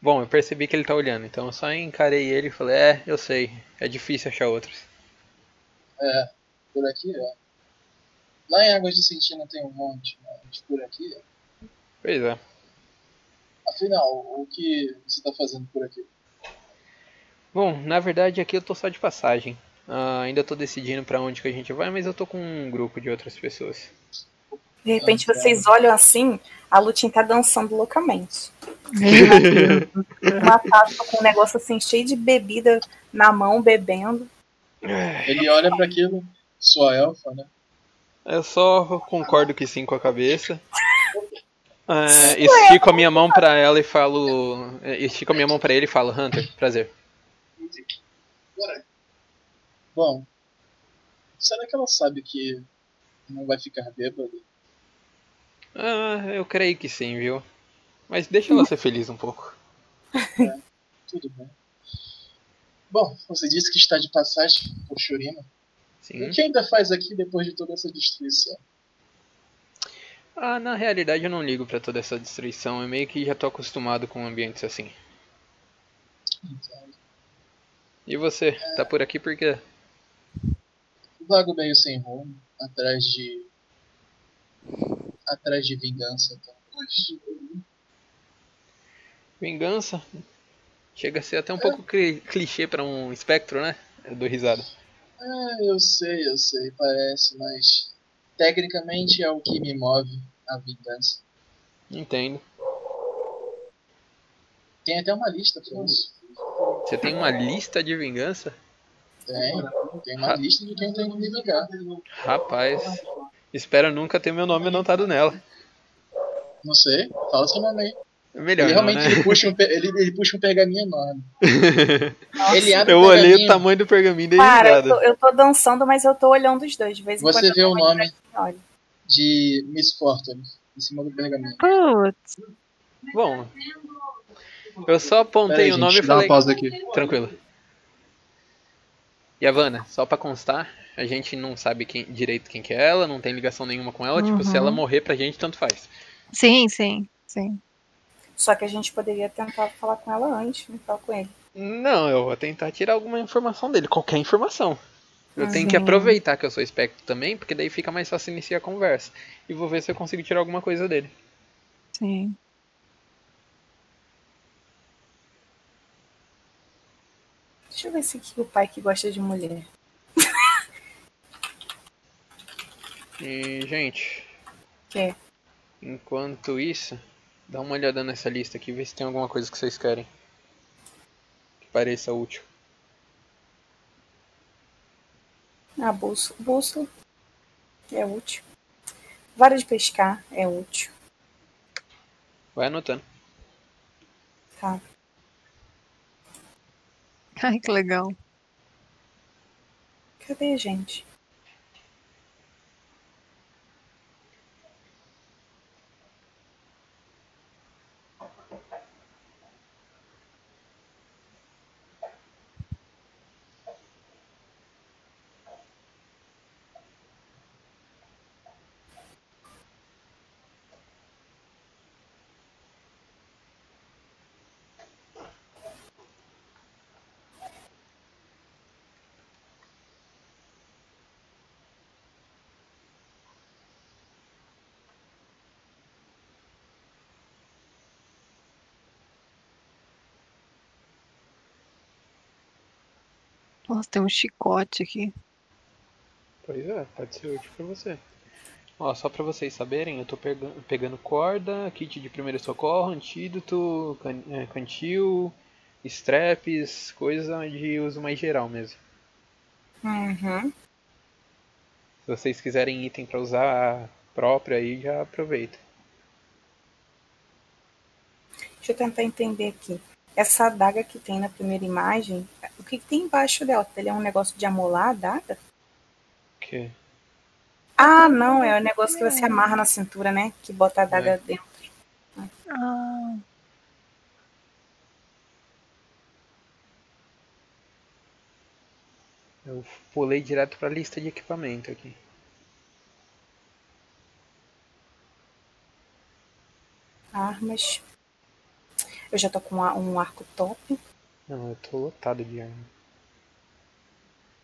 C: Bom, eu percebi que ele tá olhando, então eu só encarei ele e falei, é, eu sei, é difícil achar outros.
A: É, por aqui é. Lá em Águas de Sentina tem um monte, mas por aqui é.
C: Pois é.
A: Afinal, o que você tá fazendo por aqui?
C: Bom, na verdade aqui eu tô só de passagem. Ah, ainda tô decidindo pra onde que a gente vai, mas eu tô com um grupo de outras pessoas.
D: De repente vocês olham assim, a Lutin tá dançando loucamente. Uma taça com um negócio assim, cheio de bebida na mão, bebendo.
A: Ele olha pra aquilo, sua elfa, né?
C: Eu só concordo que sim com a cabeça. É, estico a minha mão pra ela e falo. é, Estico a minha mão pra ele e falo, Hunter, prazer.
A: Bom, será que ela sabe que não vai ficar bêbada?
C: Ah, eu creio que sim, viu? Mas deixa ela ser feliz um pouco.
A: Tudo bem. Bom, você disse que está de passagem por Shurima.
C: Sim.
A: O que ainda faz aqui depois de toda essa destruição?
C: Ah, na realidade eu não ligo pra toda essa destruição. Eu meio que já tô acostumado com ambientes assim.
A: Então,
C: E você, tá por aqui por quê?
A: vago meio sem rumo, atrás de. Atrás de vingança. talvez.
C: Vingança? Chega a ser até um pouco cli- clichê pra um espectro, né? Eu dou risada.
A: Ah, eu sei, eu sei, parece, mas. tecnicamente é o que me move a vingança.
C: Entendo.
A: Tem até uma lista pra isso.
C: Você tem uma lista de vingança?
A: Tem, tem uma lista de quem tem que me vingar.
C: Rapaz, espero nunca ter meu nome anotado nela.
A: Não sei, fala seu nome aí.
C: É melhor
A: Ele
C: não,
A: realmente
C: né?
A: ele puxa, um, ele, ele puxa um pergaminho enorme. Ele abre
C: Eu olhei o tamanho do pergaminho e dei
D: Cara, eu tô, eu tô dançando, mas eu tô olhando os dois. De vez em
A: Você
D: quando
A: vê o nome de Miss Fortune em cima do pergaminho.
B: Putz,
C: Bom, eu só apontei
A: Pera
C: o nome
A: gente,
C: e
A: dá uma
C: falei.
A: pausa aqui.
C: Tranquilo. E a Vanna, só pra constar, a gente não sabe quem, direito quem que é ela, não tem ligação nenhuma com ela. Tipo, se
B: Uhum.
C: ela morrer pra gente, tanto faz.
B: Sim, sim, sim.
D: Só que a gente poderia tentar falar com ela antes, não falar com ele.
C: Não, eu vou tentar tirar alguma informação dele, qualquer informação. Eu tenho que
B: Sim.
C: aproveitar que eu sou espectro também, porque daí fica mais fácil iniciar a conversa. E vou ver se eu consigo tirar alguma coisa dele.
B: Sim.
D: Deixa eu ver se aqui o pai que gosta de mulher.
C: E, gente,
D: Que?
C: enquanto isso, dá uma olhada nessa lista aqui, vê se tem alguma coisa que vocês querem. Que pareça útil.
D: A bússola, bússola é útil. Vara de pescar é útil.
C: Vai anotando.
D: Tá.
B: Ai, que legal.
D: Cadê, gente?
B: Nossa, tem um chicote aqui.
C: Pois é, pode ser útil pra você. Ó, só pra vocês saberem, eu tô pega- pegando corda, kit de primeiro socorro, antídoto, can é, cantil, straps, coisa de uso mais geral mesmo.
D: Uhum.
C: Se vocês quiserem item pra usar próprio aí, já aproveita.
D: Deixa eu tentar entender aqui. Essa adaga que tem na primeira imagem, o que, que tem embaixo dela? Ele é um negócio de amolar a adaga?
C: Que
D: Ah, não, é o negócio que você amarra na cintura, né? Que bota a adaga
C: É.
D: dentro.
B: Ah,
C: eu pulei direto pra lista de equipamento aqui.
D: Armas. Eu já tô com um arco top.
C: Não, eu tô lotado de arma.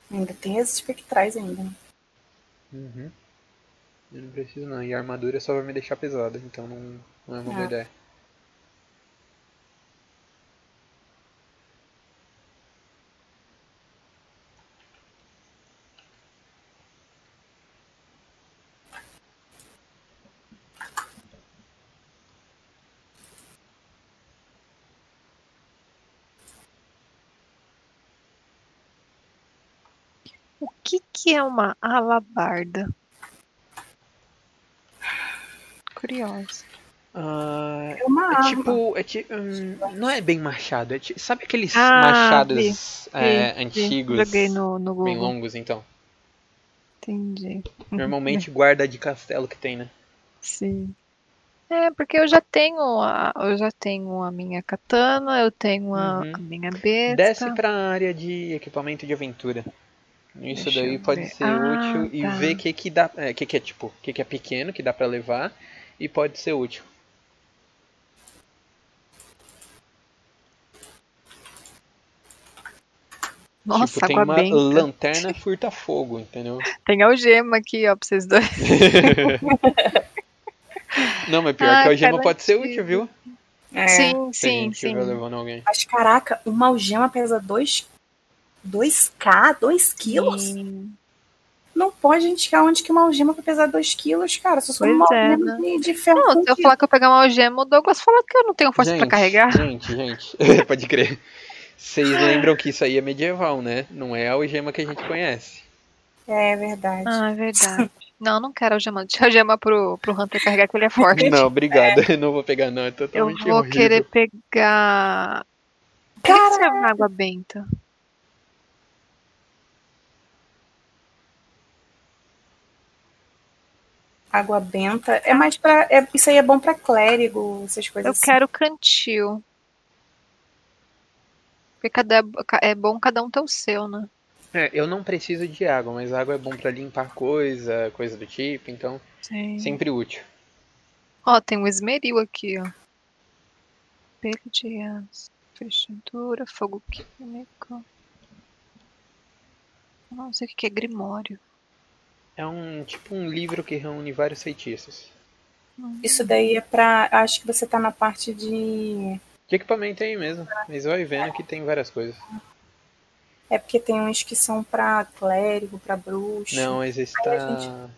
D: Ainda tem as espectrais ainda. né?
C: Uhum. Eu não preciso não. E a armadura só vai me deixar pesada, então não, não é uma boa
D: Ah.
C: ideia.
B: o que é uma alabarda? Curiosa.
C: Ah,
D: É uma
C: é tipo. É ti- hum, não é bem machado, é ti- sabe aqueles
B: Ah,
C: machados é,
B: Vi, vi.
C: antigos,
B: Joguei no, no
C: bem
B: Google.
C: longos então?
B: Entendi.
C: Normalmente guarda de castelo que tem, né?
B: Sim. É, porque eu já tenho a, eu já tenho a minha katana, eu tenho a,
C: Uhum.
B: a minha besta.
C: Desce pra área de equipamento de aventura. Isso
B: Deixa
C: daí pode
B: ver.
C: ser
B: Ah,
C: útil e
B: tá.
C: ver o que que dá, é, que que é tipo, o que que é pequeno que dá pra levar e pode ser útil.
B: Nossa,
C: tipo, tem uma
B: benta.
C: lanterna furta-fogo, entendeu?
B: Tem algema aqui, ó, pra vocês dois.
C: Não, mas pior
B: Ah,
C: que a algema pode ser útil, viu?
D: É.
B: sim,
C: Se
B: sim, sim.
C: levando alguém.
D: Mas caraca, uma algema pesa 2 2K, 2 quilos?
B: Sim.
D: Não pode indicar onde que uma algema vai pesar 2 quilos, cara. Só sou uma
B: é,
D: algema de, de ferro.
B: Não, se eu falar que eu pegar uma algema, o Douglas fala que eu não tenho força
C: gente,
B: pra carregar.
C: Gente, gente, pode crer. Vocês lembram que isso aí é medieval, né? Não é a algema que a gente conhece.
D: É verdade.
B: Ah, é verdade. Não, não quero algema. Deixa algema pro, pro Hunter carregar que ele é forte.
C: Não, obrigado. Eu não vou pegar, não. É
B: Eu
C: totalmente
B: vou
C: horrível.
B: querer pegar. Pra que água benta?
D: Água benta. É mais pra. é- isso aí é bom pra clérigo, essas coisas
B: Eu
D: assim.
B: quero cantil. Porque cada, é bom cada um ter o seu, né?
C: É, eu não preciso de água, mas água é bom pra limpar coisa, coisa do tipo, então
B: Sim.
C: sempre útil.
B: Ó, tem um esmeril aqui, ó. Espelho de aço, fechadura, fogo químico. Não sei o que é grimório.
C: É um tipo um livro que reúne vários feitiços.
D: Isso daí é pra. Acho que você tá na parte de.
C: De equipamento aí mesmo, mas vai vendo que tem várias coisas.
D: É porque tem uns que são pra clérigo, pra bruxo.
C: Não, mas esse tá.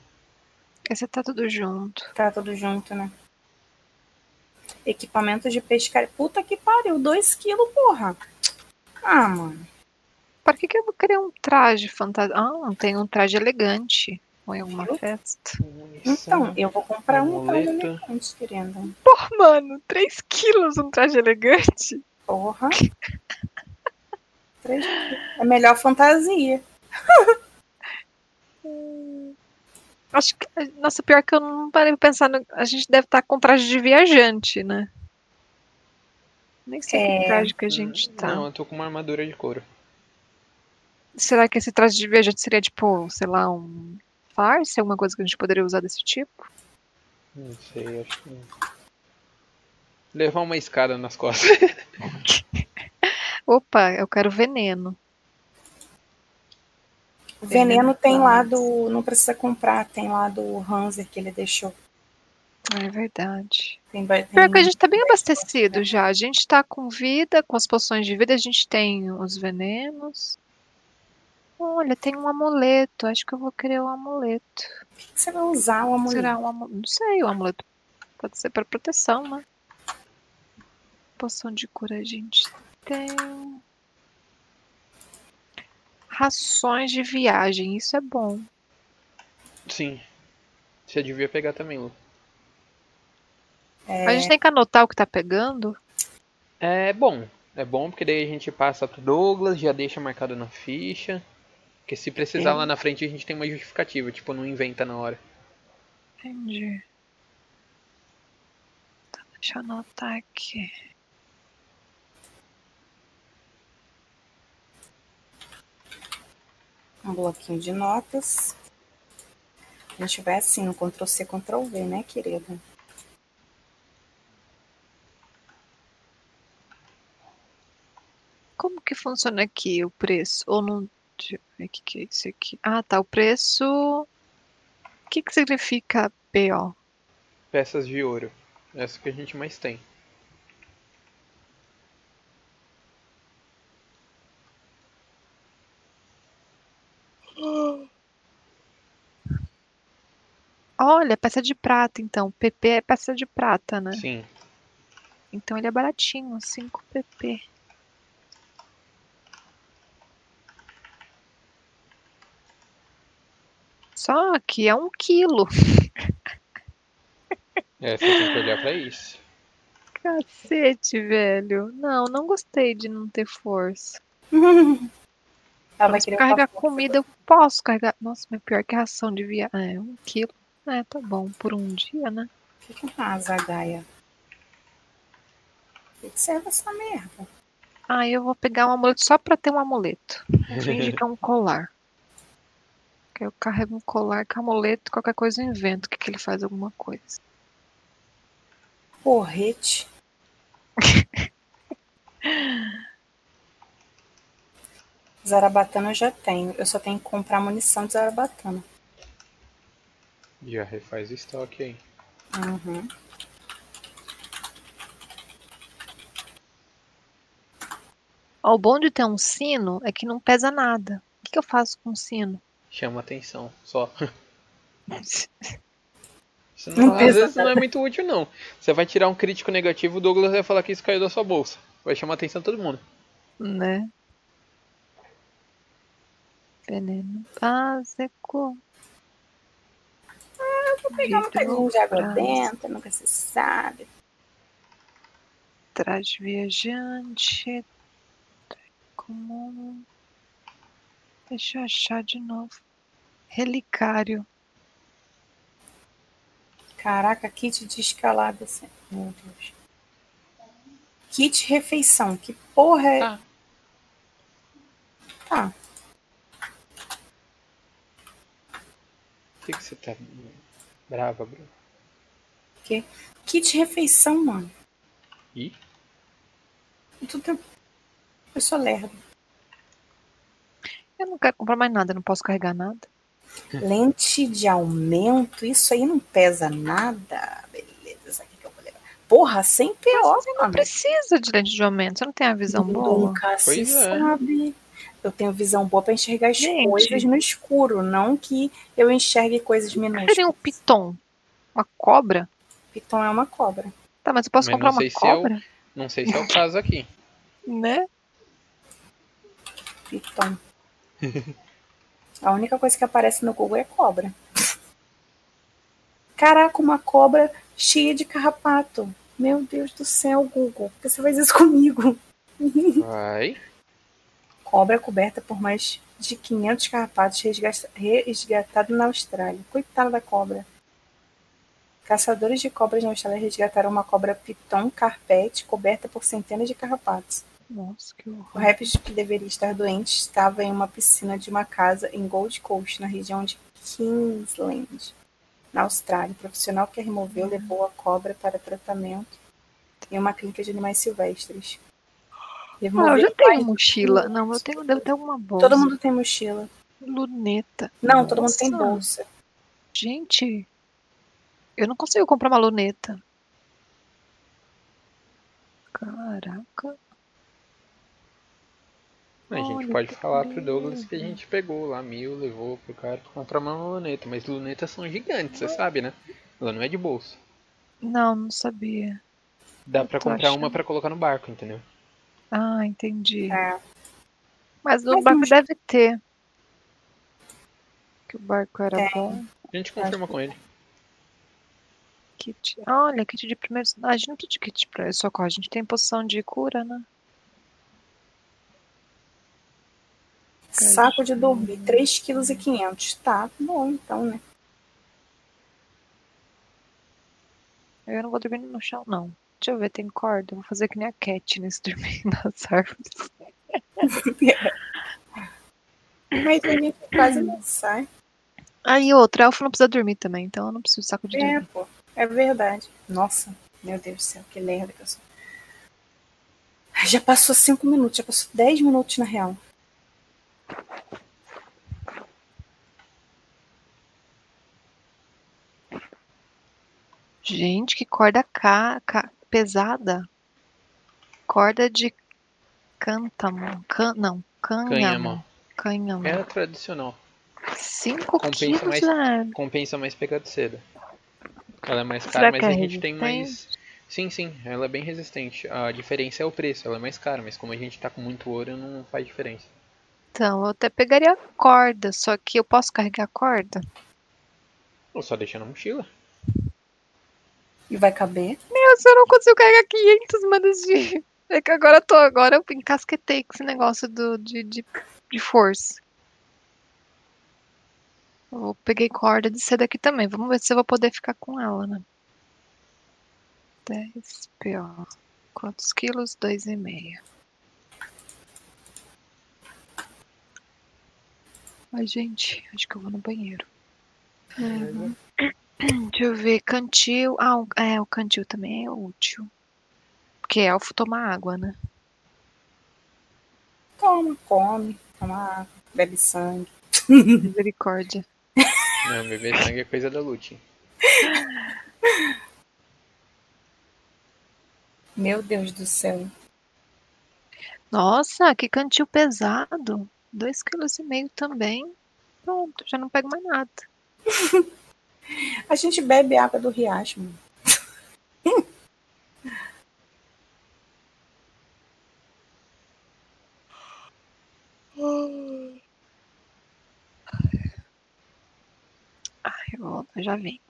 B: Esse tá tudo junto.
D: Tá tudo junto, né? Equipamento de pescaria. Puta que pariu, 2 quilos, porra. Ah, mano.
B: Pra que, que eu vou querer um traje fantasia? Ah, tem um traje elegante. Ou em alguma
D: Eu?
B: festa.
D: Então, eu vou comprar um traje elegante, querendo.
B: Porra, mano, 3 quilos um traje elegante?
D: Porra. Três quilos. É melhor fantasia.
B: Acho que. Nossa, pior que eu não parei pra pensar. No... A gente deve estar com traje de viajante, né? Nem sei
D: É.
B: que traje que a gente tá.
C: Não, eu tô com uma armadura de couro.
B: Será que esse traje de viajante seria tipo, sei lá, um farce? Alguma coisa que a gente poderia usar desse tipo?
C: Não sei, acho que. não. Levar uma escada nas costas.
B: Opa, eu quero veneno.
D: O veneno tem lá do. Não precisa comprar, tem lá do Hanser que ele deixou.
B: Ah, é verdade.
D: Tem, ba-
B: Pior que a
D: tem-
B: gente tá bem abastecido já. A gente tá com vida, com as poções de vida, a gente tem os venenos. Olha, tem um amuleto. Acho que eu vou querer o amuleto.
D: O que você vai usar o amuleto?
B: Será um amuleto? Não sei, o amuleto pode ser para proteção, né? Poção de cura a gente tem. Rações de viagem, isso é bom.
C: Sim. Você devia pegar também, Lu.
D: É,
B: A gente tem que anotar o que tá pegando.
C: É bom. É bom porque daí a gente passa pro Douglas, já deixa marcado na ficha. Porque se precisar
D: Sim.
C: lá na frente a gente tem uma justificativa, tipo, não inventa na hora.
B: Entendi. Tá, deixa eu anotar aqui.
D: um bloquinho de notas. A gente vai assim, no Ctrl C, Ctrl V, né, querida?
B: Como que funciona aqui o preço? Ou não. Deixa eu ver o que, que é isso aqui. Ah, tá. O preço. O que, que significa PO?
C: Peças de ouro. Essa que a gente mais tem.
B: Olha, peça de prata, então. PP é peça de prata, né?
C: Sim.
B: Então ele é baratinho, 5 PP. Só que é um quilo.
C: É, você tem que olhar pra isso.
B: Cacete, velho. Não, não gostei de não ter força.
D: Vai
B: Mas carregar comida eu posso carregar. Nossa, mas pior que ração de viagem. É, um quilo. É, tá bom. Por um dia, né?
D: O que que uma zagaia? O que que serve essa merda?
B: Ah, eu vou pegar um amuleto só pra ter um amuleto. Vou fingir que é um colar. Que eu carrego um colar com amuleto, qualquer coisa eu invento que, que ele faz alguma coisa.
D: Porrete. Zarabatana eu já tenho. Eu só tenho que comprar munição de Zarabatana.
C: Já refaz estoque aí.
D: Uhum.
B: Ó, o bom de ter um sino é que não pesa nada. O que, que eu faço com o sino?
C: Chama atenção, só. Isso
D: Não
C: não, às vezes não é muito útil, não. Você vai tirar um crítico negativo, o Douglas vai falar que isso caiu da sua bolsa. Vai chamar atenção de todo mundo.
B: Né? Veneno básico.
D: Vou pegar um pezinho de água dentro, nunca se sabe.
B: Traje viajante. Comum. Deixa eu achar de novo. Relicário.
D: Caraca, kit de escalada. Assim. Meu Deus. Kit refeição. Que porra é.
C: Tá.
D: tá.
C: Que, que você tá brava, Bruno? Que?
D: Kit refeição, mano.
C: E?
D: Eu, tô... eu sou lerdo.
B: Eu não quero comprar mais nada, não posso carregar nada.
D: Lente de aumento, isso aí não pesa nada. Beleza, isso aqui que eu vou levar. Porra, 100 PO,
B: Não
D: mano.
B: precisa de lente de aumento, você não tem a visão boa.
D: Nunca se
C: Pois é.
D: sabe. Eu tenho visão boa pra enxergar as
B: Gente.
D: coisas no escuro, não que eu enxergue coisas
B: Eu queria
D: minúsculas.
B: um piton. Uma cobra?
D: Piton é uma cobra.
B: Tá, mas eu posso
C: Mas
B: comprar
C: não
B: uma
C: se é o-
B: cobra?
C: não sei se é o caso aqui.
B: Né?
D: Piton. A única coisa que aparece no Google é cobra. Caraca, uma cobra cheia de carrapato. Meu Deus do céu, Google. Por que você faz isso comigo?
C: Vai.
D: Cobra coberta por mais de 500 carrapatos resgata- resgatado na Austrália. Coitada da cobra. Caçadores de cobras na Austrália resgataram uma cobra piton carpete coberta por centenas de carrapatos.
B: Nossa, que
D: O
B: horror.
D: Rapids, que deveria estar doente, estava em uma piscina de uma casa em Gold Coast, na região de Kingsland, na Austrália. O profissional que a removeu levou a cobra para tratamento em uma clínica de animais silvestres.
B: Ah, eu já tenho
D: mais-
B: mochila. Não, eu tenho, devo ter alguma bolsa.
D: Todo mundo tem mochila.
B: Luneta.
D: Não, todo mundo tem
B: Nossa.
D: bolsa.
B: Gente, eu não consigo comprar uma luneta. Caraca.
C: A gente
B: Olha,
C: pode falar pro Douglas que a gente pegou lá mil, levou pro cara pra comprar uma luneta. Mas lunetas são gigantes, você sabe, né? Ela não é de bolso.
B: Não, não sabia.
C: Dá
B: tô
C: comprar uma
B: achando.
C: pra colocar no barco, entendeu?
B: Ah, entendi.
D: É.
B: Mas no
D: Mas
B: barco
D: não-
B: deve ter. Que o barco era
D: Tem.
B: bom.
C: A gente confirma com ele.
B: Kit. Olha, kit de primeiro. Ah, a gente não precisa de kit pra socorro. A gente tem poção de cura, né?
D: Saco de dormir, 3,5 kg. Tá bom, então, né?
B: Eu não vou dormir no chão, não. Deixa eu ver, tem corda. Eu vou fazer que nem a Katniss dormir nas árvores.
D: Mas a gente quase não sai.
B: Aí outra, elfo não precisa dormir também, então eu não preciso de saco de
D: É,
B: dormir.
D: pô. É verdade. Nossa, meu Deus do céu, que lerda que eu sou. Já passou 5 minutos, já passou 10 minutos na real.
B: Gente, que corda ca... ca- pesada. Corda de cântamo. Can... Não, cânhamo.
C: Cânhamo.
B: Cânhamo.
C: É tradicional.
B: 5
C: Compensa
B: quilos,
C: mais-
B: velho.
C: Compensa mais pegar de seda. Ela é mais
B: Será
C: cara, mas
B: que é
C: a gente tem mais. Sim, sim, ela é bem resistente. A diferença é o preço, ela é mais cara, mas como a gente tá com muito ouro, não faz diferença.
B: Então, eu até pegaria a corda, só que eu posso carregar a corda?
C: Ou só deixar na mochila.
D: E vai caber.
B: Meu, se eu não consigo carregar 500 manas de... É que agora eu tô, agora eu encasquetei com esse negócio do, de, de, de força. Eu peguei corda de seda aqui também. Vamos ver se eu vou poder ficar com ela, né? 10 PO. Quantos quilos? 2,5. Ai, gente, acho que eu vou no banheiro. Deixa eu ver, cantil. Ah, o- é, o cantil também é útil. Porque elfo toma água, né?
D: Toma, come, toma água, bebe sangue.
B: Misericórdia.
C: Não, beber sangue é coisa da Lute.
D: Meu Deus do céu.
B: Nossa, que cantil pesado. 2,5 kg também. Pronto, já não pego mais nada.
D: A gente bebe água do riacho, mano.
B: Ai, eu já vem.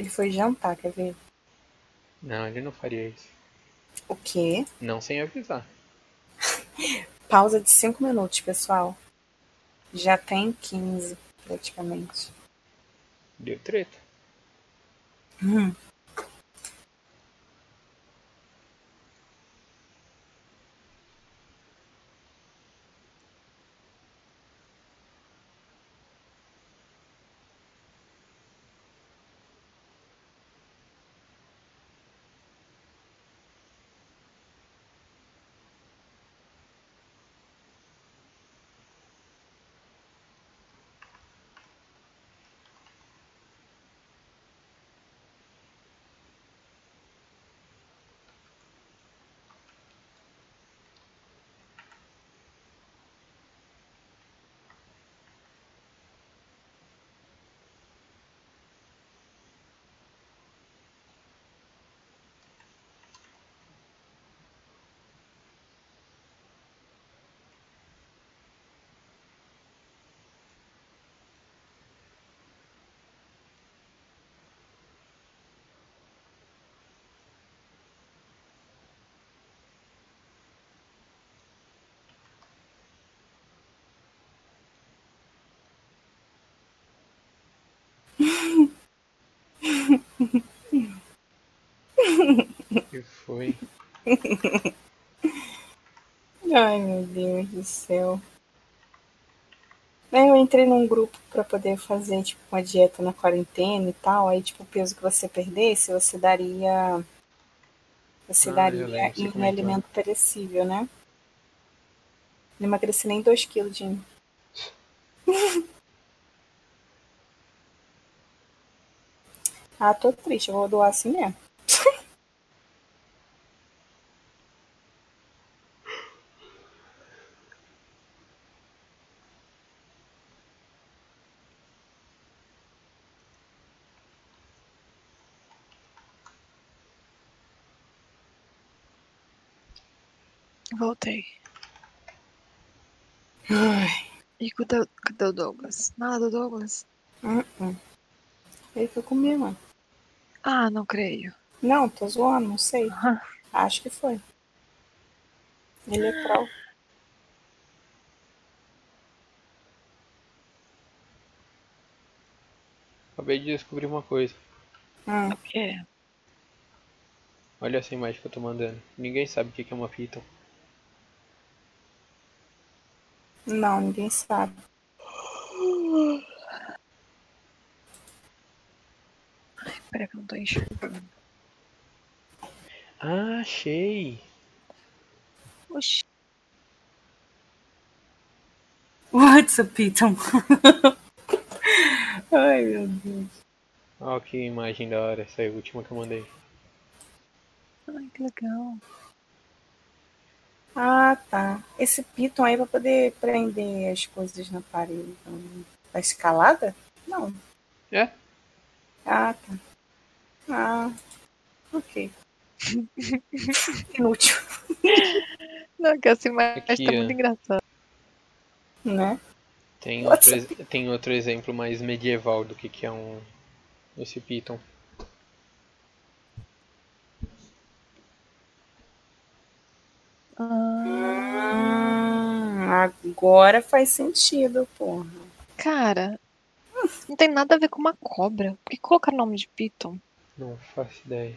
D: Ele foi jantar, quer ver?
C: Não, ele não faria isso.
D: O quê?
C: Não sem avisar.
D: Pausa de 5 minutos, pessoal. Já tem 15, praticamente.
C: Deu treta.
D: Hum.
C: que foi?
D: Ai, meu Deus do céu. Eu entrei num grupo para poder fazer tipo uma dieta na quarentena e tal. Aí tipo o peso que você perdesse, você daria você
C: Ah,
D: daria
C: lembro, você
D: em
C: comentou.
D: alimento perecível, né? Não emagreci nem 2 quilos de Ah, tô triste, eu vou doar assim mesmo.
B: Voltei.
D: Ai,
B: E cadê, cadê o Douglas? Nada, Douglas.
D: hum, hum. Ele foi comer, mano.
B: Ah, não creio.
D: Não, tô zoando, não sei. Acho que foi. Ele é troll.
C: Acabei de descobrir uma coisa.
D: Hum,
B: O quê?
C: Olha essa imagem que eu tô mandando. Ninguém sabe o que que é uma Python.
D: Não, ninguém sabe.
B: Peraí que eu não tô enxergando.
C: Ah, achei!
B: Oxi.
D: What's a Python? Ai, meu Deus.
C: Ó que imagem da hora, essa aí, a última que eu mandei.
B: Ai, que legal.
D: Ah, tá. Esse Python aí pra poder prender as coisas na parede. então, Da escalada? Não.
C: É?
D: Ah, tá. Ah, ok. Inútil,
B: Não, que essa imagem
C: Aqui,
B: tá muito engraçada.
D: né?
C: Tem outro, tem outro exemplo mais medieval do que, que é um esse Python.
D: Hum, agora faz sentido, porra.
B: Cara, não tem nada a ver com uma cobra. Por que colocar nome de Python?
C: Não faço ideia.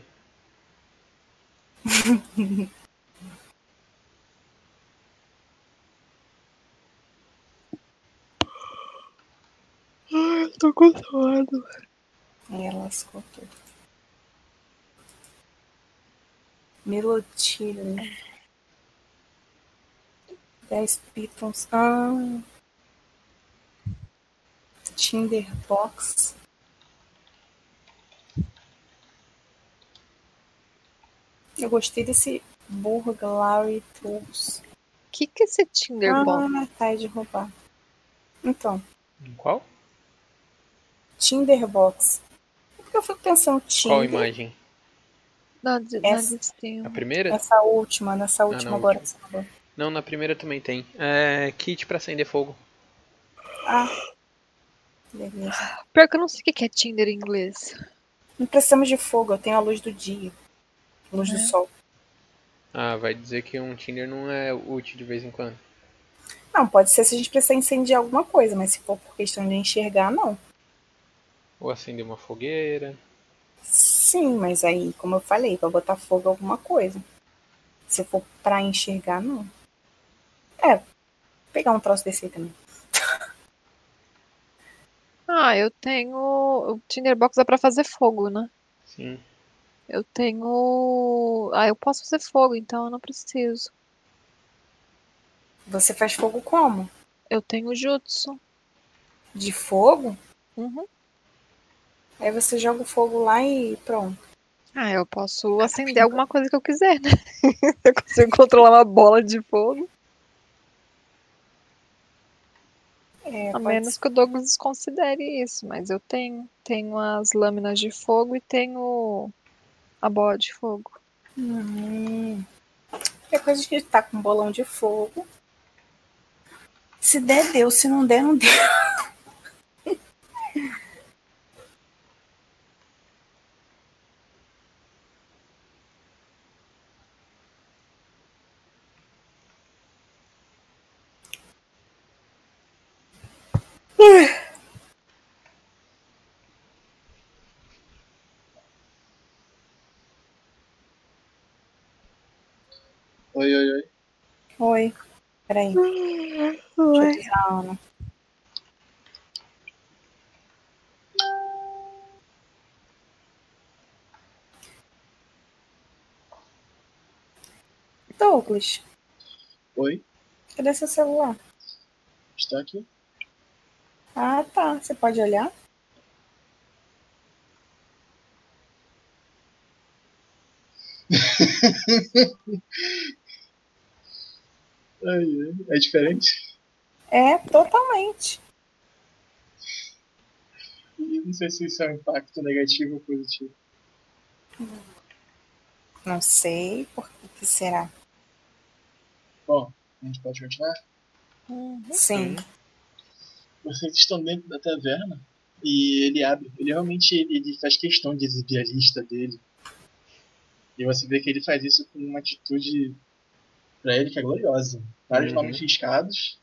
B: Ai, eu tô com sono.
D: Aí ela lascou tudo. Melotile. 10 pitons. Ah. Tinderbox. Eu gostei desse Burglary Tools.
B: O que, que é esse Tinderbox?
D: Ah, tá, é de roubar. Então,
C: Qual?
D: Tinderbox. Porque eu fico pensando Tinder.
C: Qual imagem?
B: De, não
D: essa-.
C: A primeira?
D: Nessa última, nessa última
C: na
D: agora.
C: última. Não, na primeira também tem. É kit pra acender fogo.
D: Ah. Beleza.
B: Pior que eu não sei o que é Tinder em inglês.
D: Não precisamos de fogo, eu tenho a luz do dia. Luz do sol.
C: Ah, vai dizer que um Tinder não é útil de vez em quando.
D: Não, pode ser se a gente precisar incendiar alguma coisa, mas se for por questão de enxergar, não.
C: Ou acender uma fogueira.
D: Sim, mas aí, como eu falei, pra botar fogo em alguma coisa. Se for pra enxergar, não. É, pegar um troço desse aí também.
B: Ah, eu tenho. O Tinderbox é pra fazer fogo, né?
C: Sim.
B: Eu tenho. Ah, eu posso fazer fogo, então eu não preciso.
D: Você faz fogo como?
B: Eu tenho jutsu.
D: De fogo?
B: Uhum.
D: Aí você joga o fogo lá e pronto.
B: Ah, eu posso acender alguma coisa que eu quiser, né? eu consigo controlar uma bola de fogo.
D: É,
B: A menos que o Douglas desconsidere isso, mas eu tenho. Tenho as lâminas de fogo e tenho a bola de fogo.
D: Hum. Coisa a gente tá com um bolão de fogo. Se der, deu. Se não der, não deu.
A: Oi, oi, oi.
D: Oi. Peraí. Deixa eu a Ana. Douglas,
A: Oi,
D: cadê seu celular?
A: está aqui?
D: Ah, tá. Você pode olhar?
A: É diferente?
D: É, totalmente.
A: E não sei se isso é um impacto negativo ou positivo.
D: Não sei por que, será.
A: Bom, a gente pode continuar?
D: Sim.
A: Vocês estão dentro da taverna e ele abre. Ele realmente ele, ele faz questão de exibir a lista dele. E você vê que ele faz isso com uma atitude pra ele que é gloriosa. Vários
C: Uhum.
A: nomes riscados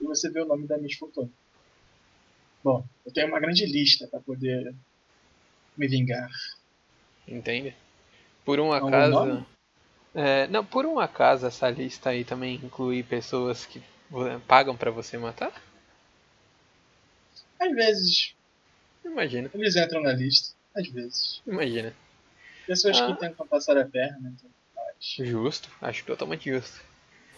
A: e você vê o nome da Miss Fortuna. Bom, eu tenho uma grande lista para poder me vingar.
C: Entende? Por um acaso. É, não, por um acaso essa lista aí também inclui pessoas que pagam pra você matar?
A: Às vezes
C: Imagina,
A: eles entram na lista, às vezes.
C: imagina.
A: Pessoas
C: Ah.
A: que tentam passar a perna, então.
C: Justo, acho totalmente justo.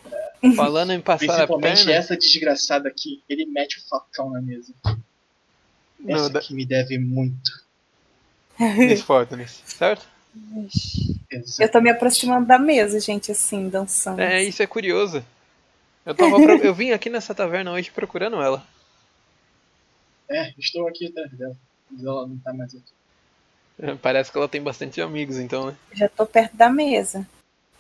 C: Falando em passar a
A: Principalmente
C: perna.
A: essa desgraçada aqui, ele mete o facão na mesa.
C: Não,
A: Essa
C: da-
A: aqui me deve muito.
C: Miss Fortunes, certo?
A: Exato.
D: Eu tô me aproximando da mesa, gente, assim, dançando.
C: É, isso é curioso. Eu, tava pro- eu vim aqui nessa taverna hoje procurando ela.
A: É, estou aqui atrás dela. Mas ela não tá mais aqui.
C: É, Parece que ela tem bastante amigos, então, né?
D: Já tô perto da mesa.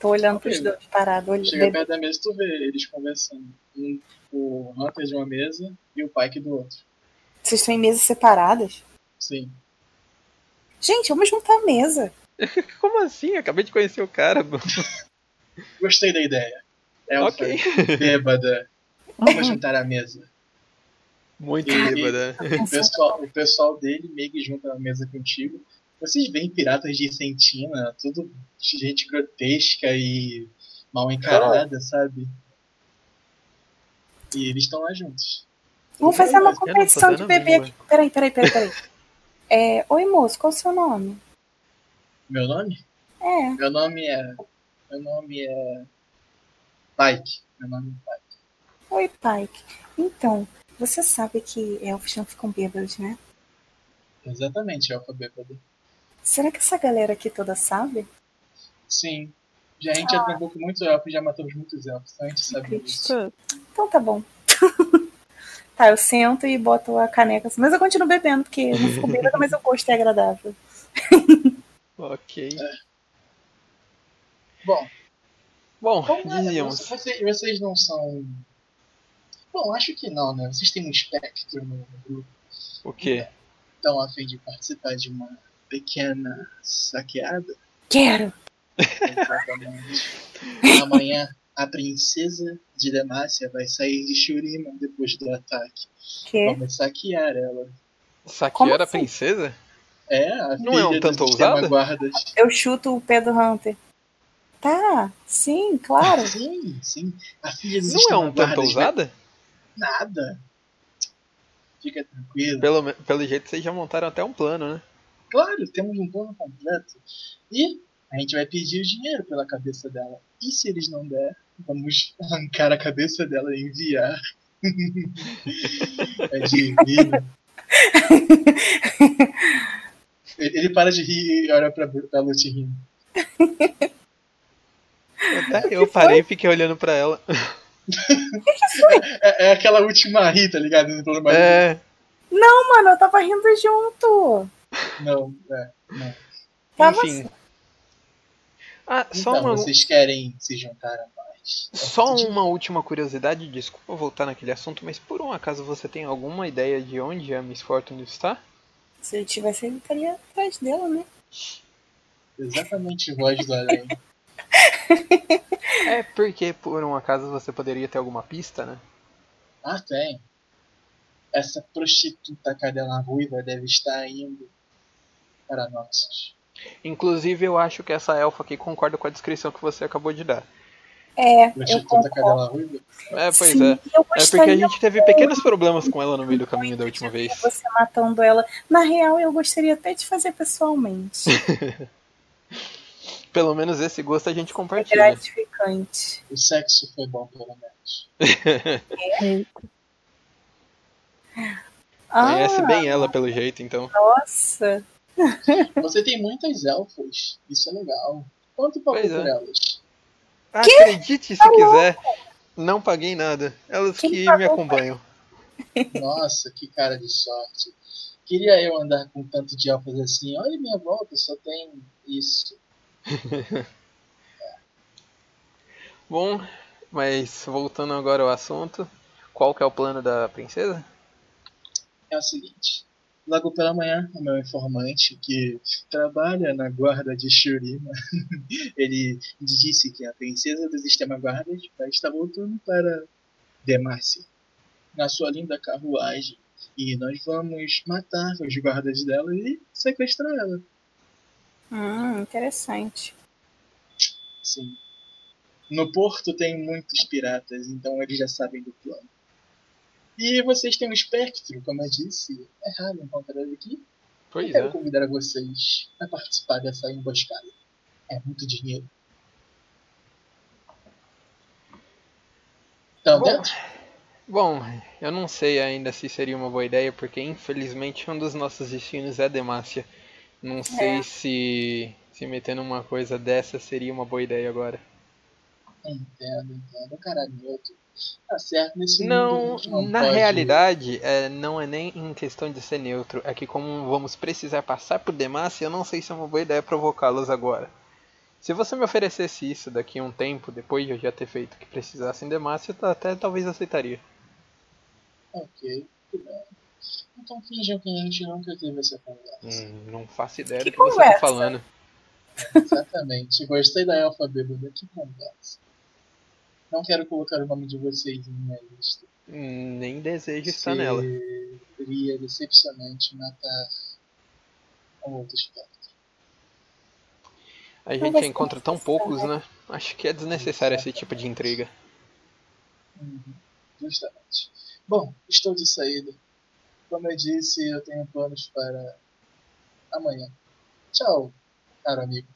D: Tô olhando pros
A: Ok.
D: dois parados. olhando.
A: Chega perto da mesa tu vê eles conversando. Um, o Hunter de uma mesa e o Pike do outro.
D: Vocês estão em mesas separadas?
A: Sim.
D: Gente, vamos juntar a mesa.
C: Como assim? Acabei de conhecer o cara.
A: Gostei da ideia. Elfa,
C: ok.
A: bêbada. Vamos juntar a mesa.
C: Muito
A: E-
C: bêbada.
A: O pessoal, o pessoal dele meio que junta a mesa contigo. Vocês veem piratas de Sentina, tudo gente grotesca e mal encarada, sabe? E eles estão lá juntos.
D: Vamos fazer uma competição de bebê aqui. Peraí, peraí, peraí, peraí. É, Oi, moço, qual é o seu nome?
A: Meu nome?
D: É,
A: Meu nome é. Meu nome é. Pike. Meu nome é Pike.
D: oi, Pike. Então, você sabe que elfos não ficam bêbados, né?
A: Exatamente, Elfa Bêbada.
D: Será que essa galera aqui toda sabe?
A: Sim. Já a gente já trampou com muitos elfos, já matamos muitos elfos, então a gente sabe disso.
D: Então tá bom. tá, eu sento e boto a caneca assim. Mas eu continuo bebendo, porque não fico bêbada, mas o gosto é agradável.
C: ok.
A: Bom,
C: Bom,
A: Como é?
C: dizíamos.
A: Vocês, vocês não são. Bom, acho que não, né? Vocês têm um espectro no grupo.
C: O quê?
A: Estão a fim de participar de uma pequena saqueada?
D: Quero.
A: Exatamente. Amanhã a princesa de Demacia vai sair de Shurima depois do ataque.
D: Que?
A: Vamos saquear ela.
C: Saquear
D: Como
C: a
D: assim?
C: princesa?
A: É, a
C: Não é um
A: filha
C: tanto ousada?
A: guardas.
D: Eu chuto o pé do Hunter. Tá, sim, claro.
A: Sim, sim. A filha do
C: Não é um tanto ousada?
A: Nada. Fica tranquilo.
C: Pelo, pelo jeito vocês já montaram até um plano, né?
A: Claro, temos um plano completo. E a gente vai pedir o dinheiro pela cabeça dela. E se eles não der, vamos arrancar a cabeça dela e enviar. é divino. Ele ele para de rir e olha pra, pra Lute rindo.
C: Eu parei e fiquei olhando pra ela.
A: É, é aquela última ri, tá ligado? No
C: É,
D: Não, mano, eu tava rindo junto.
A: Não, é. Não.
D: Tava
C: enfim. Ah, só
A: Então,
C: uma,
A: vocês querem se juntar a nós?
C: só uma última curiosidade, desculpa voltar naquele assunto, mas por um acaso você tem alguma ideia de onde a Miss Fortune está?
D: Se ele tivesse, ele estaria atrás dela, né?
A: Exatamente voz do além.
C: É porque por um acaso você poderia ter alguma pista, né?
A: Ah, tem. Essa prostituta cadela ruiva deve estar indo para Noxus.
C: Inclusive eu acho que essa elfa aqui concorda com a descrição que você acabou de dar.
D: É, eu
A: Prostituta
D: concordo.
C: É, pois
D: Sim,
C: é. É porque a gente teve pequenos problemas com ela no meio do caminho da última vez.
D: Você matando ela. Na real, eu gostaria até de fazer pessoalmente.
C: Pelo menos esse gosto a gente
D: É
C: compartilha.
D: gratificante.
A: O sexo foi bom, pelo menos.
C: Conhece
D: Ah,
C: bem ela pelo jeito, então.
D: nossa.
A: Você tem muitas elfas. Isso é legal. Quanto pagou
C: Pois é.
A: por elas?
C: Acredite se quiser, não paguei nada. Elas
D: Quem
C: que me acompanham.
A: Nossa, que cara de sorte. Queria eu andar com tanto de elfas assim. Olha minha volta, só tem isso.
C: Bom, mas voltando agora ao assunto, qual que é o plano da princesa?
A: É o seguinte. Logo pela manhã, o meu informante, que trabalha na guarda de Shurima, ele disse que a princesa do sistema guardas estar voltando para Demacia, na sua linda carruagem. E nós vamos matar os guardas dela e sequestrar ela.
D: Hum, interessante.
A: Sim. No porto tem muitos piratas, então eles já sabem do plano. E vocês têm um espectro, como eu disse. É raro encontrar ele aqui.
C: Pois
A: Eu quero
C: é.
A: convidar vocês a participar dessa emboscada. É muito dinheiro. Então,
C: Bom.
A: dentro?
C: Bom, eu não sei ainda se seria uma boa ideia, porque infelizmente um dos nossos destinos é Demacia. Não sei se se meter numa coisa dessa seria uma boa ideia agora.
A: Entendo, entendo. Caralho, neutro. Tá certo, nesse
C: Não,
A: mundo não
C: na
A: pode-
C: realidade, é, não é nem em questão de ser neutro. É que como vamos precisar passar por Demacia, eu não sei se é uma boa ideia provocá-los agora. Se você me oferecesse isso daqui a um tempo, depois de eu já ter feito o que precisasse em Demacia, eu até talvez aceitaria.
A: Ok, tudo bem. Então finjam que a gente nunca teve essa conversa.
C: Hum, não faço ideia
D: Que
C: do que você tá
D: conversa?
C: falando.
A: Exatamente. Gostei da Elfa Bêbada. Que conversa. Não quero colocar o nome de vocês em minha lista.
C: Hum, Nem desejo estar nela.
A: Seria decepcionante matar um outro espectro.
C: A gente encontra tão poucos, né? Acho que é desnecessário esse tipo de intriga.
A: Uhum, Justamente. Bom, estou de saída. Como eu disse, eu tenho planos para amanhã. Tchau, caro amigo.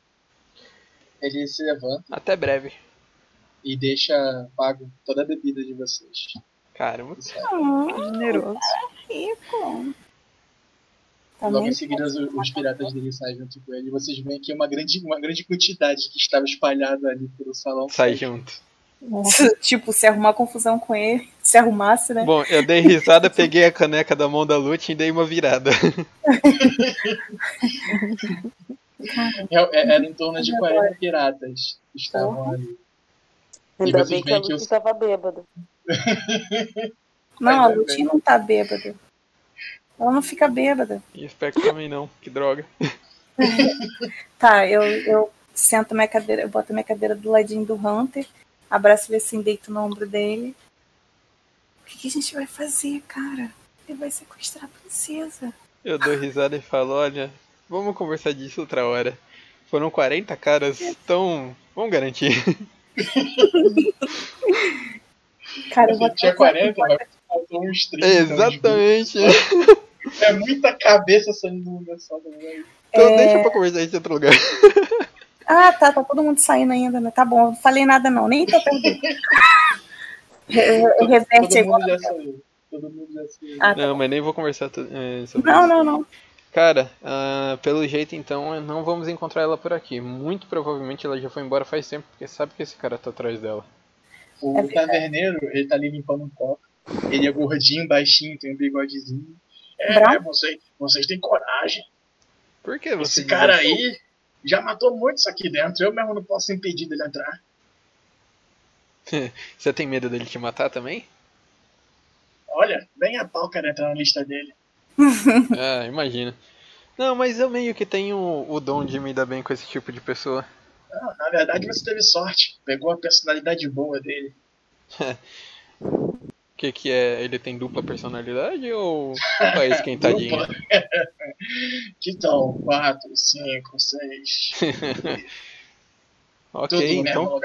A: Ele se levanta
C: Até breve.
A: E deixa pago toda a bebida de vocês.
C: Caramba.
D: Hum,
B: Generoso.
D: rico.
A: Logo
D: Também
A: em seguida, os, os piratas dele saem junto com ele. E vocês veem que uma grande, uma grande quantidade que estava espalhada ali pelo salão.
C: Sai junto.
D: tipo, se arrumar confusão com ele, se arrumasse, né?
C: Bom, eu dei risada, peguei a caneca da mão da Lute e dei uma virada.
A: É- é- Era em torno de 40 piratas que estavam ali.
E: Ainda bem que a
A: que
E: Lucy
A: eu-
E: tava bêbada.
D: Não, a Luti não tá bêbada. Ela não fica bêbada.
C: E espero que também não, que droga.
D: Tá, eu, eu sento minha cadeira, eu boto minha cadeira do ladinho do Hunter, abraço ele assim, deito no ombro dele. O que, que a gente vai fazer, cara? Ele vai sequestrar a princesa.
C: Eu dou risada e falo, olha, vamos conversar disso outra hora. Foram 40 caras, então vamos garantir.
D: Cara, eu vou
A: tinha
D: até-
A: 40, mas faltou uns 30.
C: Exatamente.
A: É muita cabeça saindo um lugar só também.
C: Então
D: É.
C: deixa pra conversar em outro lugar.
D: Ah, tá, tá todo mundo saindo ainda, né? Tá bom, não falei nada não, nem tô perdendo. Eu reverte
A: Todo
D: aí.
A: mundo já saiu. Todo mundo já saiu.
D: Ah, tá.
C: Não, mas nem vou conversar é, sobre
D: Não,
C: isso.
D: não, não.
C: Cara, ah, pelo jeito então, não vamos encontrar ela por aqui. Muito provavelmente ela já foi embora faz tempo, porque sabe que esse cara tá atrás dela.
A: O
D: É
A: taverneiro, ele tá ali limpando um copo. Ele é gordinho, baixinho, tem um bigodezinho. É,
D: Bravo?
A: vocês, vocês têm coragem.
C: Por que você
A: Esse cara aí já matou muitos aqui dentro. Eu mesmo não posso impedir dele entrar.
C: Você tem medo dele te matar também?
A: Olha, bem a pau, cara, entrar na lista dele.
C: ah, imagina. Não, mas eu meio que tenho o dom de me dar bem com esse tipo de pessoa.
A: Ah, na verdade, você teve sorte. Pegou a personalidade boa dele.
C: O que que é? Ele tem dupla personalidade ou é esquentadinho?
A: Que tal? Quatro, cinco, seis.
C: ok, então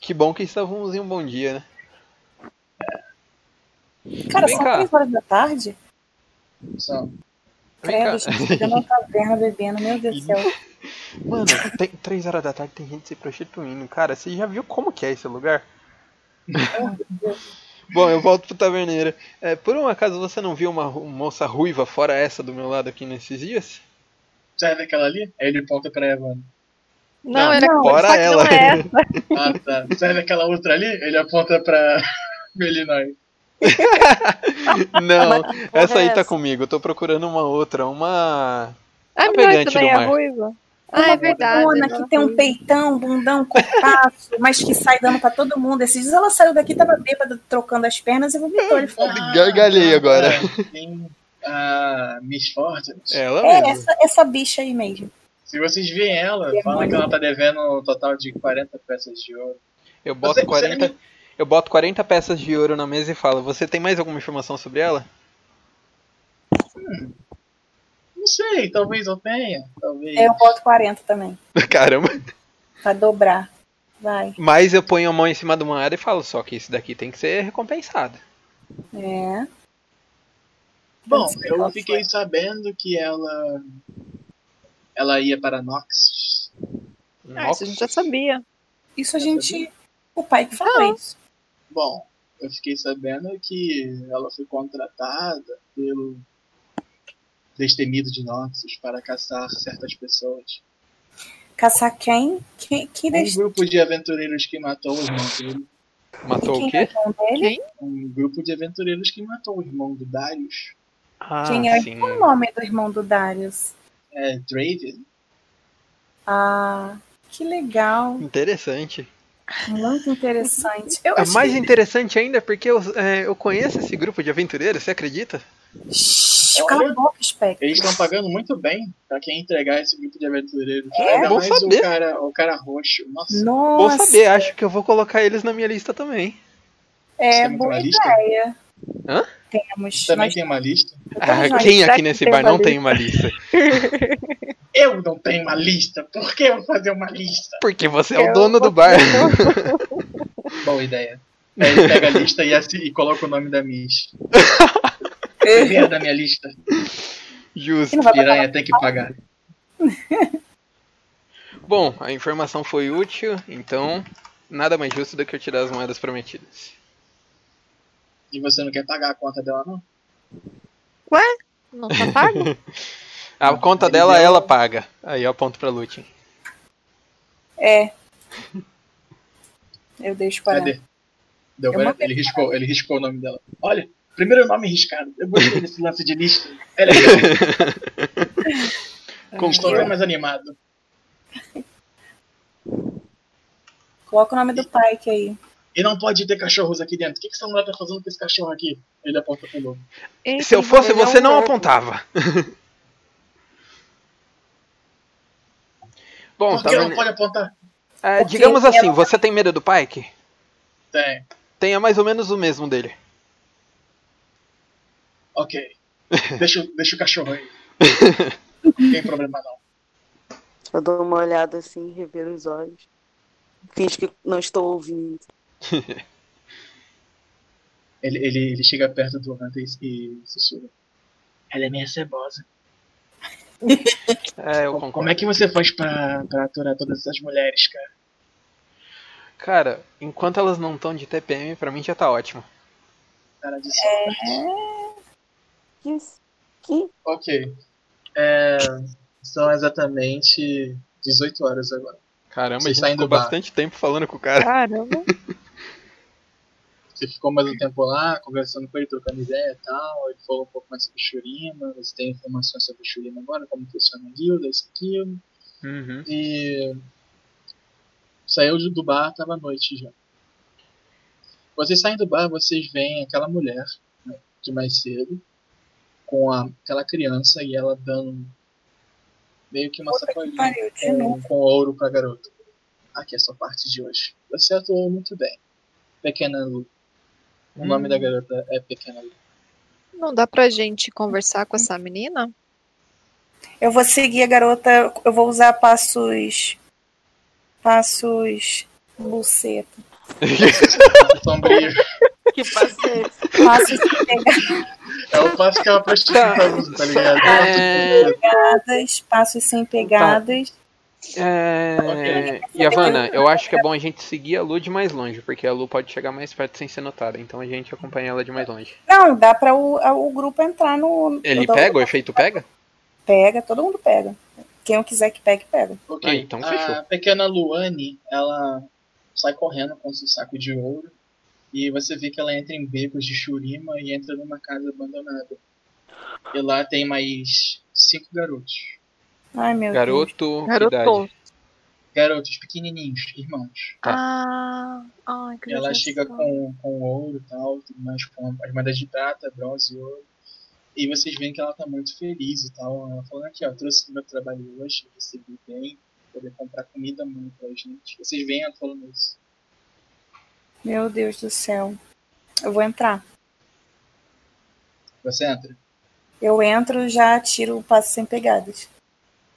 C: que bom que estávamos em um bom dia, né?
D: Cara,
C: Vem
D: são
C: cá.
D: três horas da tarde?
A: Só.
D: Credo, gente, eu não taverna bebendo, meu Deus do céu.
C: Mano, tem, três horas da tarde tem gente se prostituindo. Cara, você já viu como que é esse lugar? Bom, eu volto pro taverneiro. É, por um acaso você não viu uma moça ruiva fora essa do meu lado aqui nesses dias?
A: Serve aquela ali? Aí ele ponta pra Evan.
B: Não,
C: Não,
B: ele
D: não,
C: fora ela.
B: não é essa.
A: Ah, tá. Serve aquela outra ali? Ele aponta pra Melinói.
C: Não, essa aí
E: é
C: tá comigo. Eu tô procurando uma outra, uma.
B: A
C: Navegante
B: menina também
C: do
B: é
C: mar.
B: ruiva. Ah, é verdade.
D: Que tem um peitão, bundão, corpaço, mas que sai dando pra todo mundo. Esses dias ela saiu daqui, tava bêbada, trocando as pernas e vomitou. Ele falou,
C: Gargalhei agora.
A: tá. Tem a Miss Fortune.
C: Ela
D: é,
C: mesmo.
D: essa, essa bicha aí mesmo.
A: Se vocês veem ela, falam que ela tá devendo um total de 40 peças de ouro.
C: Eu boto
A: Você-
C: 40.
A: você-
C: Eu boto 40 peças de ouro na mesa e falo, você tem mais alguma informação sobre ela?
A: Não sei, talvez eu tenha. Talvez.
D: Eu boto 40 também,
C: Caramba.
D: pra dobrar. Vai.
C: Mas eu ponho a mão em cima de uma área e falo, só que isso daqui tem que ser recompensado.
D: É.
A: Bom, eu fiquei
D: foi.
A: sabendo que ela. Ela ia para Nox.
B: Ah, isso a gente já sabia.
D: Isso a gente. O pai que falou isso.
A: Bom, eu fiquei sabendo que ela foi contratada pelo destemido de Noxus para caçar certas pessoas.
D: Caçar quem? Quem, quem
A: Um
D: deixou
A: grupo de aventureiros que matou o irmão dele.
C: Matou
D: quem
C: o quê?
D: é o irmão dele?
A: Um grupo de aventureiros que matou o irmão do Darius.
C: Ah,
D: Quem é
C: sim.
D: o nome do irmão do Darius?
A: É Draven.
D: Ah, que legal.
C: Interessante.
D: Muito interessante. Eu
C: É mais
D: que...
C: interessante ainda porque eu, é, eu conheço esse grupo de aventureiros, você acredita?
D: Shhh, cala a boca, Spectre.
A: Eles estão pagando muito bem pra quem entregar esse grupo de aventureiros.
D: É?
A: Ainda mais
C: saber.
A: o cara, o cara roxo. Nossa,
C: Vou
D: Nossa,
C: saber, acho que eu vou colocar eles na minha lista também.
D: é
A: Você
D: boa ideia.
C: Hã?
D: Temos.
A: também
D: nós
A: tem uma lista.
C: Ah, quem aqui nesse bar não tem uma lista?
A: Eu não tenho uma lista. Por que eu vou fazer uma lista?
C: Porque você é o dono do
B: vou-
C: bar.
A: Boa ideia. Aí ele pega a lista e, assi- e coloca o nome da Miss. Primeiro da minha lista.
C: Justo.
A: Piranha tem que pagar.
C: Bom, a informação foi útil, então nada mais justo do que eu tirar as moedas prometidas.
A: E você não quer pagar a conta dela, não?
B: Não tá pago?
C: A conta
A: ele
C: dela,
A: deu-
C: ela paga. Aí eu aponto pra Lutin.
D: É. Eu deixo para.
A: Cadê? Deu,
D: Eu mandei
A: ele, riscou, ele riscou o nome dela. Olha, primeiro nome riscado. Eu gostei desse lance de lista. É legal. Estou bem mais animado.
D: Coloca o nome do Pike aí.
A: E não pode ter cachorros aqui dentro. O que, que essa mulher tá fazendo com esse cachorro aqui? Ele aponta pro lobo.
C: Se eu fosse
E: Ele é
C: você,
E: um
C: não apontava. Bom,
A: Por
C: tá
A: que não
C: vendo?
A: pode apontar?
C: É, digamos assim,
D: ela-
C: você tem medo do Pike?
A: Tem.
C: Tenha mais ou menos o mesmo dele.
A: Ok. Deixa, o- deixa o cachorro aí. Não tem problema não.
E: Eu dou uma olhada assim, reviro os olhos. Finge que não estou ouvindo.
A: Ele, ele, ele chega perto do Hunter e, e sussurra. Ela é minha cebosa.
C: É, eu
A: Como
C: concordo.
A: é que você faz pra, pra aturar todas essas mulheres, cara?
C: Cara, enquanto elas não estão de TPM, pra mim já tá ótimo.
A: Cara de
E: Que isso? Que?
A: Ok. É, são exatamente 18 horas agora.
C: Caramba,
A: Vocês
C: a gente ficou
A: bar.
C: bastante tempo falando com o cara.
B: Caramba.
A: Você ficou mais um tempo lá, conversando com ele, trocando ideia e tal. Ele falou um pouco mais sobre Shurima. Você tem informações sobre Shurima agora, como funciona a guilda, isso aquilo.
C: Uhum.
A: E saiu do bar, tava noite já. Vocês saem do bar, vocês veem aquela mulher né, de mais cedo com a, aquela criança e ela dando meio que uma
D: Puta
A: sacolinha com, com ouro pra garota. Aqui é a sua parte de hoje. Você atuou muito bem. Pequena Lu. O nome da garota é Pequena.
B: Não dá pra gente conversar com essa menina?
D: Eu vou seguir a garota, eu vou usar passos. Passos. Buceta.
A: Sombrio.
E: Que.
D: Passos sem pegadas,
A: É o passo que ela prostituta usa, tá ligado?
C: É,
D: passos sem pegadas.
C: É...
A: Ok.
C: Yavanna, eu acho que é bom a gente seguir a Lu de mais longe, porque a Lu pode chegar mais perto sem ser notada, então a gente acompanha ela de mais longe.
D: Não, dá pra o, o grupo entrar no.
C: Ele pega, o efeito pega?
D: Pega, todo mundo pega. Quem eu quiser que pegue, pega.
A: Ok,
C: Ah, então fechou.
A: a pequena Luane, ela sai correndo com seu saco de ouro e você vê que ela entra em becos de Shurima e entra numa casa abandonada. E lá tem mais cinco garotos.
D: Ai, meu Deus.
C: Garoto, que
B: Garoto.
C: idade?
A: Garotos pequenininhos, irmãos.
C: Tá.
B: Ah, ai, que
A: E ela chega com, com ouro e tal, tudo mais, com as moedas de prata, bronze e ouro. E vocês veem que ela tá muito feliz e tal. Ela falando aqui, ó, trouxe meu trabalho hoje, recebi bem, poder comprar comida muito pra gente. Vocês veem ela falando isso.
D: Meu Deus do céu. Eu vou entrar.
A: Você entra?
D: Eu entro já tiro o passo sem pegadas.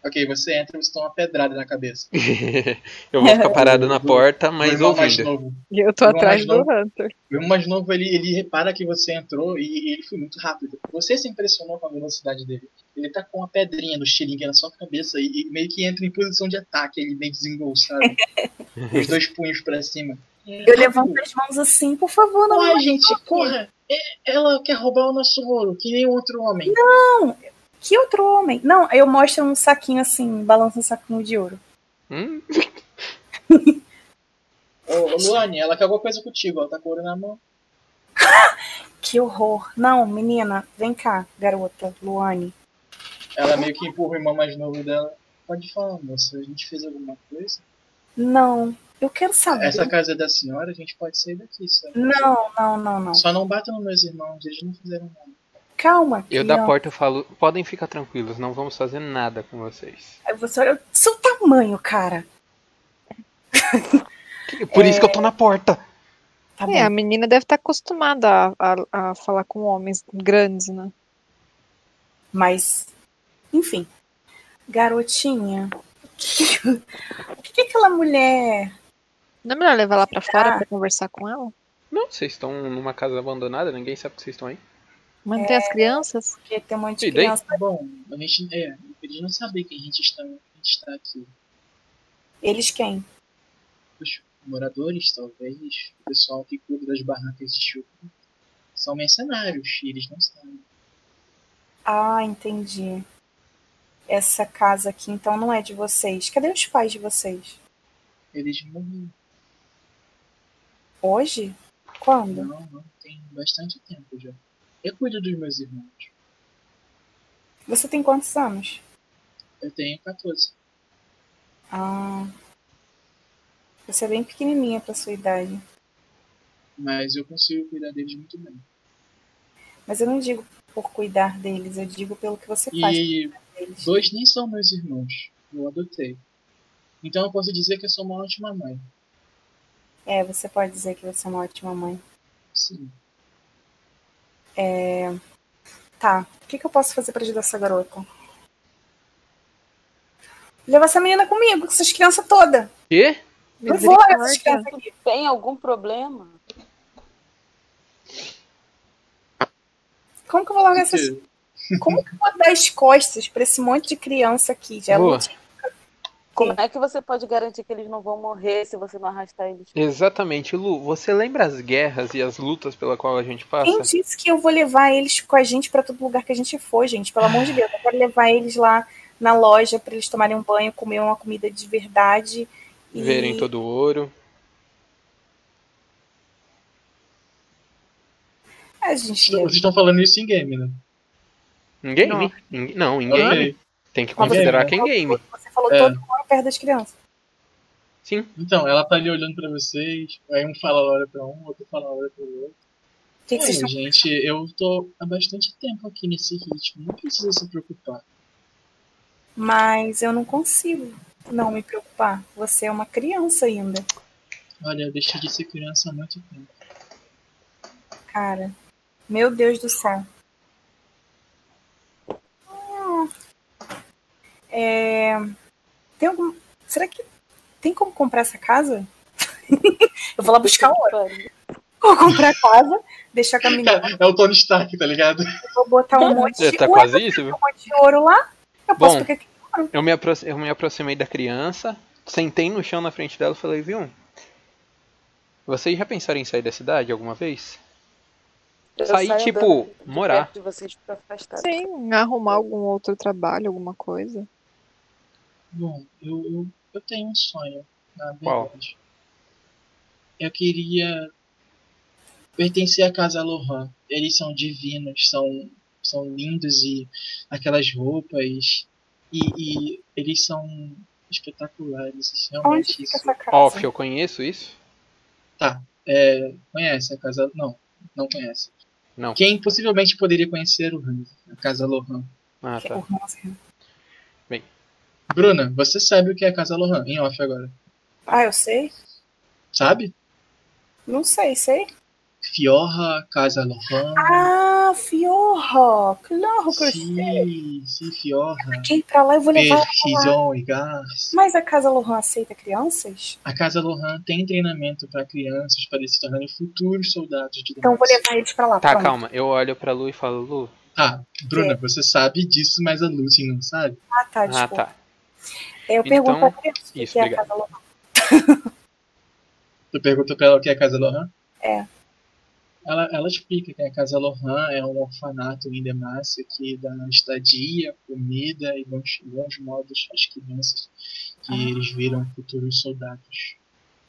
A: Ok, você entra e você toma uma pedrada na cabeça.
C: eu vou ficar parado na porta, mas ouvindo.
A: novo.
B: E eu tô atrás do. Hunter.
A: O irmão mais novo, ele, ele repara que você entrou e ele foi muito rápido. Você se impressionou com a velocidade dele. Ele tá com uma pedrinha do xiringue na sua cabeça e, e meio que entra em posição de ataque. Ele meio desengolçado. os dois punhos pra cima.
D: Eu levanto as mãos assim, por favor, não.
A: Ai, gente, corra! É- Ela quer roubar o nosso ouro, que nem outro homem.
D: Que outro homem? Não, eu mostro um saquinho assim, balança um saquinho de ouro.
C: Hum?
A: Ô, ô, Luane, ela quer alguma coisa contigo. Ela tá com ouro na mão.
D: Que horror. Não, menina, vem cá, garota, Luane.
A: Ela meio que empurra o irmão mais novo dela. Pode falar, moça, a gente fez alguma coisa?
D: Não, eu quero saber.
A: Essa casa é da senhora, a gente pode sair daqui, sabe?
D: Não, não, não, não.
A: Só não bata nos meus irmãos, eles não fizeram nada.
D: Calma,
C: Eu da
D: criança.
C: porta eu falo, podem ficar tranquilos, não vamos fazer nada com vocês.
D: Aí Você olha seu tamanho, cara.
C: Por isso que eu tô na porta.
D: Tá
B: É, a menina deve estar acostumada a, a, a falar com homens grandes, né?
D: Mas, enfim. Garotinha. O que, que que aquela mulher.
B: Não é melhor levar ela pra fora pra conversar com ela?
C: Não, vocês estão numa casa abandonada, ninguém sabe que vocês estão aí.
B: Manter as crianças?
D: Porque tem um monte de criança.
A: Bom, a gente, é, eles não sabem que a gente está, a gente está aqui.
D: Eles quem?
A: Os moradores, talvez, o pessoal que cuida das barracas de chuva, são mercenários e eles não sabem.
D: Ah, entendi. Essa casa aqui, então, não é de vocês. Cadê os pais de vocês?
A: Eles morreram.
D: Hoje? Quando?
A: Não, não, tem bastante tempo já. Eu cuido dos meus irmãos.
D: Você tem quantos anos?
A: Eu tenho 14.
D: Ah. Você é bem pequenininha pra sua idade.
A: Mas eu consigo cuidar deles muito bem.
D: Mas eu não digo por cuidar deles, eu digo pelo que você faz
A: E
D: por deles.
A: dois nem são meus irmãos. Eu adotei. Então eu posso dizer que eu sou uma ótima mãe.
D: É, você pode dizer que você é uma ótima mãe.
A: Sim.
D: Tá, o que, que eu posso fazer pra ajudar essa garota? Levar essa menina comigo, com essas crianças todas.
C: Quê?
D: Eu vou levar essas crianças aqui.
E: Tem algum problema?
D: Como que eu vou largar essas. Como que eu vou dar as costas pra esse monte de criança aqui? Já
C: Boa.
D: lute-
E: Como é que você pode garantir que eles não vão morrer se você não arrastar eles?
C: Exatamente, Lu. Você lembra as guerras e as lutas pela qual a gente passa?
D: Quem disse que eu vou levar eles com a gente pra todo lugar que a gente for, gente? Pelo amor de Deus, eu quero levar eles lá na loja pra eles tomarem um banho, comer uma comida de verdade. E...
C: Verem todo o ouro.
D: A gente
A: Vocês estão falando isso em game, né?
C: Em game?
B: Não.
C: Em- Não, em game.
A: Ok.
C: Tem que considerar
A: falou-
C: que é em game.
D: Falou
C: É.
D: todo mundo perto das crianças.
C: Sim.
A: Então, ela tá ali olhando pra vocês, aí um fala hora pra um, outro fala hora pro outro.
D: O que, que estão
A: gente, eu tô há bastante tempo aqui nesse ritmo, não precisa se preocupar.
D: Mas eu não consigo não me preocupar. Você é uma criança ainda,
A: Olha, eu deixei de ser criança há muito tempo.
D: cara. Meu Deus do céu. É... Tem algum... Será que tem como comprar essa casa? eu vou lá buscar ouro. Vou comprar a casa, deixar com a menina.
A: É o Tony Stark, tá ligado?
D: Vou botar um monte de,
C: Tá quase isso, viu?
D: um monte de ouro lá. Eu posso
C: Bom.
D: pegar aqui.
C: Eu me, eu me aproximei da criança, sentei no chão na frente dela e falei, viu? Vocês já pensaram em sair da cidade alguma vez?
E: Eu
C: Sair, tipo, morar.
B: Sim, arrumar algum outro trabalho, alguma coisa.
A: Bom, eu, eu, eu tenho um sonho, na
C: Qual?
A: verdade. Eu queria pertencer à casa Lohan. Eles são divinos, são, são lindos e aquelas roupas. E, e eles são espetaculares.
D: Onde
A: Realmente
D: fica
A: isso.
D: essa casa?
C: Off, eu conheço isso?
A: Tá. É, conhece a casa. Não, não conhece.
C: Não.
A: Quem possivelmente poderia conhecer o Hans, a casa Lohan?
C: Ah,
D: é
C: tá.
A: Bruna, você sabe o que é a casa Lohan? Em off agora.
D: Ah, eu sei?
A: Sabe?
D: Não sei, sei.
A: Fiorra, casa Lohan.
D: Ah, Fiorra! Claro que eu sei.
A: Sim, sim, Fiorra.
D: Quem pra lá eu vou levar.
A: Persison e Gars.
D: Mas a casa Lohan aceita crianças?
A: A Casa Lohan tem treinamento para crianças para eles se tornarem futuros soldados de
D: Então vou levar eles pra lá.
C: Tá,
D: pronto.
C: calma. Eu olho pra Lu e falo, Lu.
A: Ah, Bruna, você sabe disso, mas a Lucy não sabe.
D: Ah, tá,
C: Ah,
D: desculpa.
C: tá.
D: Eu
C: Então,
D: pergunto pra criança o que
C: isso,
D: que é a casa Lohan.
A: Tu pergunta pra ela o que é a Casa Lohan?
D: É.
A: Ela, ela explica que a Casa Lohan é um orfanato em Demacia que dá estadia, comida e bons, bons modos às crianças que
D: Ah.
A: eles viram futuros soldados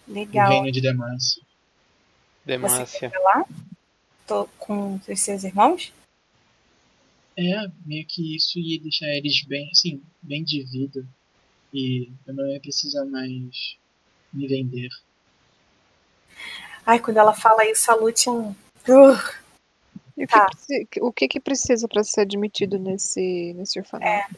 A: do
D: Legal.
A: reino de Demacia.
D: Você
C: Demácia.
D: quer ir lá? Tô com os seus irmãos?
A: É, meio que isso ia deixar eles bem, assim, bem de vida. E eu não ia precisar mais me vender.
D: Ai, quando ela fala isso, a Lute um. Uh,
B: E o,
D: Tá.
B: que, o que, que precisa para ser admitido nesse, nesse orfanato?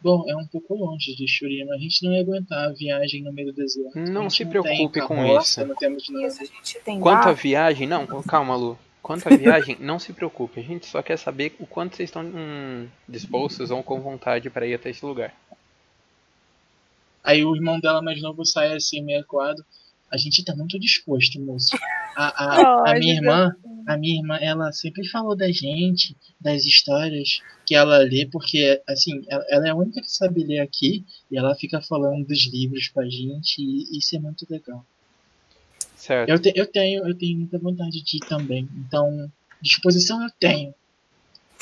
A: Bom, é um pouco longe de Shurima. A gente não ia aguentar a viagem no meio do deserto.
C: Não se preocupe com
A: carroça,
C: isso.
A: Não temos nada.
D: isso a gente tem
C: Quanto à viagem, não, calma, Lu. Quanto à viagem, não se preocupe. A gente só quer saber o quanto vocês estão hum, dispostos ou com vontade para ir até esse lugar.
A: Aí o irmão dela mais novo sai assim, meio acuado. A gente tá muito disposto, moço. A, a, a minha irmã, a minha irmã, ela sempre falou da gente, das histórias que ela lê, porque, assim, ela, ela é a única que sabe ler aqui, e ela fica falando dos livros pra gente, e isso é muito legal.
C: Certo.
A: Eu, te- eu tenho, eu tenho muita vontade de ir também, então, disposição eu tenho.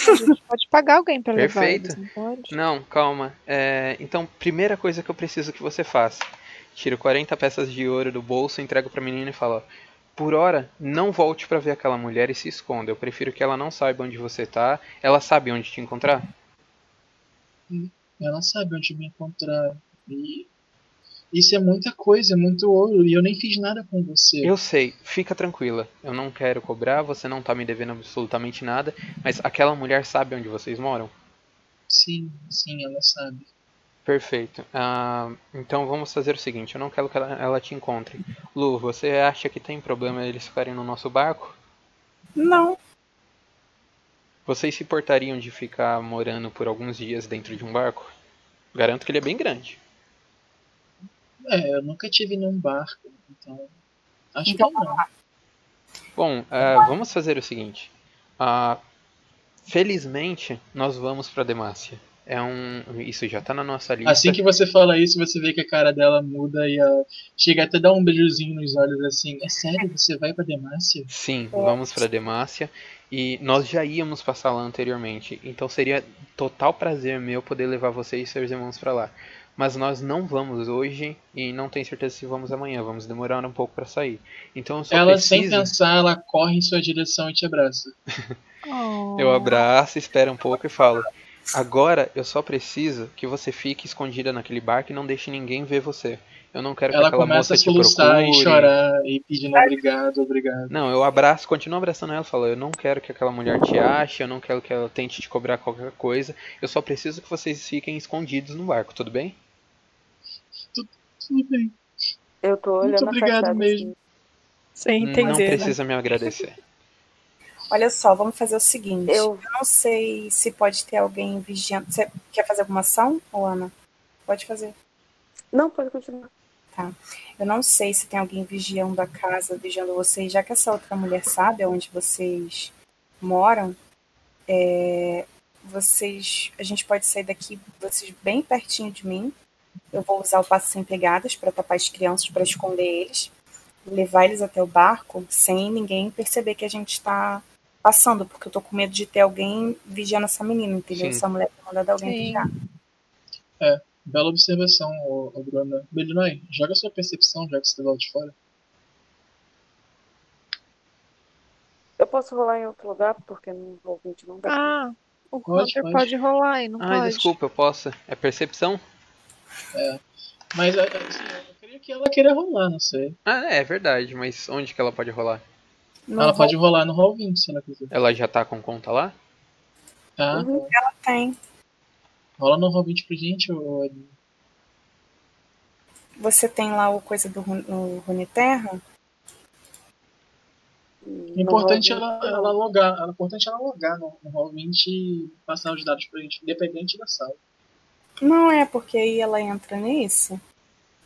B: A gente pode pagar alguém para levar
C: Perfeito.
B: eles, não
C: calma. É, então, primeira coisa que eu preciso que você faça. Tiro 40 peças de ouro do bolso, entrego pra menina e falo, por hora, não volte pra ver aquela mulher e se esconda. Eu prefiro que ela não saiba onde você tá. Ela sabe onde te encontrar?
A: Ela sabe onde me encontrar, e isso é muita coisa, é muito ouro, e eu nem fiz nada com você.
C: Eu sei, fica tranquila. Eu não quero cobrar, você não tá me devendo absolutamente nada, mas aquela mulher sabe onde vocês moram?
A: Sim, sim, ela sabe.
C: Perfeito. Ah, então vamos fazer o seguinte, eu não quero que ela, ela te encontre. Lu, você acha que tem problema eles ficarem no nosso barco?
D: Não,
C: Vocês se importariam de ficar morando por alguns dias dentro de um barco? Garanto que ele é bem grande.
A: É, eu nunca tive num barco, então. Acho
D: Então,
A: que não.
C: Bom, ah, vamos fazer o seguinte. Ah, felizmente, nós vamos para Demacia. É um, isso já tá na nossa lista.
A: Assim que você fala isso, você vê que a cara dela muda e ela chega até a dar um beijozinho nos olhos assim. É sério, você vai pra Demacia?
C: Sim, vamos para Demacia e nós já íamos passar lá anteriormente, então seria total prazer meu poder levar você e seus irmãos para lá. Mas nós não vamos hoje e não tenho certeza se vamos amanhã, vamos demorar um pouco para sair. Então eu só
A: Ela,
C: preciso,
A: sem pensar, ela corre em sua direção e te abraça.
C: eu abraço, espero um pouco e falo: "Agora eu só preciso que você fique escondida naquele barco e não deixe ninguém ver você. Eu não quero que
A: Ela
C: aquela
A: começa
C: moça
A: a
C: te
A: soluçar e
C: procure."
A: chorar e pedindo obrigado, obrigado.
C: Não, eu abraço, continuo abraçando ela, falo, eu não quero que aquela mulher te ache, eu não quero que ela tente te cobrar qualquer coisa, eu só preciso que vocês fiquem escondidos no barco, tudo bem?
A: Tudo.
E: Eu tô olhando
A: Muito
E: a
A: obrigado
E: fachada
A: mesmo.
E: assim.
D: sem
C: não
D: entender. né?
C: precisa me agradecer.
D: Olha só, vamos fazer o seguinte.
E: Eu-
D: não sei se pode ter alguém vigiando. Você quer fazer alguma ação, Ana? Pode fazer.
E: Não, pode continuar.
D: Eu não sei se tem alguém vigiando a casa, vigiando vocês, já que essa outra mulher sabe onde vocês moram. é, vocês, a gente pode sair daqui, vocês bem pertinho de mim. Eu vou usar o passo sem pegadas para tapar as crianças, para esconder eles, levar eles até o barco sem ninguém perceber que a gente está passando, porque eu tô com medo de ter alguém vigiando essa menina, entendeu?
C: Sim.
D: Essa mulher ter mandado alguém
B: Sim.
D: vigiar.
A: Bela observação, ô, ô Bruna. Belinói, joga sua percepção, já que você tá lá de fora.
E: Eu posso rolar em outro lugar, porque no ouvinte não dá.
B: Ah, o
A: Pode,
B: Hunter
A: pode.
B: pode. rolar aí, não
C: Ai,
B: pode?
C: desculpa, eu posso. É percepção?
A: Mas assim, eu queria que ela queria rolar, não sei.
C: Ah, é, é verdade, mas onde que ela pode rolar?
D: Não
A: ela
D: vou-
A: pode rolar no roll 20 se ela quiser.
C: Ela já tá com conta lá?
A: Tá?
E: Uhum.
D: tem.
A: Rola no roll 20 pra gente, ô Ed.
D: Você tem lá o coisa do Runeterra?
A: O importante é ela, ela logar. O importante é ela logar no, no roll 20 e passar os dados pra gente, independente da sala.
D: Não é, porque aí ela entra nisso.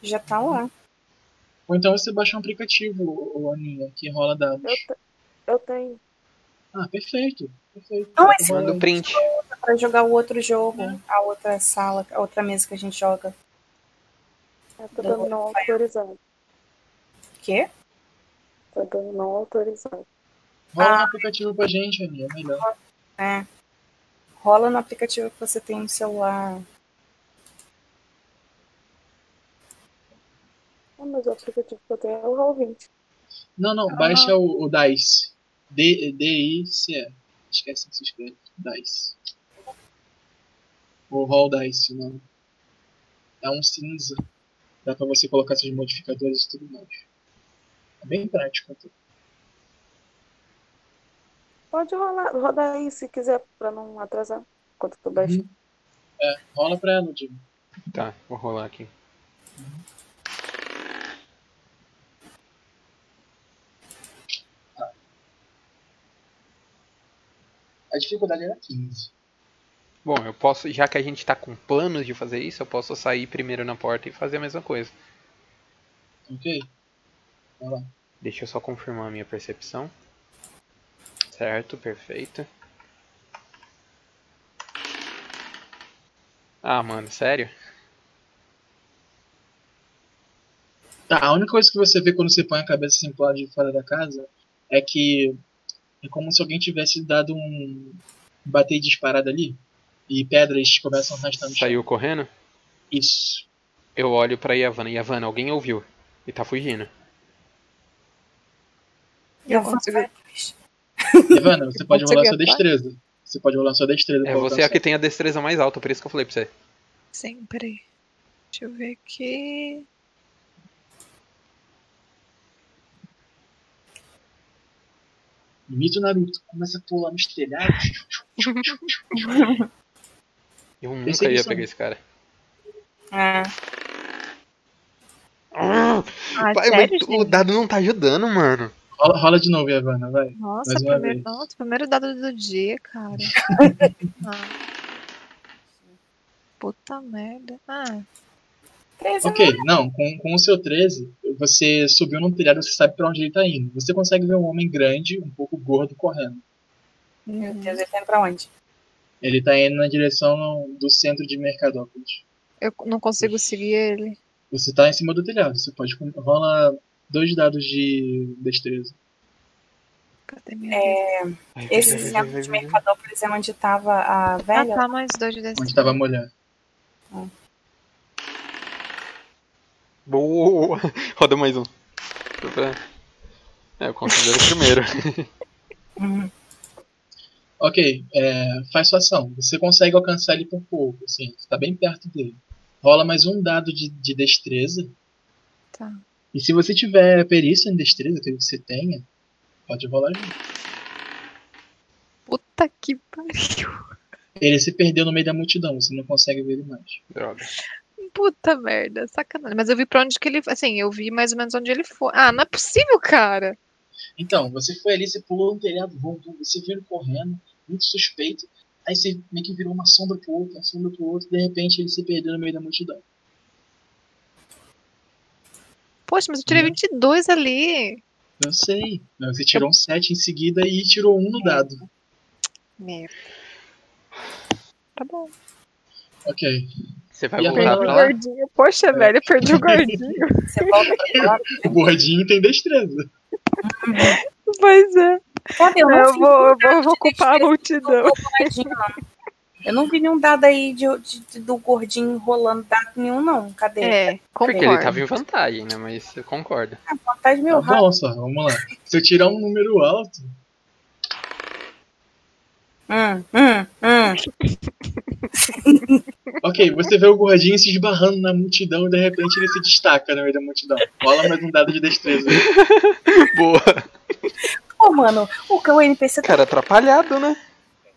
D: Já tá lá.
A: Ou então você baixa um aplicativo, Aninha, que rola dados.
E: Eu, eu tenho.
A: Ah, perfeito. Perfeito.
D: Não, esse-
C: Manda o print.
D: Pra jogar o outro jogo,
A: É.
D: a outra sala, a outra mesa que a gente joga.
E: Eu tô dando não autorizado.
D: Quê?
E: Tô dando não autorizado.
A: Rola
D: Ah.
A: um aplicativo pra gente, Aninha, melhor.
D: É. Rola no aplicativo que você tem no celular.
E: Ah, mas o aplicativo que eu tenho é o Roll20.
A: Não, não, baixa o, o DICE. D- D-I-C-E. Esquece que se escreve. DICE. O Roll DICE, o nome. É um cinza. Dá pra você colocar seus modificadores e tudo mais. É bem prático. até.
E: Pode rolar, rodar aí se quiser, pra não atrasar. Enquanto tu baixa.
A: Uhum. É, rola pra ela, Diego.
C: Tá, vou rolar aqui.
A: A dificuldade era 15.
C: Bom, eu posso, já que a gente tá com planos de fazer isso, eu posso sair primeiro na porta e fazer a mesma coisa.
A: Ok? Vai lá.
C: Deixa eu só confirmar a minha percepção. Certo, perfeito. Ah, mano, sério?
A: Tá, a única coisa que você vê quando você põe a cabeça assim pro lado de fora da casa é que é como se alguém tivesse dado um bater e disparado ali e pedras começam a arrastar no chão.
C: Saiu correndo?
A: Isso.
C: Eu olho pra Yavanna. Yavanna, alguém ouviu. E tá fugindo.
B: Eu
D: vou
B: consigo-
A: Evana, você pode rolar sua destreza. Você pode rolar sua destreza.
C: É você a
A: alcançar.
C: que tem a destreza mais alta, por isso que eu falei pra você.
B: Sim, peraí. Deixa eu ver aqui.
A: Imita o Naruto. Começa a pular nos telhados.
C: Eu nunca ia pegar esse cara.
D: É.
C: Ah, pai,
B: sério,
C: mas o dado não tá ajudando, mano.
A: Rola, rola de novo, Ivana, vai.
B: Nossa,
A: Mais uma
B: primeiro,
A: vez.
B: nossa, primeiro dado do dia, cara. ah. Puta merda. Ah,
D: 13
A: Ok, não, com, com o seu 13, você subiu num telhado, você sabe pra onde ele tá indo. Você consegue ver um homem grande, um pouco gordo, correndo.
D: Meu Deus, ele tá indo pra onde?
A: Ele tá indo na direção do centro de Mercadópolis.
B: eu não consigo seguir ele.
A: Você tá em cima do telhado, você pode rola dois dados de destreza.
B: Cadê minha
D: É, esse centro de. Mercadópolis é onde tava a
B: Ah,
D: velha?
B: tá, mais dois de desse.
A: Onde tava a mulher.
C: Boa! Roda mais um. É, eu considero o primeiro.
A: Ok, é, faz sua ação. Você consegue alcançar ele por pouco, assim, você tá bem perto dele. Rola mais um dado de, de destreza.
B: Tá.
A: E se você tiver perícia em destreza, que você tenha, pode rolar junto.
B: Puta que pariu.
A: Ele se perdeu no meio da multidão, você não consegue ver ele mais.
C: Droga.
B: Puta merda, sacanagem. Mas eu vi pra onde que ele. Assim, eu vi mais ou menos onde ele foi. Ah, não é possível, cara.
A: Então, você foi ali, você pulou no telhado, voltou, você viu ele correndo, muito suspeito. Aí você meio que virou uma sombra pro outro, uma sombra pro outro, de repente ele se perdeu no meio da multidão.
B: Poxa, mas eu tirei
A: Uhum.
B: 22 ali.
A: Eu sei. Mas você tirou um 7 em seguida e tirou um no dado.
B: Merda. Tá bom.
A: Ok.
C: Você vai
A: E
C: voltar pra
B: O
C: lá?
B: gordinho. Poxa, velho, eu perdi o gordinho.
D: Você volta pra lá?
A: O gordinho tem destreza.
B: pois é.
D: Cadê? Eu não
B: Eu vou, eu vou, eu vou ocupar a multidão.
D: Eu não vi nenhum dado aí de, de- do gordinho rolando dado nenhum, não. Cadê?
B: É,
C: Porque
B: concordo.
C: ele tava em vantagem, né? Mas eu concordo.
D: Vontade meu
A: Tá só, vamos lá. Se eu tirar um número alto,
D: Hum, hum, hum.
A: ok, você vê o gordinho se esbarrando na multidão e de repente ele se destaca no meio da multidão. Rola mais um dado de destreza.
C: Boa!
D: Pô, mano, o, o NPC tá
C: Cara, atrapalhado, né?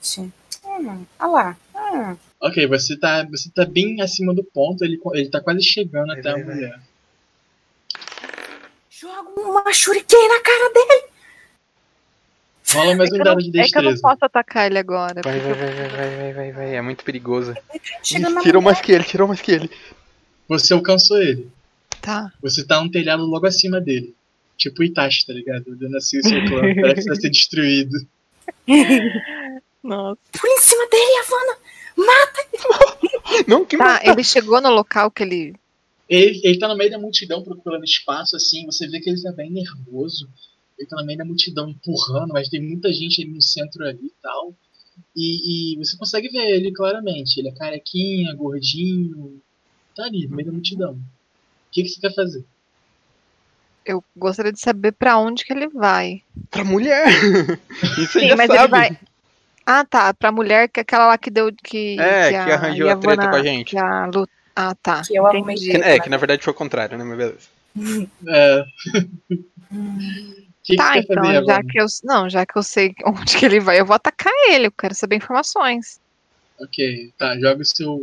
D: quente. Hum, olha lá. Hum.
A: Ok, você tá, você tá bem acima do ponto, ele, ele tá quase chegando
C: Vai,
A: até a mulher.
D: Joga uma shuriken na cara dele.
A: Rola mais
B: É
A: um dado
B: não,
A: de
B: é que eu não
A: destreza.
B: posso atacar ele agora.
C: Vai, vai, vai, vai, vai, vai, vai, vai. É muito perigoso. Ih,
D: na
C: tirou mais que ele, tirou mais que ele.
A: Você alcançou ele.
B: Tá.
A: Você tá num telhado logo acima dele. Tipo Itachi, tá ligado? Olhando assim o seu clã, parece que vai ser destruído.
B: Nossa.
D: Por em cima dele, Havana.
C: Não, que
B: Tá,
C: mata.
B: ele chegou no local que ele.
A: Ele, ele tá no meio da multidão procurando espaço, assim, você vê que ele tá bem nervoso. Ele tá no meio da multidão empurrando, mas tem muita gente ali no centro ali e tal. E, e você consegue ver ele claramente. Ele é carequinha, gordinho. Tá ali, no meio da multidão. O que, que você quer fazer?
B: Eu gostaria de saber pra onde que ele vai.
C: Pra mulher. Isso aí
B: Sim,
C: já
B: mas
C: sabe.
B: ele vai. Ah, tá. Pra mulher que é aquela lá que deu. Que,
C: É,
B: que,
C: que arranjou a treta com a gente.
B: que a Lu- Ah, tá.
D: Que eu
B: Entendi.
C: Que- é, que na verdade foi o contrário, né? Mas beleza.
A: É. O que, que
B: Tá,
A: quer
B: então, já
A: agora?
B: que eu. Não, já que eu sei onde que ele vai, eu vou atacar ele. Eu quero saber informações.
A: Ok, tá, joga o seu.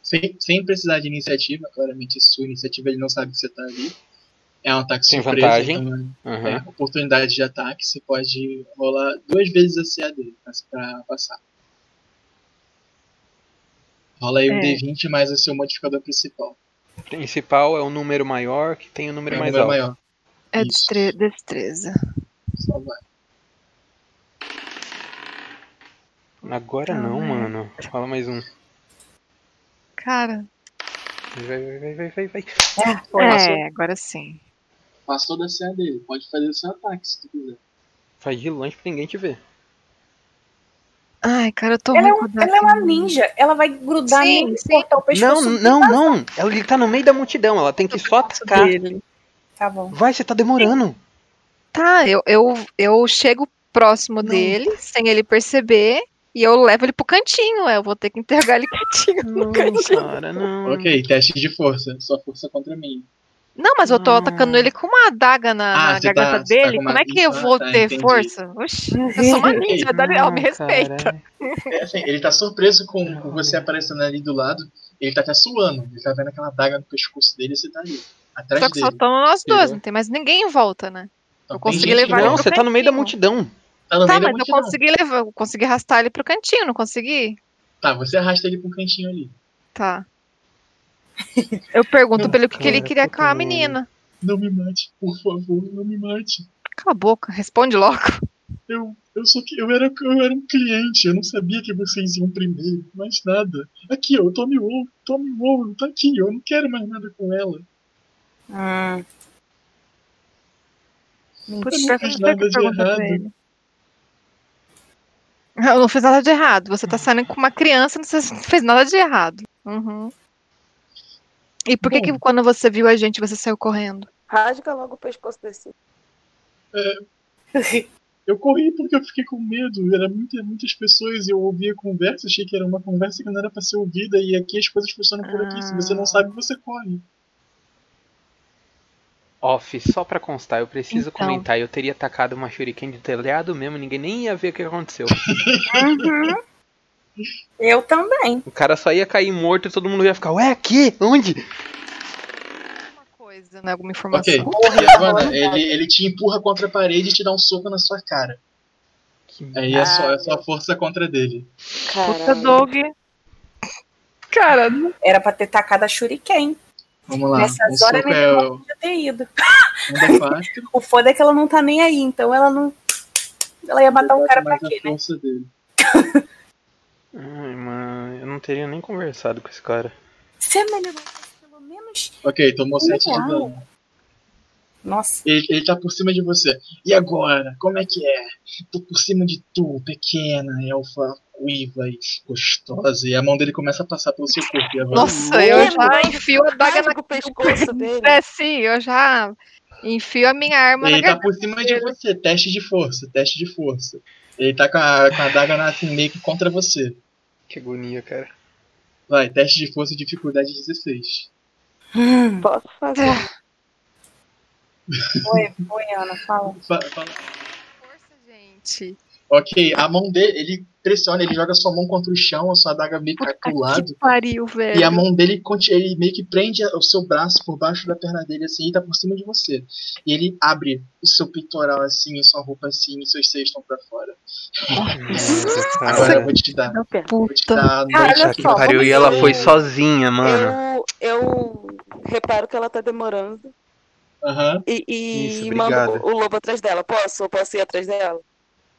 A: Sem, sem precisar de iniciativa, claramente sua iniciativa ele não sabe que você tá ali. É um ataque
C: Tem
A: surpresa,
C: vantagem.
A: então
C: Aham.
A: é oportunidade de ataque, você pode rolar duas vezes a CA dele pra, pra passar. Rola aí um
B: É.
A: D20 mais o seu modificador principal.
C: Principal é o número maior que tem o número
A: É
C: mais
A: número
C: alto.
A: maior.
B: É
A: Isso.
B: destreza.
A: Só vai.
C: Agora
B: Tá,
C: não,
B: vai.
C: mano. Fala mais um.
B: Cara.
C: Vai, vai, vai, vai, vai, vai.
B: É, agora sim.
A: Passou da CA dele, pode fazer o seu ataque se tu quiser.
C: Faz de longe pra ninguém te ver.
B: Ai, cara, eu tô
D: Ela é, um- ela é uma ninja. Ela vai grudar
B: Sim,
D: nele e
B: sim.
D: cortar o pescoço.
C: Não, não, não. Ela ele tá no meio da multidão. Ela tem que só atacar.
B: dele.
D: Tá bom.
C: Vai, você tá demorando.
B: Tá, eu, eu, eu chego próximo dele, sem ele perceber, e eu levo ele pro cantinho. é, Eu vou ter que interrogar ele quietinho no
C: Não,
B: cantinho.
C: cara, não.
A: Ok, teste de força. Sua força contra mim.
B: Não, mas eu tô
C: Não.
B: atacando ele com uma adaga na,
A: Ah,
B: na
A: tá-
B: garganta
A: tá
B: dele.
A: com uma-
B: Como é que eu
A: Ah,
B: vou
A: tá,
B: ter
A: entendi.
B: força? Oxi, eu sou uma ninja, Daniel, me
C: Não,
B: respeita.
A: É, assim, ele tá surpreso com, com você aparecendo ali do lado. Ele tá até suando. Ele tá vendo aquela daga no pescoço dele e você tá ali. Atrás
B: Só que
A: dele.
B: só estamos nós dois,
A: Entendeu?
B: não tem mais ninguém em volta, né?
A: Então,
B: eu consegui levar ele
C: Não,
B: pro
C: você tá no meio da
B: cantinho.
C: multidão.
A: Tá no
B: Tá,
A: meio da
B: mas eu
A: multidão.
B: consegui levar, eu consegui arrastar ele pro cantinho, não consegui?
A: Tá, você arrasta ele um cantinho ali.
B: Tá. Eu pergunto
A: Não,
B: pra ele o que, que ele queria com a menina.
A: Não me mate, por favor, não me mate.
B: Cala a boca, responde logo.
A: Eu, eu sou que eu era, eu era um cliente, eu não sabia que vocês iam primeiro, mais nada. Aqui, ó, tome o ouro, tome o ouro, tá aqui, eu não quero mais nada com ela.
D: Hum.
A: Não
B: o
A: nada de errado.
B: ele. Eu não fiz nada de errado. Você tá saindo com uma criança e não você não fez nada de errado. Uhum. E por que,
A: Bom.
B: que quando você viu a gente, você saiu correndo?
E: Rasga logo o pescoço desse.
A: Eu corri porque eu fiquei com medo, era muita, muitas pessoas e eu ouvi a conversa, achei que era uma conversa que não era pra ser ouvida e aqui as coisas funcionam por aqui, se você não sabe, você corre.
C: Off, só pra constar, eu preciso
B: Então.
C: comentar. Eu teria tacado uma shuriken de telhado mesmo, ninguém nem ia ver o que aconteceu.
D: Uhum. Eu também.
C: O cara só ia cair morto e todo mundo ia ficar, ué, aqui? Onde?
B: Alguma coisa, né? Alguma informação.
A: Ok, ele, ele te empurra contra a parede e te dá um soco na sua cara.
C: Que
A: Aí é só, é só força contra dele.
B: Puta
E: Caralho.
B: Doug. Cara,
D: Era pra ter tacado a Shuriken.
A: Vamos lá,
D: Nessas
A: um
D: horas
A: é
D: ter ido.
A: um quatro,
D: O foda é que ela não tá nem aí, então ela não. Ela ia matar o cara pra quê, né?
A: dele.
C: Ai, mano, eu não teria nem conversado com esse cara.
D: Se a melhor pelo menos.
A: Ok, tomou sete de
D: Legal.
A: dano.
D: Nossa.
A: Ele, ele tá por cima de você. E agora? Como é que é? Tô por cima de tu, pequena, elfa, ruiva e gostosa. E a mão dele começa a passar pelo seu corpo. E agora,
B: nossa, eu já enfio a daga na
E: Rasga o pescoço dele.
B: É, sim, eu já enfio a minha arma na
A: ele tá
B: garganta.
A: por cima de você. Teste de força, teste de força. Ele tá com a, com a daga na, assim, meio que contra você.
C: Que agonia, cara.
A: Vai, teste de força, dificuldade 16.
D: Hum.
E: Posso fazer?
D: Oi, oi, Ana, fala.
A: Fa- fala.
B: Força, gente.
A: Ok, a mão dele, ele pressiona, ele joga sua mão contra o chão, a sua daga meio que cai pro lado.
B: que pariu, velho.
A: E a mão dele, ele meio que prende o seu braço por baixo da perna dele, assim, e tá por cima de você. E ele abre o seu peitoral, assim, e sua roupa, assim, e seus seios estão pra fora.
C: Nossa,
A: Agora
C: cara.
A: eu vou te dar. Vou te dar a
D: Cara,
A: aqui.
D: só,
C: Pariu, e ela foi sozinha, mano.
E: Eu, eu reparo que ela tá demorando
A: Aham,
E: e, e
C: Isso,
E: mando o lobo atrás dela. Posso? Eu posso ir atrás dela?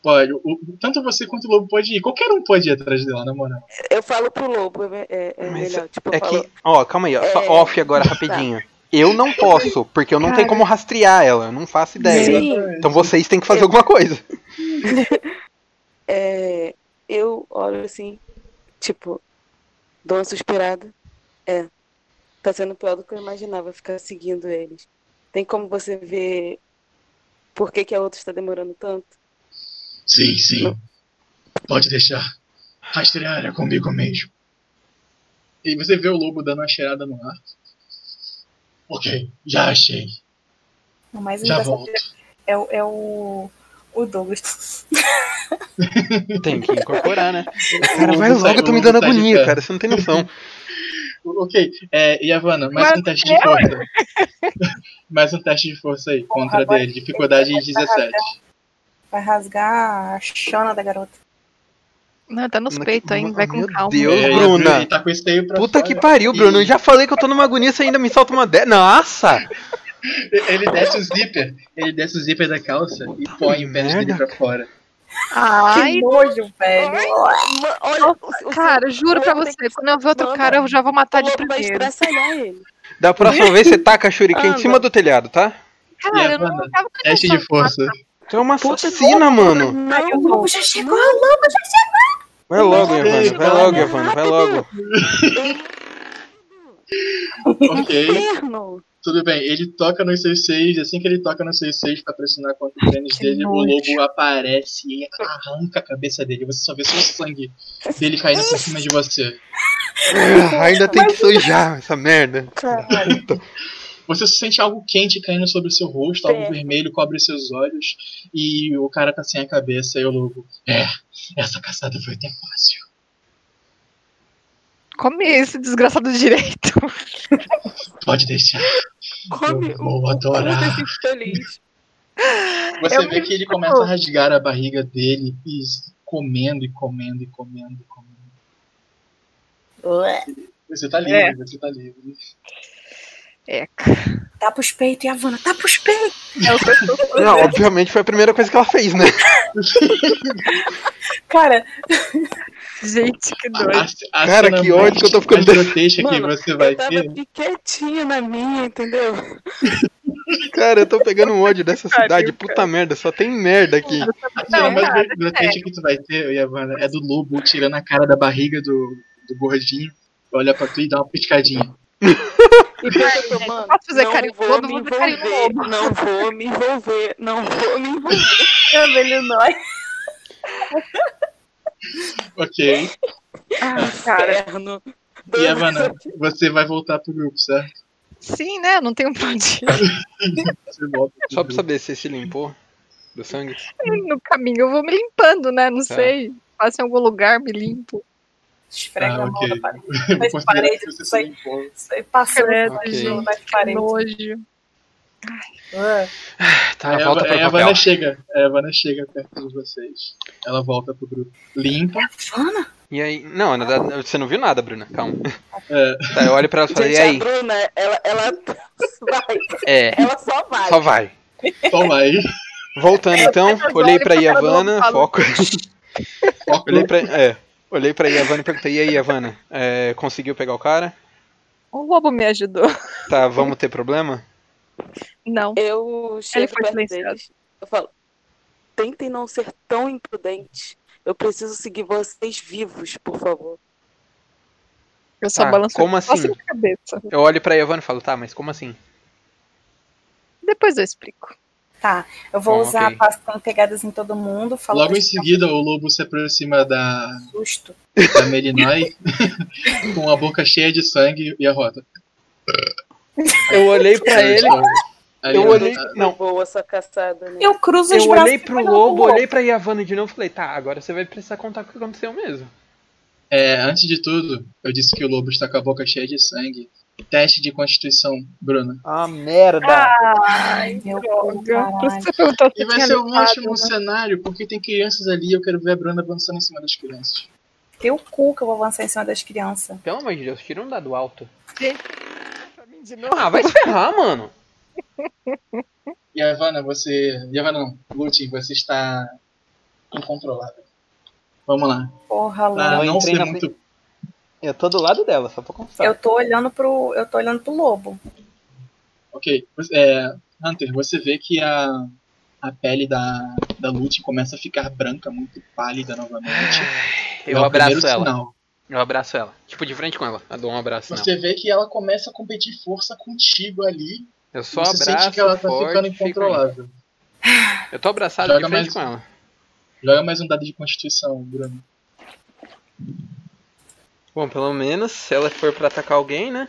A: Pode. O- tanto você quanto o lobo pode ir. Qualquer um pode ir atrás dela, na moral.
E: Eu falo pro lobo, é, é- é melhor. Tipo,
C: É
E: falo,
C: que, ó, calma aí, ó, só
E: É,
C: off agora rapidinho. Eu não posso, porque eu não tenho como rastrear ela, eu não faço ideia.
E: Sim.
C: Então vocês têm que fazer
E: Eu-
C: alguma coisa.
E: é, eu olho assim, tipo, dou uma suspirada. É, tá sendo pior do que eu imaginava ficar seguindo eles. Tem como você ver por que, que a outra está demorando tanto?
A: Sim, sim. Pode deixar. Rastrear é comigo mesmo. E você vê o lobo dando uma cheirada no ar. Ok, já achei.
D: O mais
A: Já volto.
D: é, o- é o. O Douglas.
C: Tem que incorporar, né?
A: O
C: Cara, vai logo, eu tô me dando
A: de
C: agonia,
A: pé.
C: cara, você não tem noção.
A: Ok, é, Havana, mais
B: Mas
A: um teste de força. mais um teste de força aí, contra
D: agora
A: dele. Dificuldade
D: vai
A: 17.
D: Vai rasgar a chona da garota.
B: Não, tá nos peitos ainda, vai com
C: Meu
B: calma.
C: Deus.
A: É, ele-
C: Bruna.
A: Tá com esse teio pra
C: Puta
A: fora.
C: que pariu, Bruno. Eu já falei que eu tô numa agonia, você ainda me solta uma dessa. Nossa!
A: Ele desce o zíper. Ele desce o zíper da calça e põe o pênis dele pra fora.
B: Ai,
D: que nojo, velho.
E: Olha,
B: cara, juro pra você, quando eu ver outro
E: Manda.
B: cara, eu já vou matar de primeiro.
E: ele.
C: Da próxima vez você taca a shuriken em cima do telhado, tá?
B: Cara, eu não tava com
A: Teste de força.
C: Tu é uma
E: Puta,
C: assassina, mano.
D: Ai, o lobo já chegou, o lobo já chegou.
C: Vai logo, Evandro. Vai logo, Evandro. Vai logo.
A: Ok, tudo bem. Ele toca nos seus seis. Assim que ele toca nos seus seis pra pressionar contra o pênis dele, o
B: nojo.
A: lobo aparece e arranca a cabeça dele. Você só vê o sangue dele caindo por cima de você.
C: Ah, ainda tem que sujar essa merda.
E: Caralho.
A: Você sente algo quente caindo sobre o seu rosto, algo
E: É.
A: vermelho cobre seus olhos, e o cara tá sem a cabeça, e o lobo. É, essa caçada foi até fácil.
B: Come esse desgraçado direito.
A: Pode deixar.
E: Come
A: Eu vou
E: o
A: adorar.
E: feliz.
A: Você
B: Eu
A: vê que ele começa a rasgar a barriga dele e comendo e comendo e comendo e comendo. Você tá livre,
B: É.
A: você tá livre.
B: É,
D: Tapa os peitos, e a Havana, tapa os peitos.
B: é o
C: Não, obviamente foi a primeira coisa que ela fez, né?
D: Cara,
B: Gente, que doido.
A: a- a
C: Cara, que ódio que eu tô ficando desse-
A: grotesca que
E: Mano,
A: você vai
E: eu tava quietinha na minha, entendeu?
C: Cara, eu tô pegando um ódio dessa cidade. Puta merda, só tem merda aqui.
B: Não,
A: mais
B: cara,
A: grotesca que tu vai ter, Yavana, é do lobo tirando a cara da barriga do, do gordinho, olha pra tu e dá uma piscadinha.
E: E pensa,
B: gente,
E: mano,
B: posso fazer
E: não
B: carinho
E: vou
B: lobo,
E: me envolver,
B: lobo.
E: não vou me envolver, não vou me envolver.
D: ele nós.
A: Ok.
B: Ai, cara.
E: Inferno.
A: E Yavana, você vai voltar pro grupo, certo?
B: Sim, né? Não tem
A: volta pro
C: Só pra saber se se limpou do sangue.
B: No caminho eu vou me limpando, né? Não
C: Tá.
B: sei. Passo em algum lugar, me limpo.
D: Esfrega
A: Ah,
D: a mão na parede.
A: Vou
D: Mas
A: considerar
D: parede,
A: que você
D: isso aí. Isso aí passando nas paredes.
B: nojo.
D: Ah,
C: Tá,
A: Aí a,
C: volta
A: aí
C: pro
A: a
C: papel.
A: Havana chega, a Havana chega perto de vocês. Ela volta pro grupo. Limpa.
D: Havana?
C: E aí. Não, na verdade, você não viu nada, Bruna. Calma.
A: É,
C: Tá, eu olho pra ela e falo,
E: Gente,
C: e aí?
E: a Bruna, ela, ela vai,
C: É,
E: ela só vai.
C: só vai.
A: toma aí.
C: Voltando então, olhei pra Iavana, foco.
A: Foco.
C: Olhei pra. É. Olhei pra Iavana e perguntei, e aí, Iavana? É, conseguiu pegar o cara?
B: O lobo me ajudou.
C: Tá, vamos ter problema?
B: Não.
E: Eu chego
B: foi
E: perto deles, eu falo, tentem não ser tão imprudentes. Eu preciso seguir vocês vivos, por favor.
B: Eu só
C: Tá,
B: balanço
C: como assim?
B: a cabeça.
C: Eu olho pra Iavana e falo, tá, mas como assim?
B: Depois eu explico.
D: Tá, eu vou
C: Bom,
D: usar
C: ok.
D: passando pegadas em todo mundo. Falando
A: Logo em seguida, o lobo se aproxima da,
D: susto.
A: da Melinói com a boca cheia de sangue e a rota.
C: Eu olhei pra ele,
A: Ali,
C: eu olhei.
A: a-
C: Não,
E: Boa essa caçada, né?
D: Eu cruzo os
C: eu olhei pro lobo,
D: lobo.
C: olhei pra Iavana de novo e falei, tá, agora você vai precisar contar o que aconteceu mesmo.
A: É, antes de tudo, eu disse que o lobo está com a boca cheia de sangue. Teste de constituição, Bruna.
C: Ah, merda!
D: Ai, meu
B: Droga. Se
A: E vai ser um
B: limpado,
A: ótimo
B: né?
A: cenário, porque tem crianças ali e eu quero ver a Bruna avançando em cima das crianças.
D: Teu cu que eu vou avançar em cima das crianças.
C: Pelo amor de Deus, tira um dado alto. Ah, vai se ferrar, mano.
A: E a Havana, você. Yavana não, Lute, você está incontrolável. Vamos lá.
D: Porra, Lô.
A: não
C: entrei
A: ser
C: na
A: muito.
C: Eu tô do lado dela, só pra constar.
D: Eu tô olhando pro. Eu tô olhando pro lobo.
A: Ok. É, Hunter, você vê que a, a pele da, da Lute começa a ficar branca, muito pálida novamente.
C: Eu
A: É
C: abraço ela.
A: sinal.
C: Eu abraço ela. Tipo, de frente com ela. Eu dou um abraço.
A: Você vê que ela começa a competir força contigo ali.
C: Eu só
A: você
C: abraço
A: sente que ela tá
C: forte,
A: ficando incontrolável.
C: Eu tô abraçado
A: Joga
C: de frente
A: mais-
C: com ela.
A: Joga mais um dado de constituição, Bruno.
C: Bom, pelo menos, se ela for pra atacar alguém, né?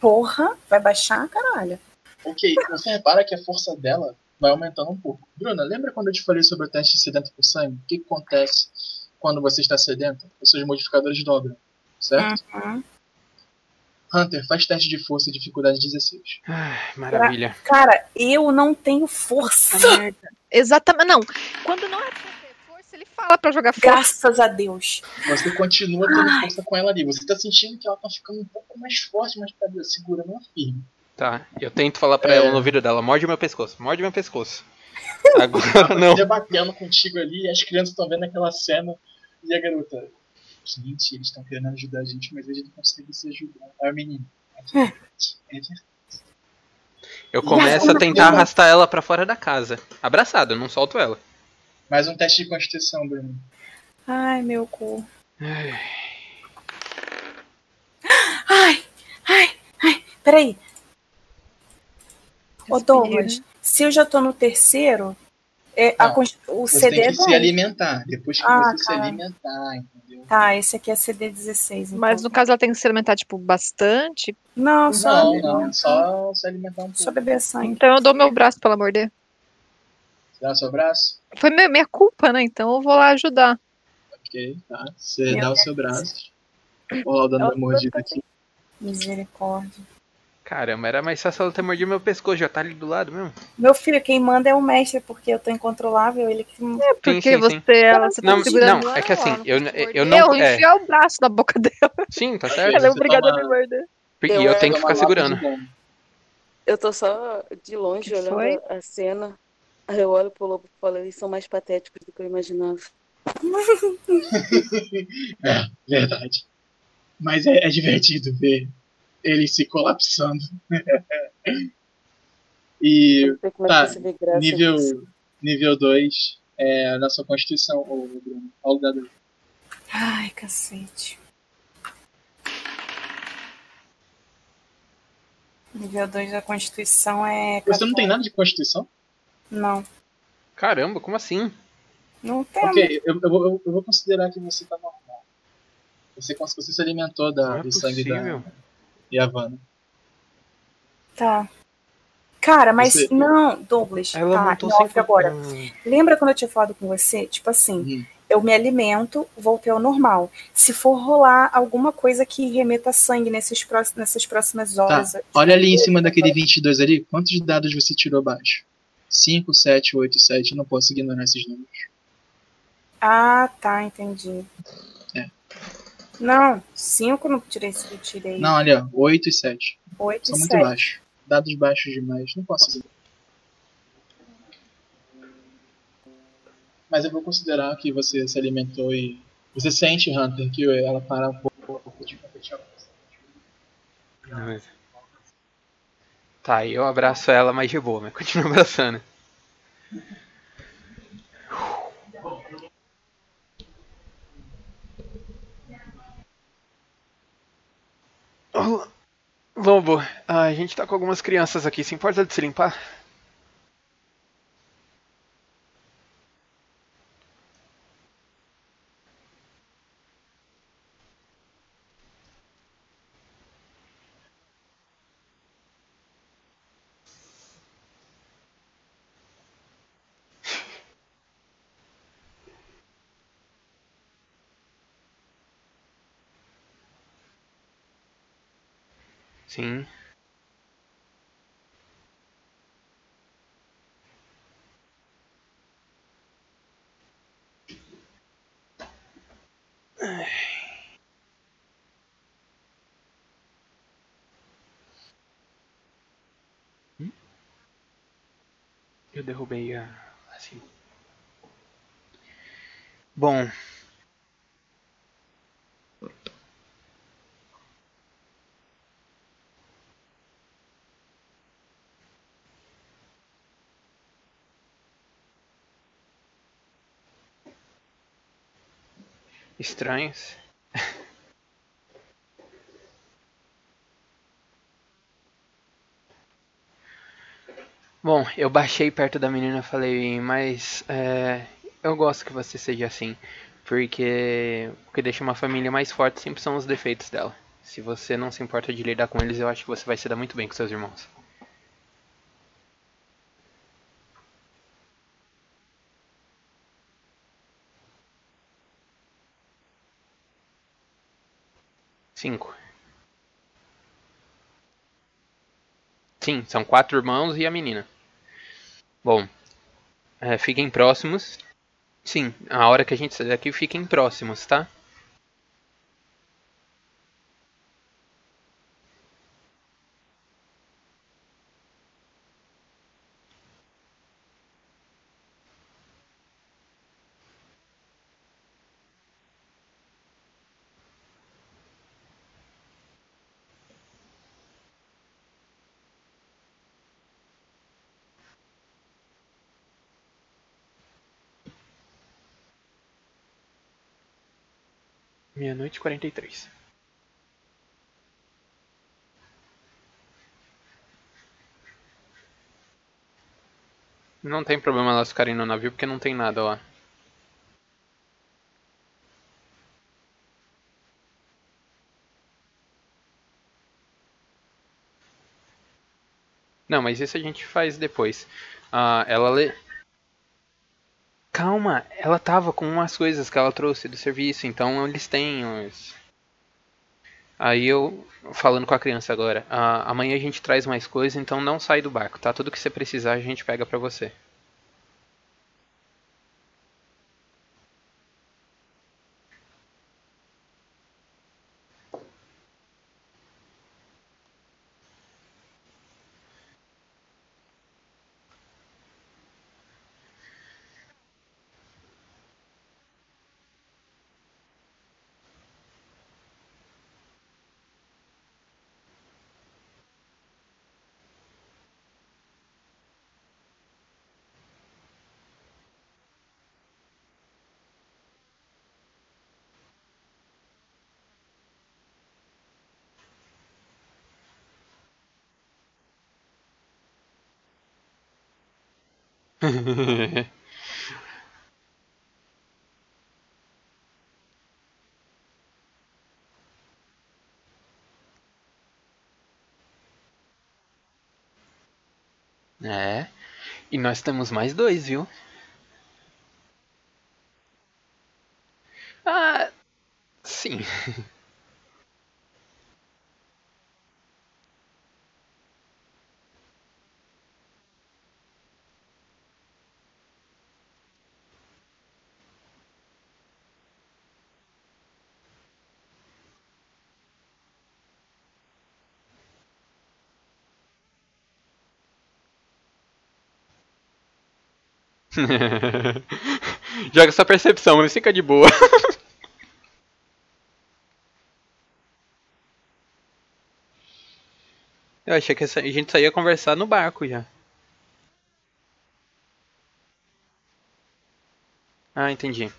D: Porra, vai baixar, caralho.
A: Ok, você repara que a força dela vai aumentando um pouco. Bruna, lembra quando eu te falei sobre o teste sedento por sangue? O que, que acontece quando você está sedento? Os seus modificadores dobram, certo?
D: Uhum.
A: Hunter, faz teste de força dificuldade 16.
C: Ai, maravilha.
D: Cara, eu não tenho força.
B: Exatamente. Não. Quando não é ele fala pra jogar força.
D: Graças a Deus.
A: Você continua tendo força com ela ali. Você tá sentindo que ela tá ficando um pouco mais forte, mas tá segurando ela firme.
C: Tá, eu tento falar pra
A: É.
C: ela no ouvido dela, morde meu pescoço, morde meu pescoço. Agora não.
A: Debatendo contigo ali, e as crianças estão vendo aquela cena. E a garota, gente, eles estão querendo ajudar a gente, mas eles não conseguem se ajudar. Aí o menino, é verdade, é verdade.
C: Eu começo a tentar arrastar ela pra fora da casa. Abraçado, eu não solto ela.
A: Mais um teste de constituição, Bruno.
D: Ai, meu cu. Ai, ai, ai. Peraí. Ô, Douglas, se eu já tô no terceiro, é, a
A: Não,
D: const- o
A: Você
D: CD
A: tem
D: é
A: que se alimentar. Depois que
D: Ah,
A: você se
D: cara.
A: alimentar, entendeu?
D: Tá, esse aqui é CD 16. Então.
B: Mas no caso ela tem que se alimentar, tipo, bastante.
D: Não, só,
A: Não, não, só se alimentar um
D: só
A: pouco.
D: beber sangue.
B: Então eu dou meu braço pra ela morder.
A: Dá o seu braço?
B: Foi minha, minha culpa, né? Então eu vou lá ajudar.
A: Ok, tá. Você
D: Meu
A: dá o
D: Deus.
A: seu braço. Olha lá o dano
E: Ela
A: da mordida
E: tá
A: aqui.
D: Misericórdia.
C: Caramba, era mais fácil ela ter mordido meu pescoço, já tá ali do lado mesmo.
D: Meu filho, quem manda é o mestre, porque eu tô incontrolável, ele que.
B: Porque
C: sim,
B: você,
C: sim.
B: ela, você
C: Não,
B: tá segurando
C: não, é que assim, eu- eu
B: morder.
C: não-
B: Eu
C: é.
B: enfiar o braço na boca dela.
C: Sim, tá
A: É,
C: certo.
B: Ela é
A: você
B: obrigada
A: toma-
B: a me morder.
C: E
E: Eu
C: eu tenho que ficar segurando.
E: Eu tô só de longe
B: Que
E: olhando
B: foi?
E: a cena. Aí eu olho pro lobo e falo, eles são mais patéticos do que eu imaginava.
A: É, verdade. Mas é, é divertido ver ele se colapsando. e
E: é
A: tá,
E: que você vê graça nisso.
A: nível nível 2 é na sua constituição, ô Bruno. Olha o dado.
D: Ai, cacete. Nível 2 da Constituição é.
A: Você não tem
D: 14.
A: nada de constituição?
D: Não,
C: Caramba, como assim?
D: não tem.
A: Ok, eu, eu, vou- eu vou considerar que você tá normal. Você, você se alimentou da,
C: Não é
A: do sangue da. Yavanna.
D: Tá. Cara, mas
A: Você-
D: não, Douglas.
C: Ela
D: tá, off
C: sem
D: agora.
C: Hum,
D: Lembra quando eu tinha falado com você? Tipo assim,
A: Uhum.
D: eu me alimento, voltei ao normal. Se for rolar alguma coisa que remeta sangue nesses pró- nessas próximas horas.
A: Tá, olha ali em cima daquele 22 ali, quantos dados você tirou abaixo? 5, 7, 8, 7, eu não posso ignorar esses números.
D: Ah, tá, entendi.
A: É.
D: Não, 5 não tirei, eu tirei
A: Não, olha, 8 e 7.
D: 8
A: São
D: e
A: muito
D: 7.
A: baixos. Dados baixos demais, não posso ignorar. Mas eu vou considerar que você se alimentou e. Você sente, Hunter, que ela para um pouco de competir.
C: beleza. Tá, eu abraço ela, mas de boa, mas continuo abraçando. Lobo, a gente tá com algumas crianças aqui, se importa de se limpar? Sim. Eu derrubei a. Assim. Bom. Estranhos. Bom, eu baixei perto da menina e falei, mas é, eu gosto que você seja assim, porque o que deixa uma família mais forte sempre são os defeitos dela. Se você não se importa de lidar com eles, eu acho que você vai se dar muito bem com seus irmãos. Cinco. Sim, são quatro irmãos e a menina. Bom, é, fiquem próximos. Sim, a hora que a gente sair daqui, fiquem próximos, tá? Meia-noite e 43. Não tem problema elas ficarem no navio porque não tem nada lá. Não, mas isso a gente faz depois. Ah, ela lê. Calma, ela tava com umas coisas que ela trouxe do serviço, então eles têm. Aí eu, falando com a criança agora, "Ah, amanhã a gente traz mais coisas, então não sai do barco, tá? Tudo que você precisar a gente pega pra você. É. E nós temos mais dois, viu? Ah, sim. Joga sua percepção, mas fica de boa. Eu achei que a gente só ia conversar no barco já. Ah, entendi.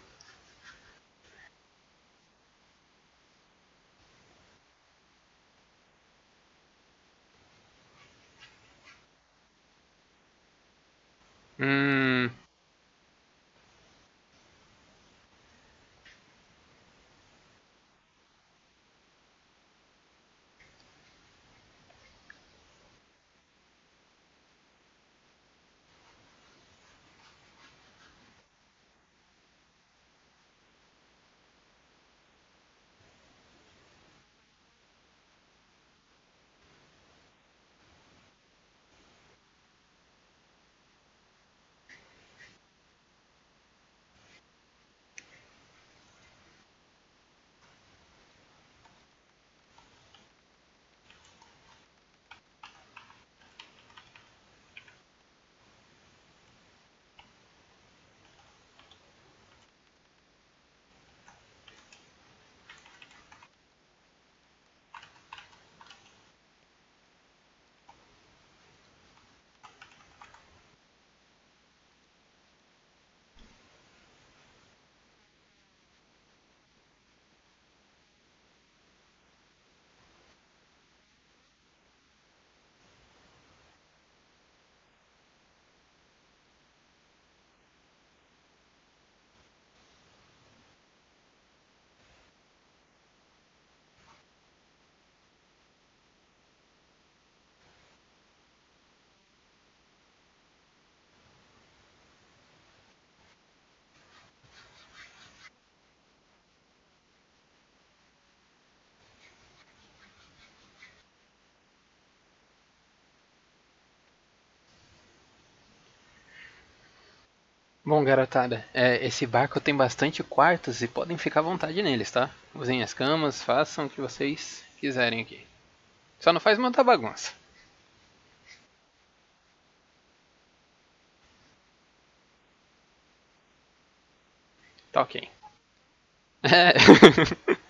C: Bom, garotada, é, esse barco tem bastante quartos e podem ficar à vontade neles, tá? Usem as camas, façam o que vocês quiserem aqui. Só não faz muita bagunça. Tá ok. É.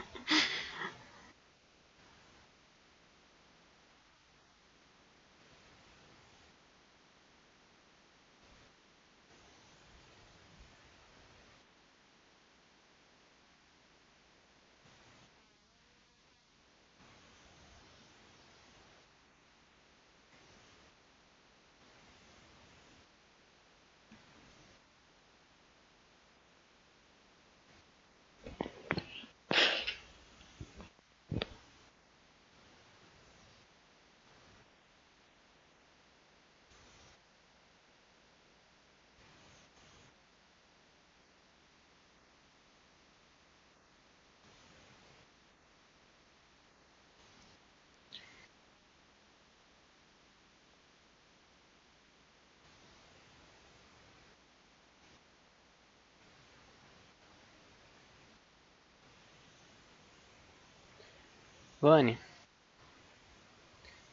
C: Vani,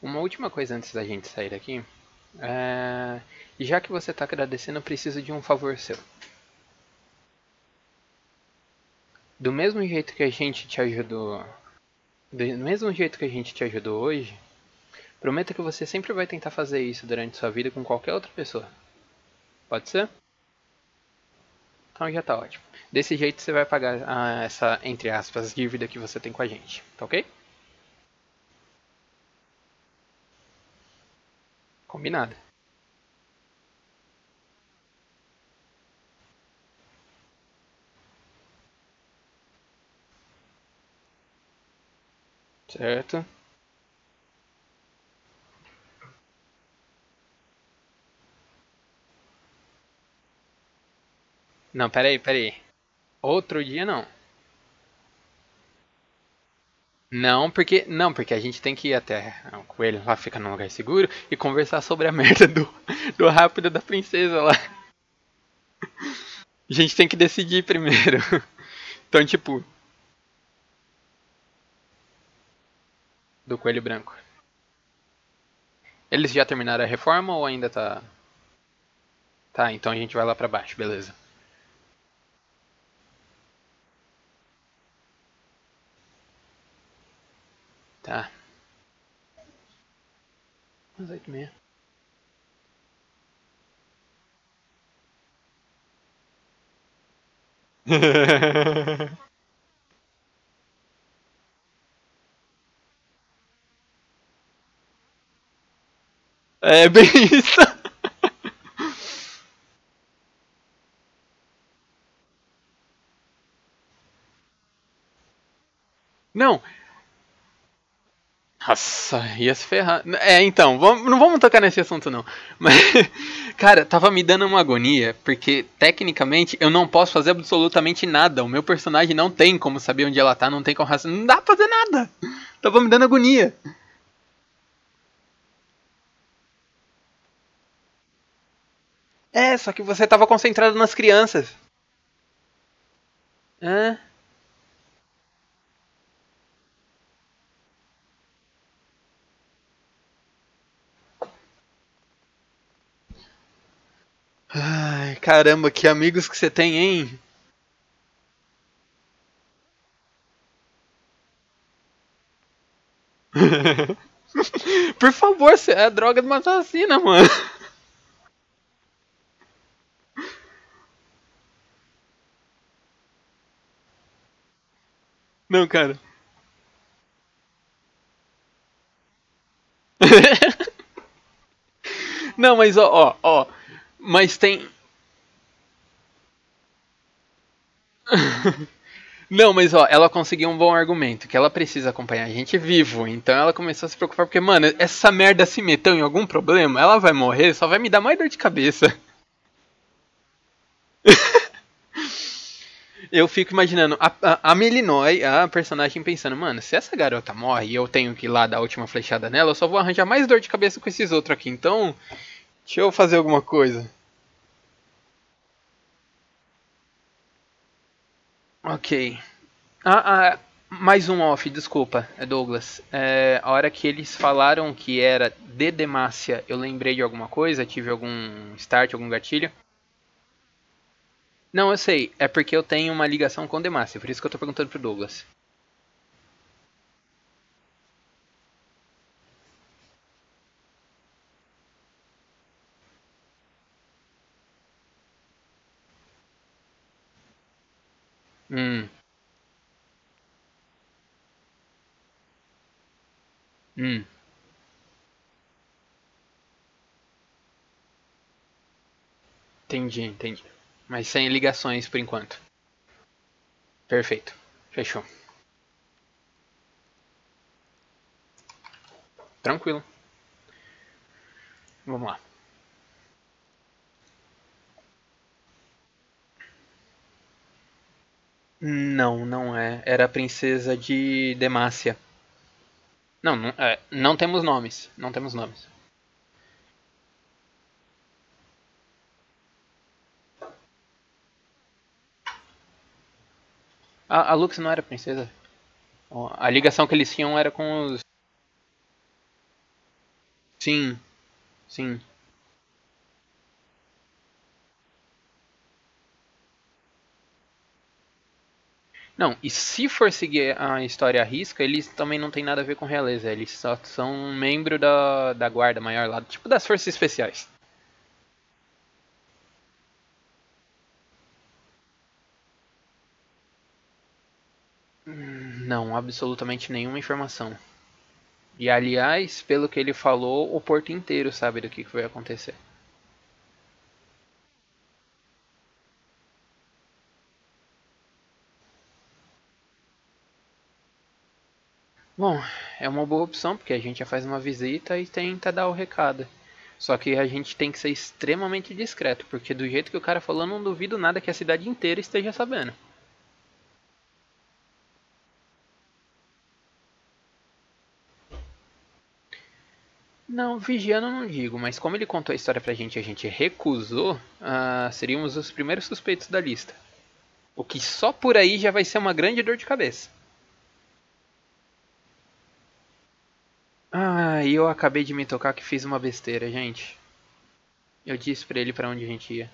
C: uma última coisa antes da gente sair daqui. É... Já que você está agradecendo, eu preciso de um favor seu. Do mesmo jeito que a gente te ajudou. Do mesmo jeito que a gente te ajudou hoje, prometa que você sempre vai tentar fazer isso durante sua vida com qualquer outra pessoa. Pode ser? Então já tá ótimo. Desse jeito você vai pagar ah, essa, entre aspas, dívida que você tem com a gente, tá ok? Combinado. Certo. Não, peraí, peraí. Outro dia não. Não, porque não, porque a gente tem que ir até o coelho lá ficar num lugar seguro e conversar sobre a merda do, do rápido da princesa lá. A gente tem que decidir primeiro. Então, tipo, do coelho branco. Eles já terminaram a reforma ou ainda tá Tá, então a gente vai lá pra baixo, beleza. Tá. Umas oito e meia. É bem isso. Não. Nossa, ia se ferrar. É, então, vamos, não vamos tocar nesse assunto não. Mas, cara, tava me dando uma agonia, porque tecnicamente eu não posso fazer absolutamente nada. O meu personagem não tem como saber onde ela tá, não tem como não dá pra fazer nada. Tava me dando agonia. É, só que você tava concentrado nas crianças. Hã? Ai, caramba, que amigos que você tem, hein? Por favor, você é droga de uma assassina, mano. Não, cara. Não, mas ó, ó, ó. Mas tem. Não, mas ó, ela conseguiu um bom argumento, que ela precisa acompanhar a gente vivo. Então ela começou a se preocupar, porque, mano, essa merda se meteu em algum problema, ela vai morrer, só vai me dar mais dor de cabeça. Eu fico imaginando a, a, a a personagem, pensando, mano, se essa garota morre e eu tenho que ir lá dar a última flechada nela, eu só vou arranjar mais dor de cabeça com esses outros aqui. Então, deixa eu fazer alguma coisa. Ok. Ah, ah, mais um off, desculpa, é Douglas. É, a hora que eles falaram que era de Demacia, eu lembrei de alguma coisa, tive algum start, algum gatilho. Não, eu sei, é porque eu tenho uma ligação com Demacia, por isso que eu tô perguntando pro Douglas. Hum. Hum. Entendi, entendi. Mas sem ligações por enquanto. Perfeito. Fechou. Tranquilo. Vamos lá. Não, não é. Era a princesa de Demacia. Não, não, é, não temos nomes. Não temos nomes. A, a Lux não era princesa? A ligação que eles tinham era com os. Sim, sim. Não, e se for seguir a história à risca, eles também não tem nada a ver com realeza. Eles só são um membro da, da guarda maior lá, tipo das forças especiais. Não, absolutamente nenhuma informação. E aliás, pelo que ele falou, o porto inteiro sabe do que que vai acontecer. Bom, é uma boa opção porque a gente já faz uma visita e tenta dar o recado. Só que a gente tem que ser extremamente discreto, porque do jeito que o cara falou, não duvido nada que a cidade inteira esteja sabendo. Não, vigiando não digo, mas como ele contou a história pra gente e a gente recusou, ah, seríamos os primeiros suspeitos da lista. O que só por aí já vai ser uma grande dor de cabeça. Ah, eu acabei de me tocar que fiz uma besteira, gente. Eu disse pra ele pra onde a gente ia.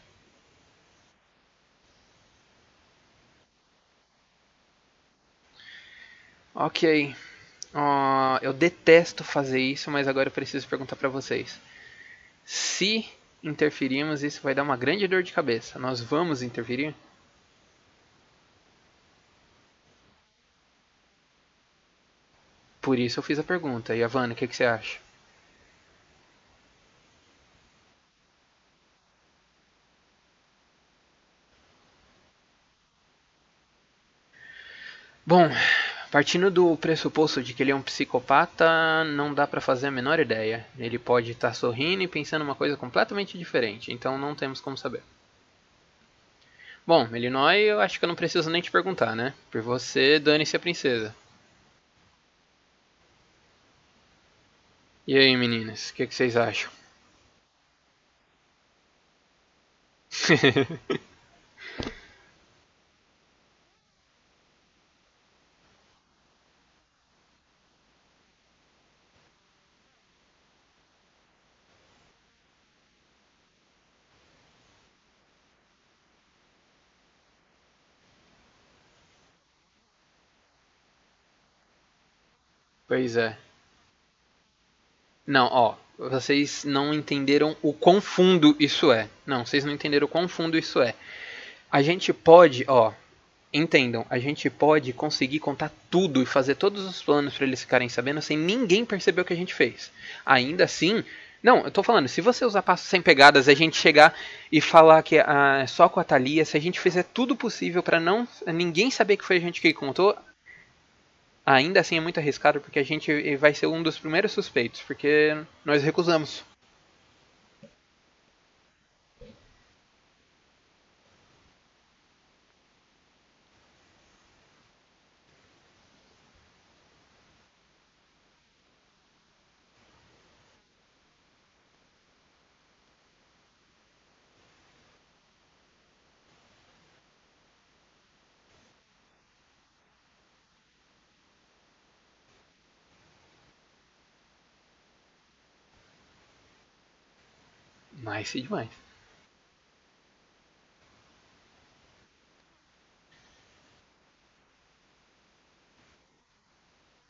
C: Ok. Ó, eu detesto fazer isso, mas agora eu preciso perguntar pra vocês. Se interferirmos, isso vai dar uma grande dor de cabeça. Nós vamos interferir? Por isso eu fiz a pergunta. E Havana, o que, que você acha? Bom, partindo do pressuposto de que ele é um psicopata, não dá pra fazer a menor ideia. Ele pode estar sorrindo e pensando uma coisa completamente diferente, então não temos como saber. Bom, Melinói, eu acho que eu não preciso nem te perguntar, né? Por você, dane-se a princesa. E aí, meninas, o que, que vocês acham? Pois é. Não, ó, vocês não entenderam o quão fundo isso é. Não, vocês não entenderam o quão fundo isso é. A gente pode, ó, entendam, a gente pode conseguir contar tudo e fazer todos os planos para eles ficarem sabendo sem ninguém perceber o que a gente fez. Ainda assim, não, eu tô falando, se você usar passos sem pegadas, a gente chegar e falar que ah, só com a Thalia, se a gente fizer tudo possível para não ninguém saber que foi a gente que contou, ainda assim é muito arriscado porque a gente vai ser um dos primeiros suspeitos, porque nós recusamos. Nice demais.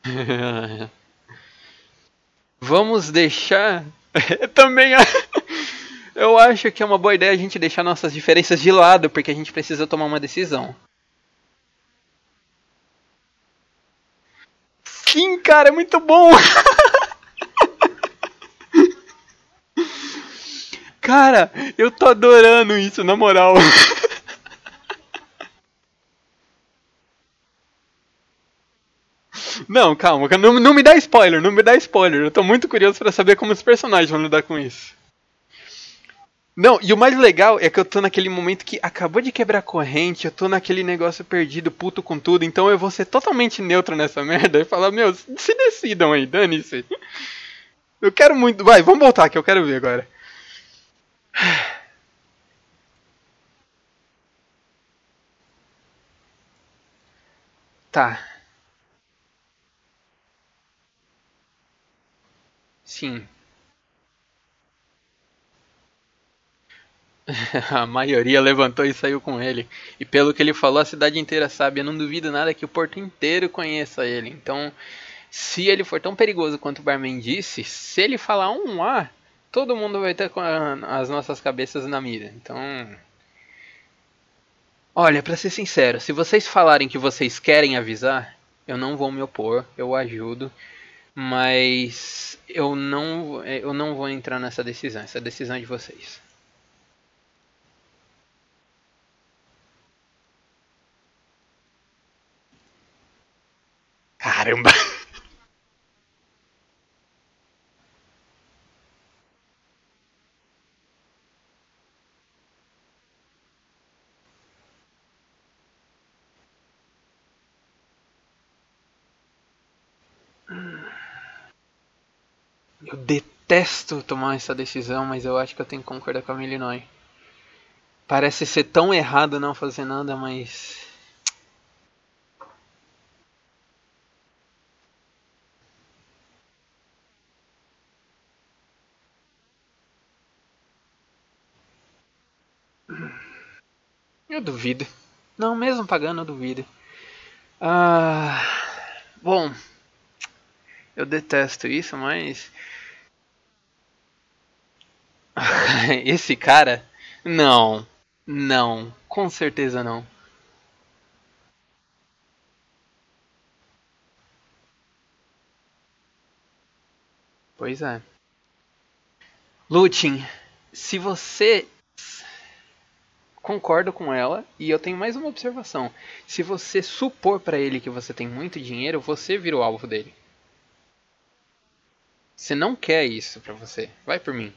C: Vamos deixar. Também. Eu acho que é uma boa ideia a gente deixar nossas diferenças de lado, porque a gente precisa tomar uma decisão. Sim, cara, é muito bom! Cara, eu tô adorando isso, na moral. Não, calma, não, não me dá spoiler, não me dá spoiler. Eu tô muito curioso pra saber como os personagens vão lidar com isso. Não, e o mais legal é que eu tô naquele momento que acabou de quebrar corrente, eu tô naquele negócio perdido, puto com tudo, então eu vou ser totalmente neutro nessa merda e falar, meu, se decidam aí, dane-se. Eu quero muito. Vai, vamos voltar que eu quero ver agora. Tá. Sim. A maioria levantou e saiu com ele. E pelo que ele falou, a cidade inteira sabe. Eu não duvido nada que o porto inteiro conheça ele. Então, se ele for tão perigoso quanto o barman disse, se ele falar um A, todo mundo vai ter com a- as nossas cabeças na mira. Então. Olha, pra ser sincero, se vocês falarem que vocês querem avisar, eu não vou me opor, eu ajudo. Mas eu não, eu não vou entrar nessa decisão. Essa decisão é de vocês. Caramba! Eu detesto tomar essa decisão, mas eu acho que eu tenho que concordar com a Illinois. Parece ser tão errado não fazer nada, mas. Eu duvido. Não, mesmo pagando, eu duvido. Ah, bom, eu detesto isso, mas. Esse cara? Não, não, com certeza não. Pois é. Lutin, se você concordo com ela e eu tenho mais uma observação. Se você supor pra ele que você tem muito dinheiro, você vira o alvo dele. Você não quer isso pra você. Vai por mim.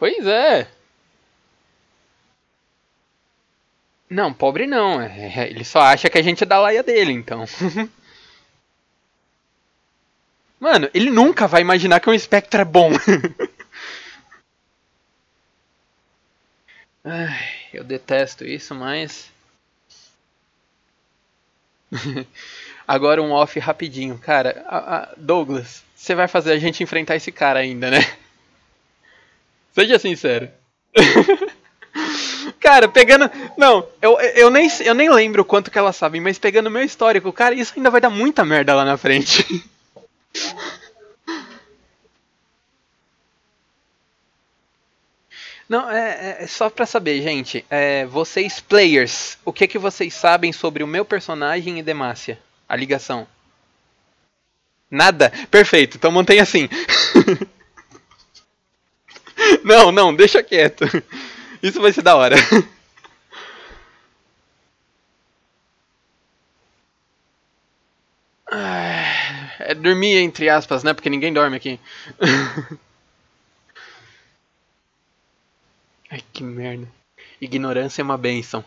C: Pois é. Não, pobre não. É, Ele só acha que a gente é da laia dele, então. Mano, ele nunca vai imaginar que um espectro é bom. Ai, eu detesto isso, mas. Agora um off rapidinho. Cara, a- a- Douglas, você vai fazer a gente enfrentar esse cara ainda, né? Seja sincero. Cara, pegando. Não, eu, eu, nem, eu nem lembro quanto que ela sabe, mas pegando meu histórico, cara, isso ainda vai dar muita merda lá na frente. Não, é, é- é só pra saber, gente. É, vocês, players, o que que vocês sabem sobre o meu personagem e Demacia? A ligação. Nada? Perfeito, então mantenha assim. não, não, deixa quieto. Isso vai ser da hora. É dormir entre aspas, né? Porque ninguém dorme aqui. Ai, que merda. Ignorância é uma benção.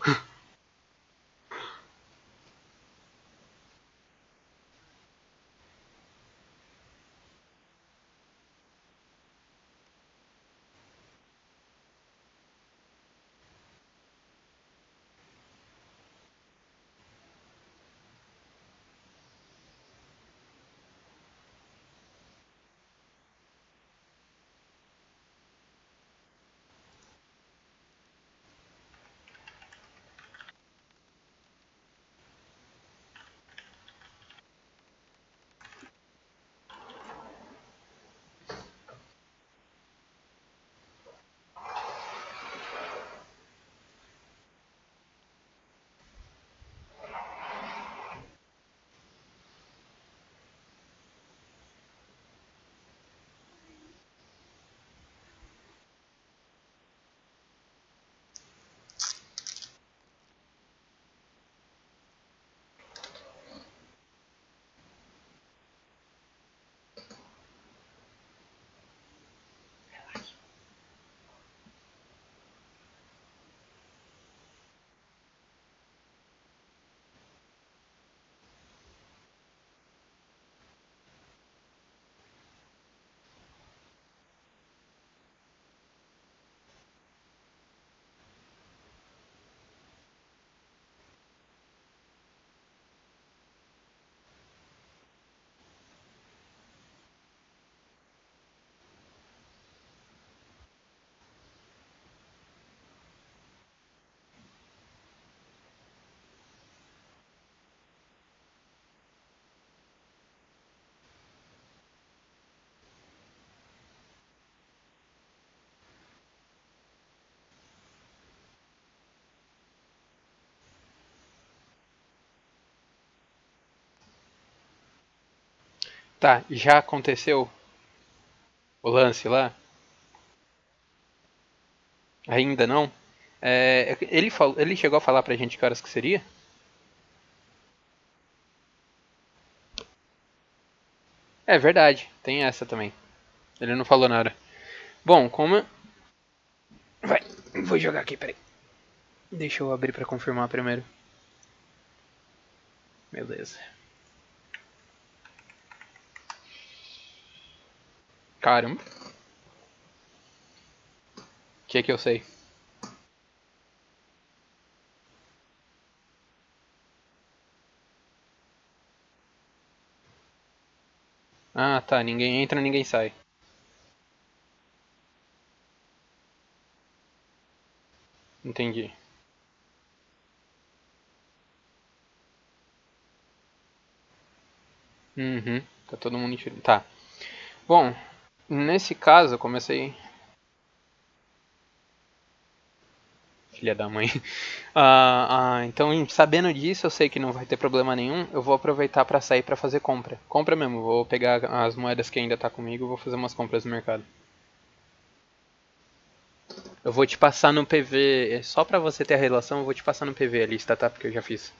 C: Tá, já aconteceu o lance lá? Ainda não? É, ele, falou, ele chegou a falar pra gente que horas que seria? É verdade, tem essa também. Ele não falou nada. Bom, como. Vai, vou jogar aqui, peraí. Deixa eu abrir pra confirmar primeiro. Beleza. Caramba. O que é que eu sei? Ah, tá. Ninguém entra, ninguém sai. Entendi. Uhum. Tá todo mundo. Tá. Bom, nesse caso eu comecei. Filha da mãe. Ah, ah, então, sabendo disso, eu sei que não vai ter problema nenhum. Eu vou aproveitar pra sair pra fazer compra. Compra mesmo. Vou pegar as moedas que ainda tá comigo. Vou fazer umas compras no mercado. Eu vou te passar no PV. Só pra você ter a relação, eu vou te passar no PV a lista, tá? Porque eu já fiz.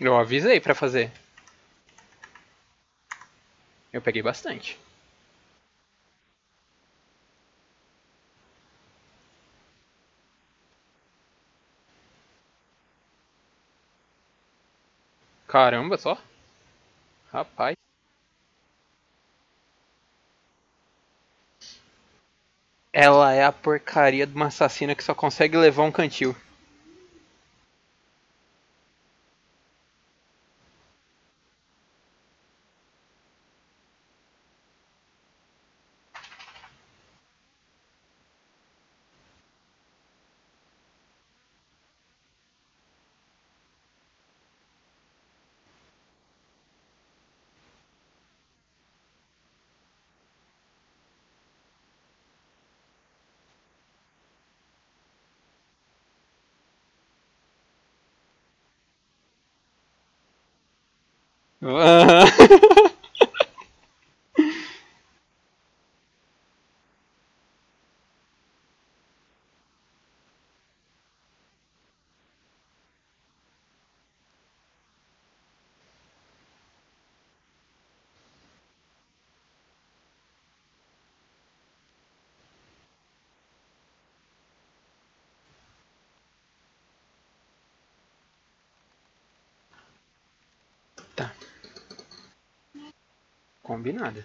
C: Eu avisei pra fazer. Eu peguei bastante. Caramba, só. Rapaz. Ela é a porcaria de uma assassina que só consegue levar um cantil. Tá. Combinado.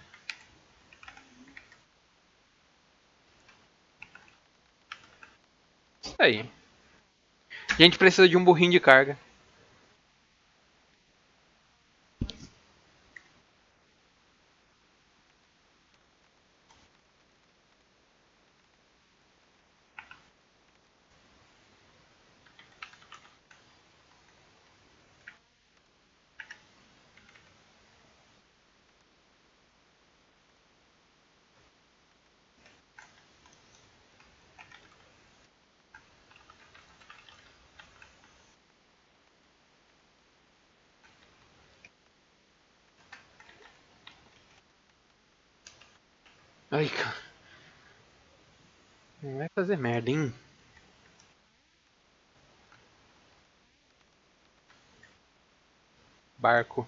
C: Isso aí. A gente precisa de um burrinho de carga. Ai, cara. Não vai fazer merda, hein? Barco.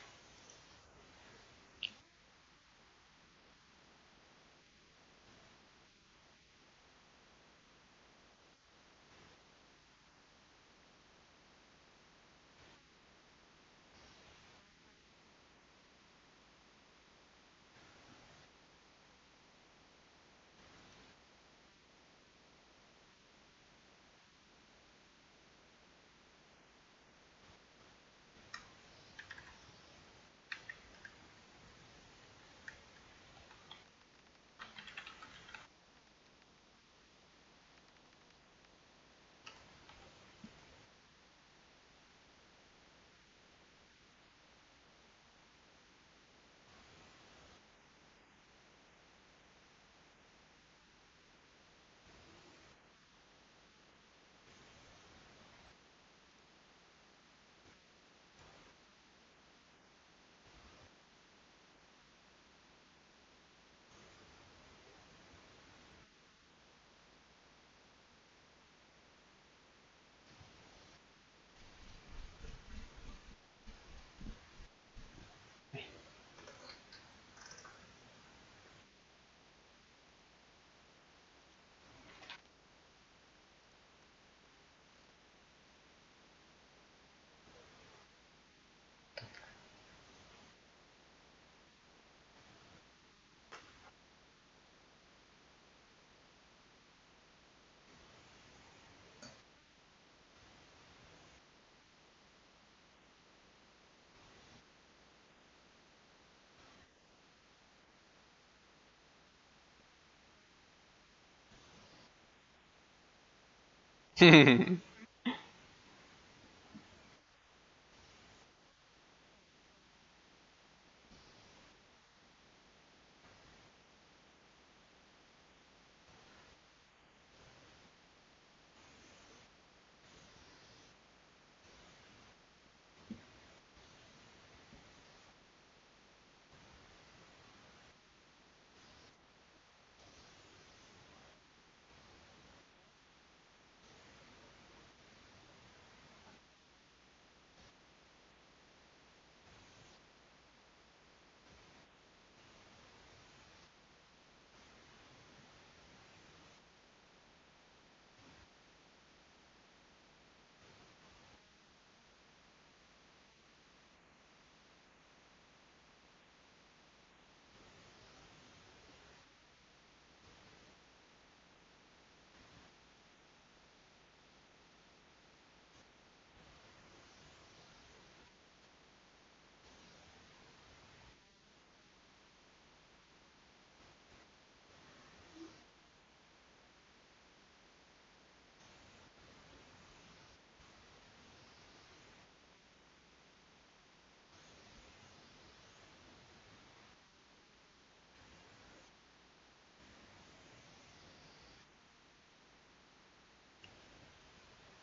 C: Hm.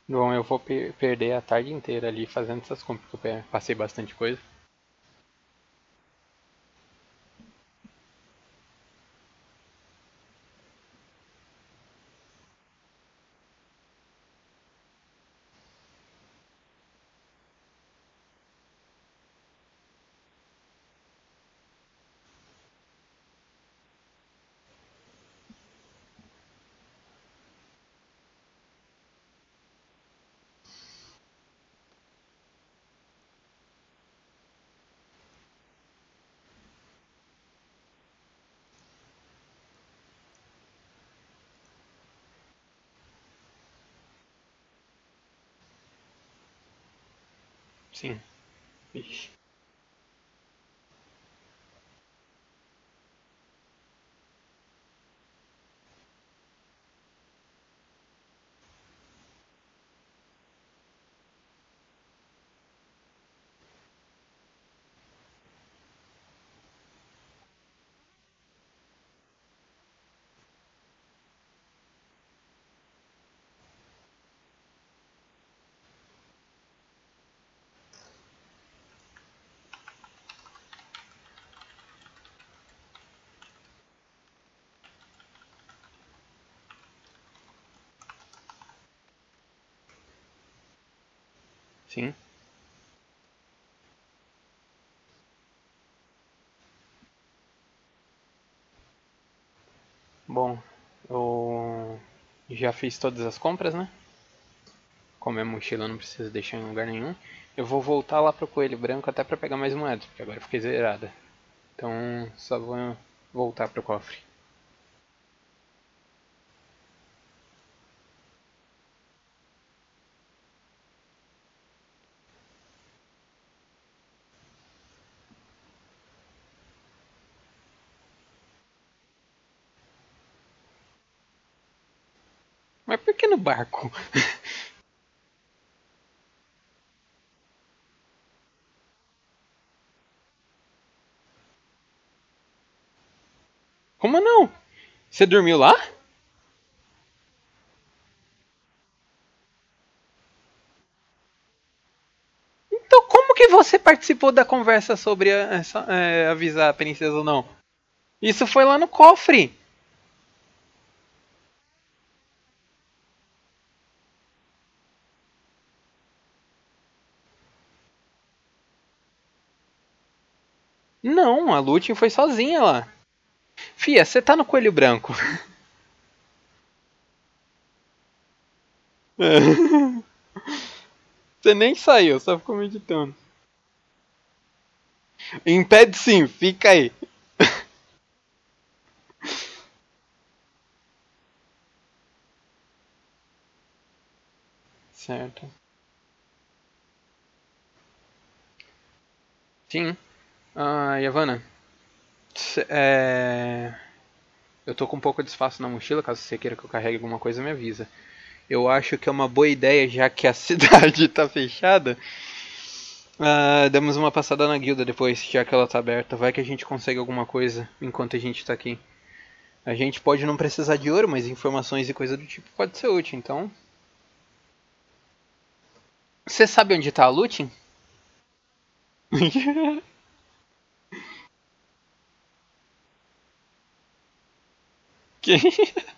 C: Bom, eu vou per- perder a tarde inteira ali fazendo essas compras, porque eu passei bastante coisa. Sim. Ixi. Sim. Bom, eu já fiz todas as compras, né? Como é mochila, não preciso deixar em lugar nenhum. Eu vou voltar lá pro coelho branco até pra pegar mais moedas, porque agora eu fiquei zerada. Então, só vou voltar pro cofre. Barco? Como não? Você dormiu lá? Então como que você participou da conversa sobre a- essa- é, avisar a princesa ou não? Isso foi lá no cofre. Lúcia foi sozinha lá. Fia, você tá no coelho branco. Você nem saiu, só ficou meditando. Impede sim, fica aí. Certo. Sim. Ah, Yavanna. É... Eu tô com um pouco de espaço na mochila, caso você queira que eu carregue alguma coisa, me avisa. Eu acho que é uma boa ideia, já que a cidade tá fechada. Ah, damos uma passada na guilda depois, já que ela tá aberta. Vai que a gente consegue alguma coisa enquanto a gente tá aqui. A gente pode não precisar de ouro, mas informações e coisa do tipo pode ser útil, então. Você sabe onde tá a Lutin?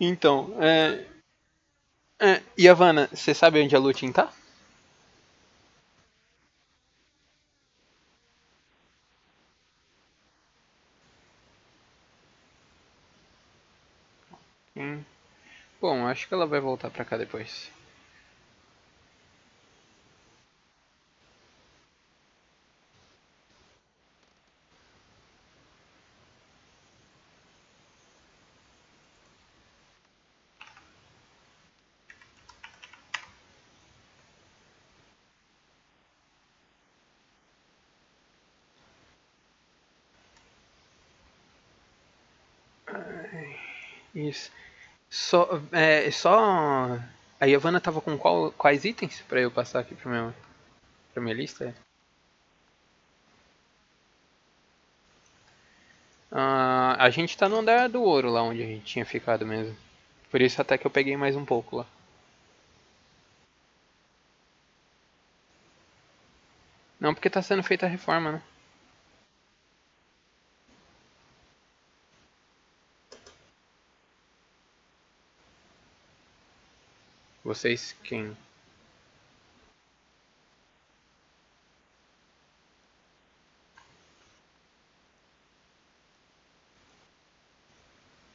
C: Então, é. é Yavanna, você sabe onde a Lutin tá? Hum. Bom, acho que ela vai voltar pra cá depois. Isso. Só, é, só. A Yavanna tava com qual- quais itens pra eu passar aqui pra minha, pra minha lista? Ah, a gente tá no andar do ouro lá onde a gente tinha ficado mesmo. Por isso até que eu peguei mais um pouco lá. Não, porque tá sendo feita a reforma, né? Vocês quem?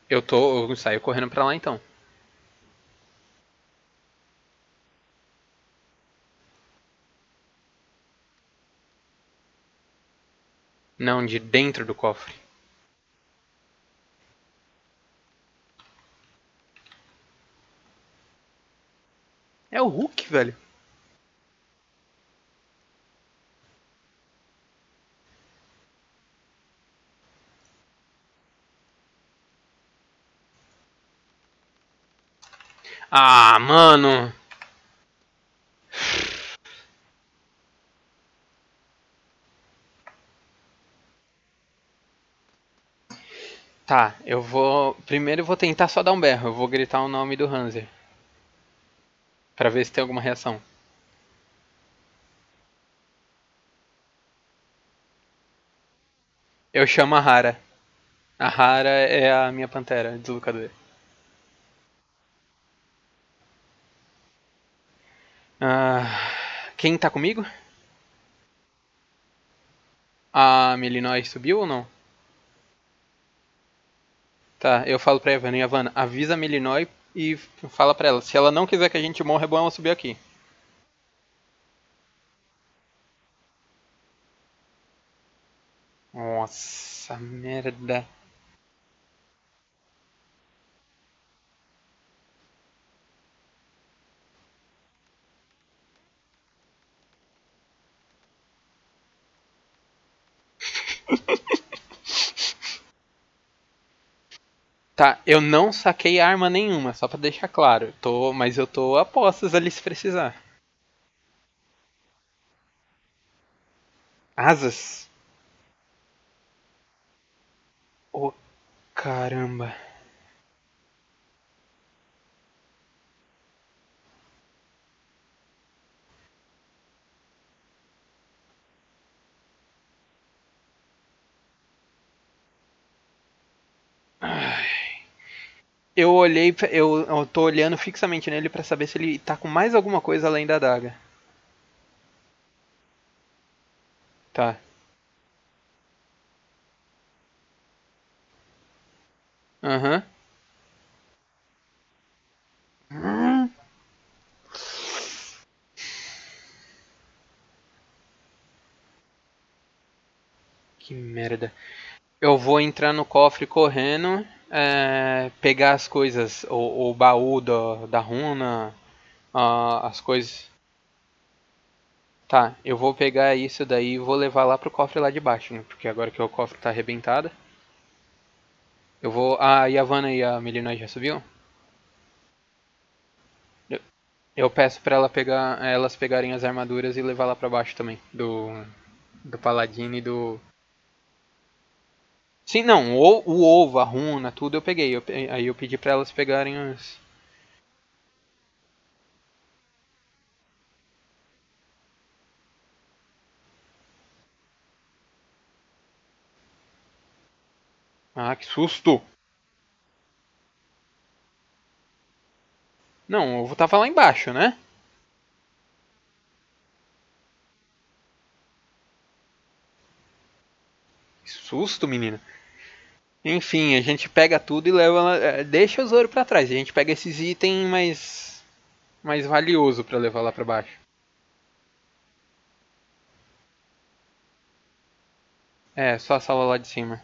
C: Eu tô, eu saio correndo para lá então. Não, de dentro do cofre. Velho. Ah, mano. Tá, eu vou. Primeiro eu vou tentar só dar um berro. Eu vou gritar o nome do Hanser. Pra ver se tem alguma reação. Eu chamo a Hara. A Hara é a minha pantera deslocadora. Ah, quem tá comigo? A Melinói subiu ou não? Tá, eu falo pra Ivana, Ivana, avisa a Melinói e fala pra ela, se ela não quiser que a gente morra, é bom ela subir aqui. Nossa, merda. Tá, eu não saquei arma nenhuma, só pra deixar claro. Tô, mas eu tô a postos ali se precisar. Asas? Ô caramba. Ai. Eu olhei, eu, eu tô olhando fixamente nele pra saber se ele tá com mais alguma coisa além da adaga. Tá. Aham. Que merda. Eu vou entrar no cofre correndo, é, pegar as coisas, o, o baú da, da runa, ah, as coisas. Tá, eu vou pegar isso daí e vou levar lá pro cofre lá de baixo, né? Porque agora que o cofre tá arrebentado. Eu vou. Ah, e a Vanna e a Melina já subiu? Eu peço pra ela pegar, elas pegarem as armaduras e levar lá pra baixo também. Do. Do Paladino e do. Sim, não, o, o ovo, a runa, tudo eu peguei. Eu aí eu pedi pra elas pegarem os. Ah, que susto! Não, o ovo tava lá embaixo, né? Que susto, menino. Enfim, a gente pega tudo e leva. eh, Deixa os ouro pra trás. A gente pega esses itens mais. mais valioso pra levar lá pra baixo. É, só a sala lá de cima.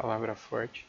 C: Palavra forte.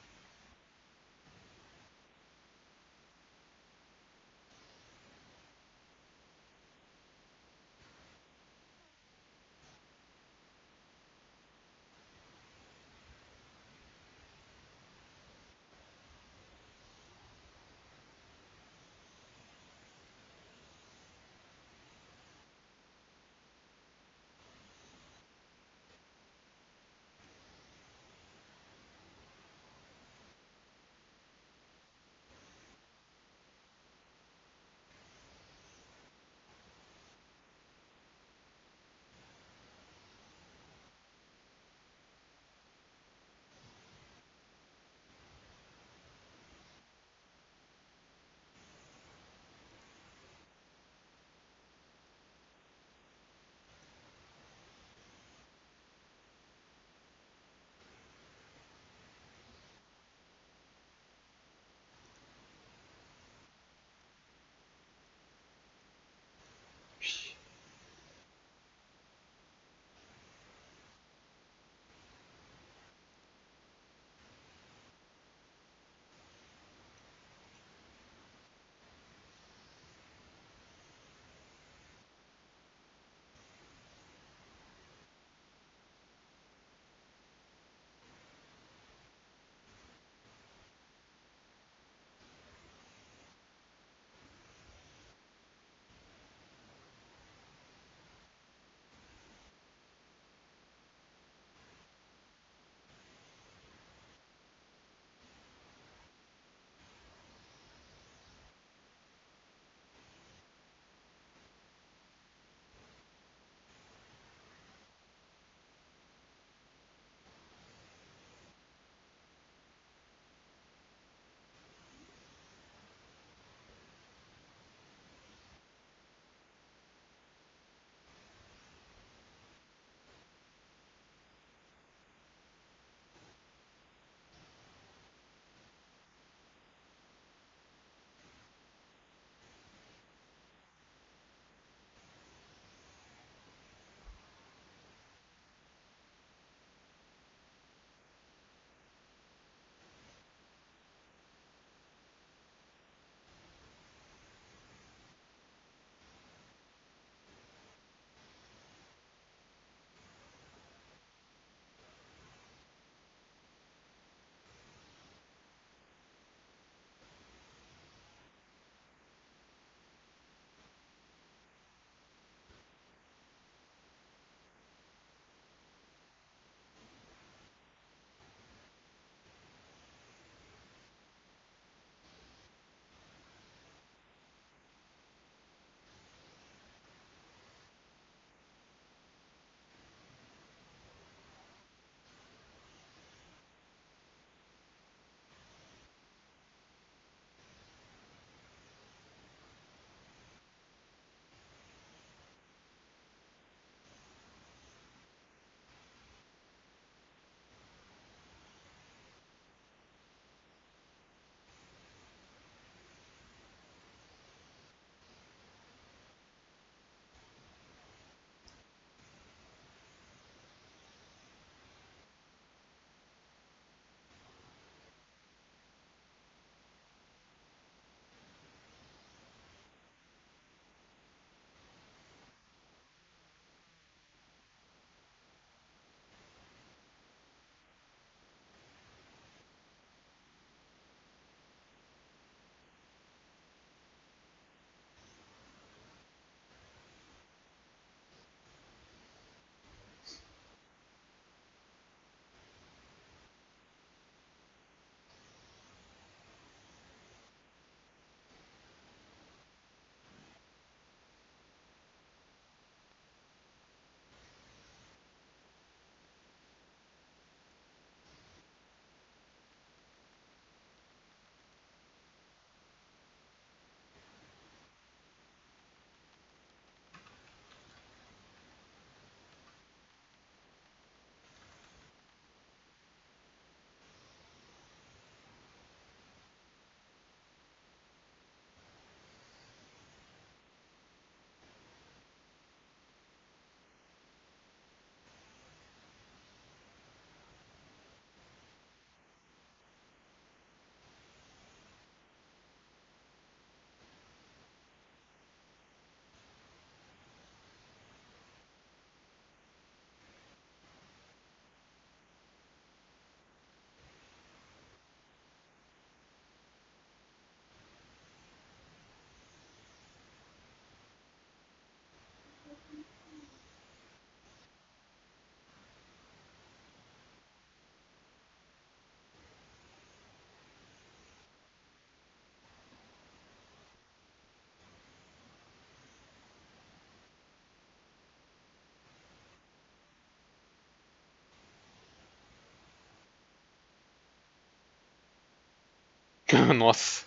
C: Nossa.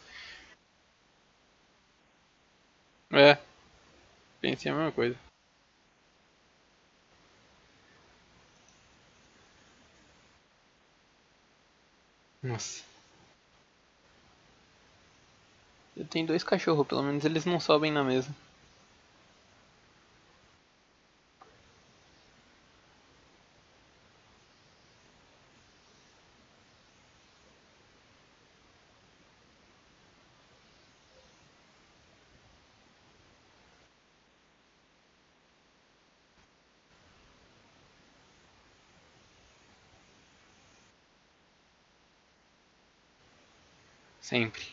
C: É. Pensei a mesma coisa. Nossa. Eu tenho dois cachorros, pelo menos eles não sobem na mesa. Sempre.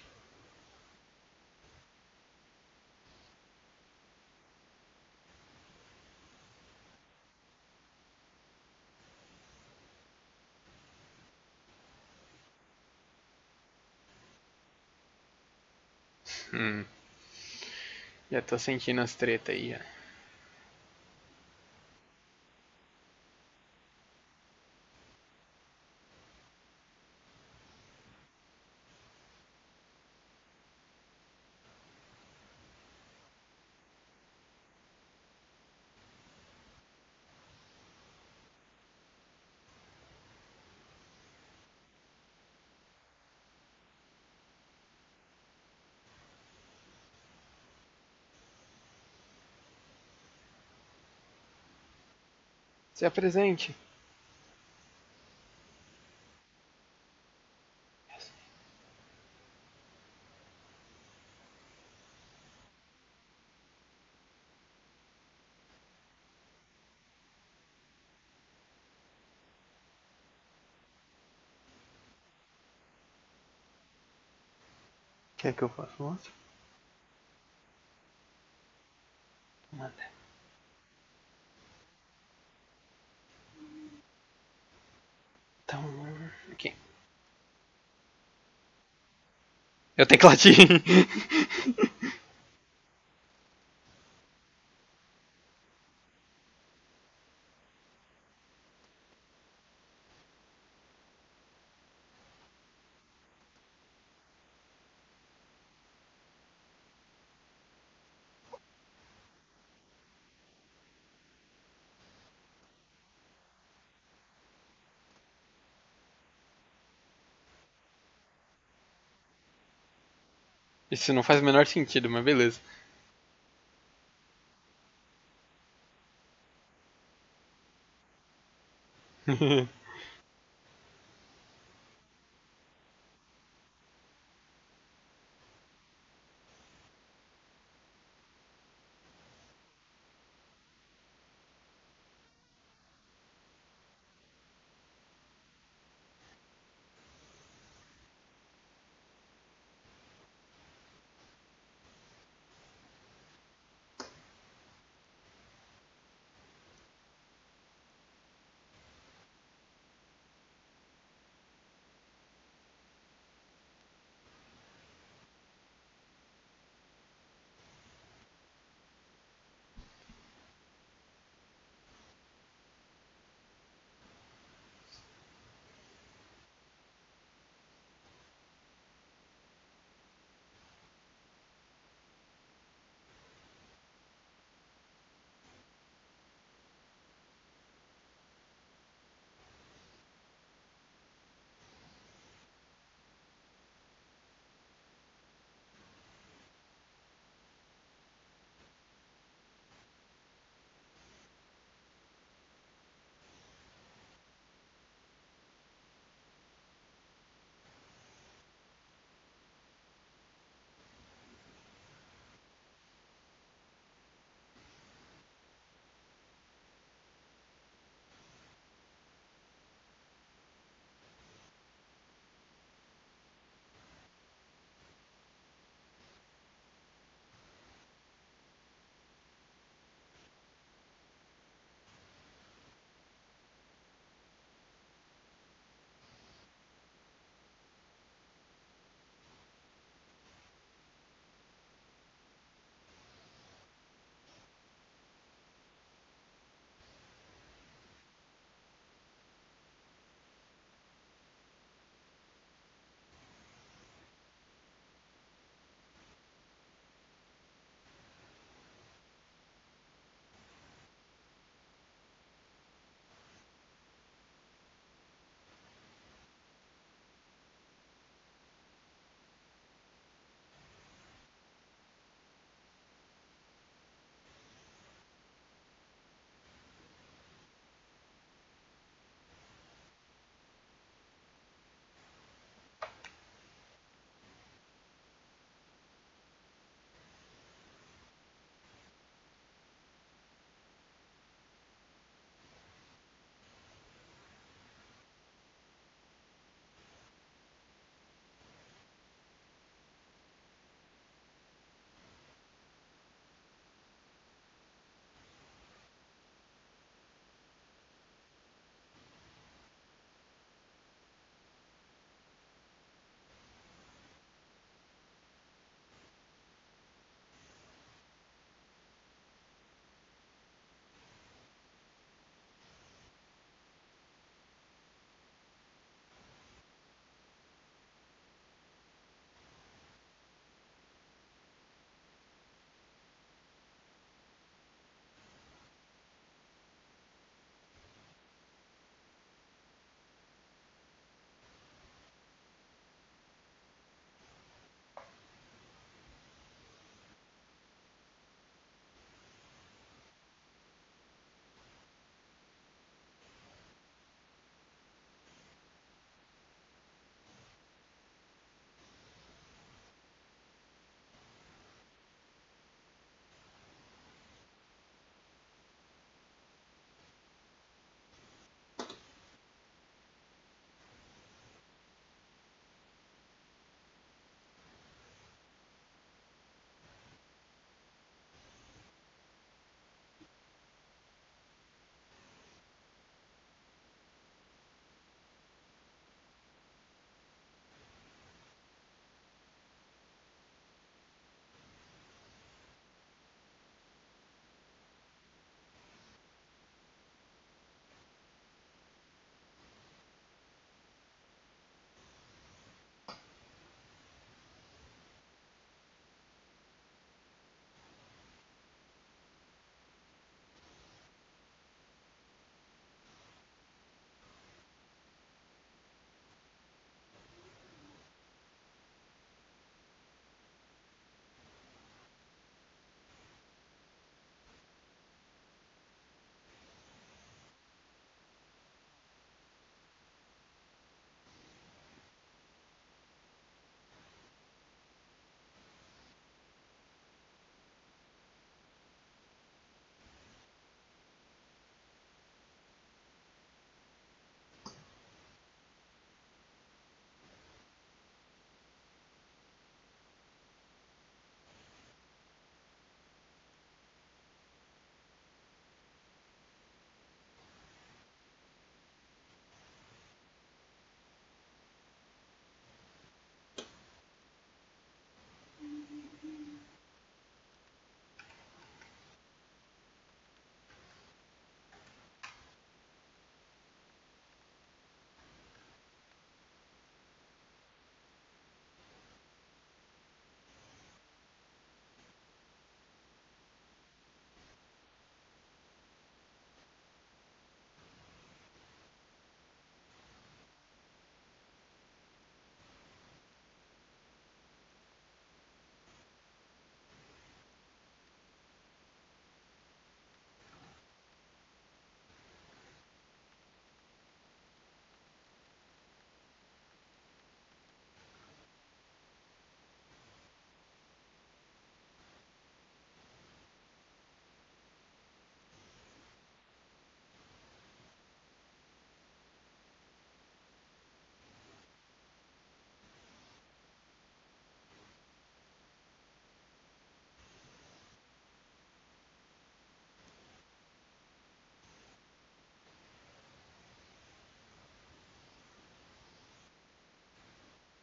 C: Hum. Já tô sentindo as treta aí. Se apresente. Quer que eu faça outro? Manda. Então, Eu tecladinho. Isso não faz o menor sentido, mas beleza.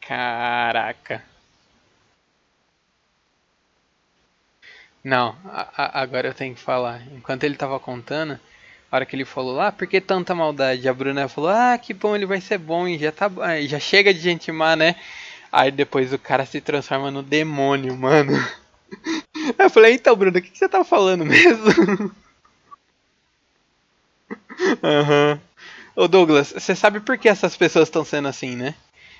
C: Caraca. Não, a- a- agora eu tenho que falar. Enquanto ele tava contando, a hora que ele falou lá, por que tanta maldade? A Bruna falou, ah, que bom, ele vai ser bom e já tá ah, já chega de gente má, né? Aí depois o cara se transforma no demônio, mano. Eu falei, então, Bruna, o que, que você tá falando mesmo? Aham. Ô Douglas, você sabe por que essas pessoas estão sendo assim, né?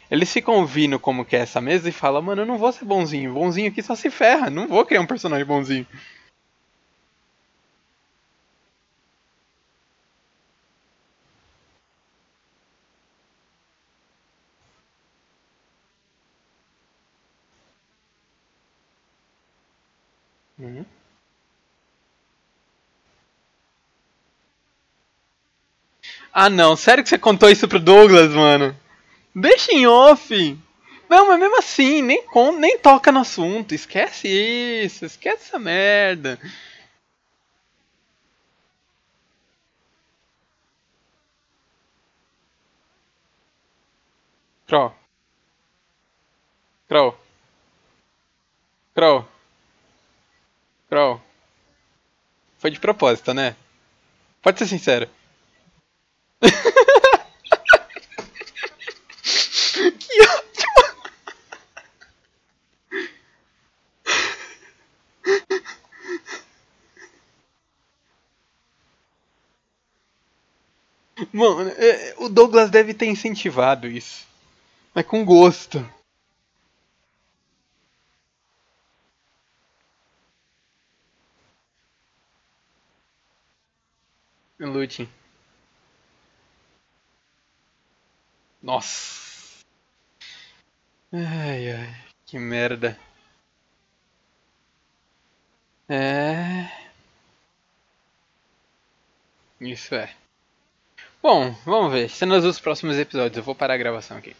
C: Eles ficam vindo como que é essa mesa e falam, mano, eu não vou ser bonzinho. Bonzinho aqui só se ferra. Não vou criar um personagem bonzinho. Uhum. Ah não, sério que você contou isso pro Douglas, mano? Deixa em off. Não, mas mesmo assim, nem, con nem toca no assunto. Esquece isso, esquece essa merda. Crow. Crow. Crow. Crow. Foi de propósito, né? Pode ser sincero. Mano, é, o Douglas deve ter incentivado isso. Mas com gosto. Lute. Nossa. Ai, ai, que merda. É. Isso é. Bom, vamos ver. Cenas dos próximos episódios. Eu vou parar a gravação aqui.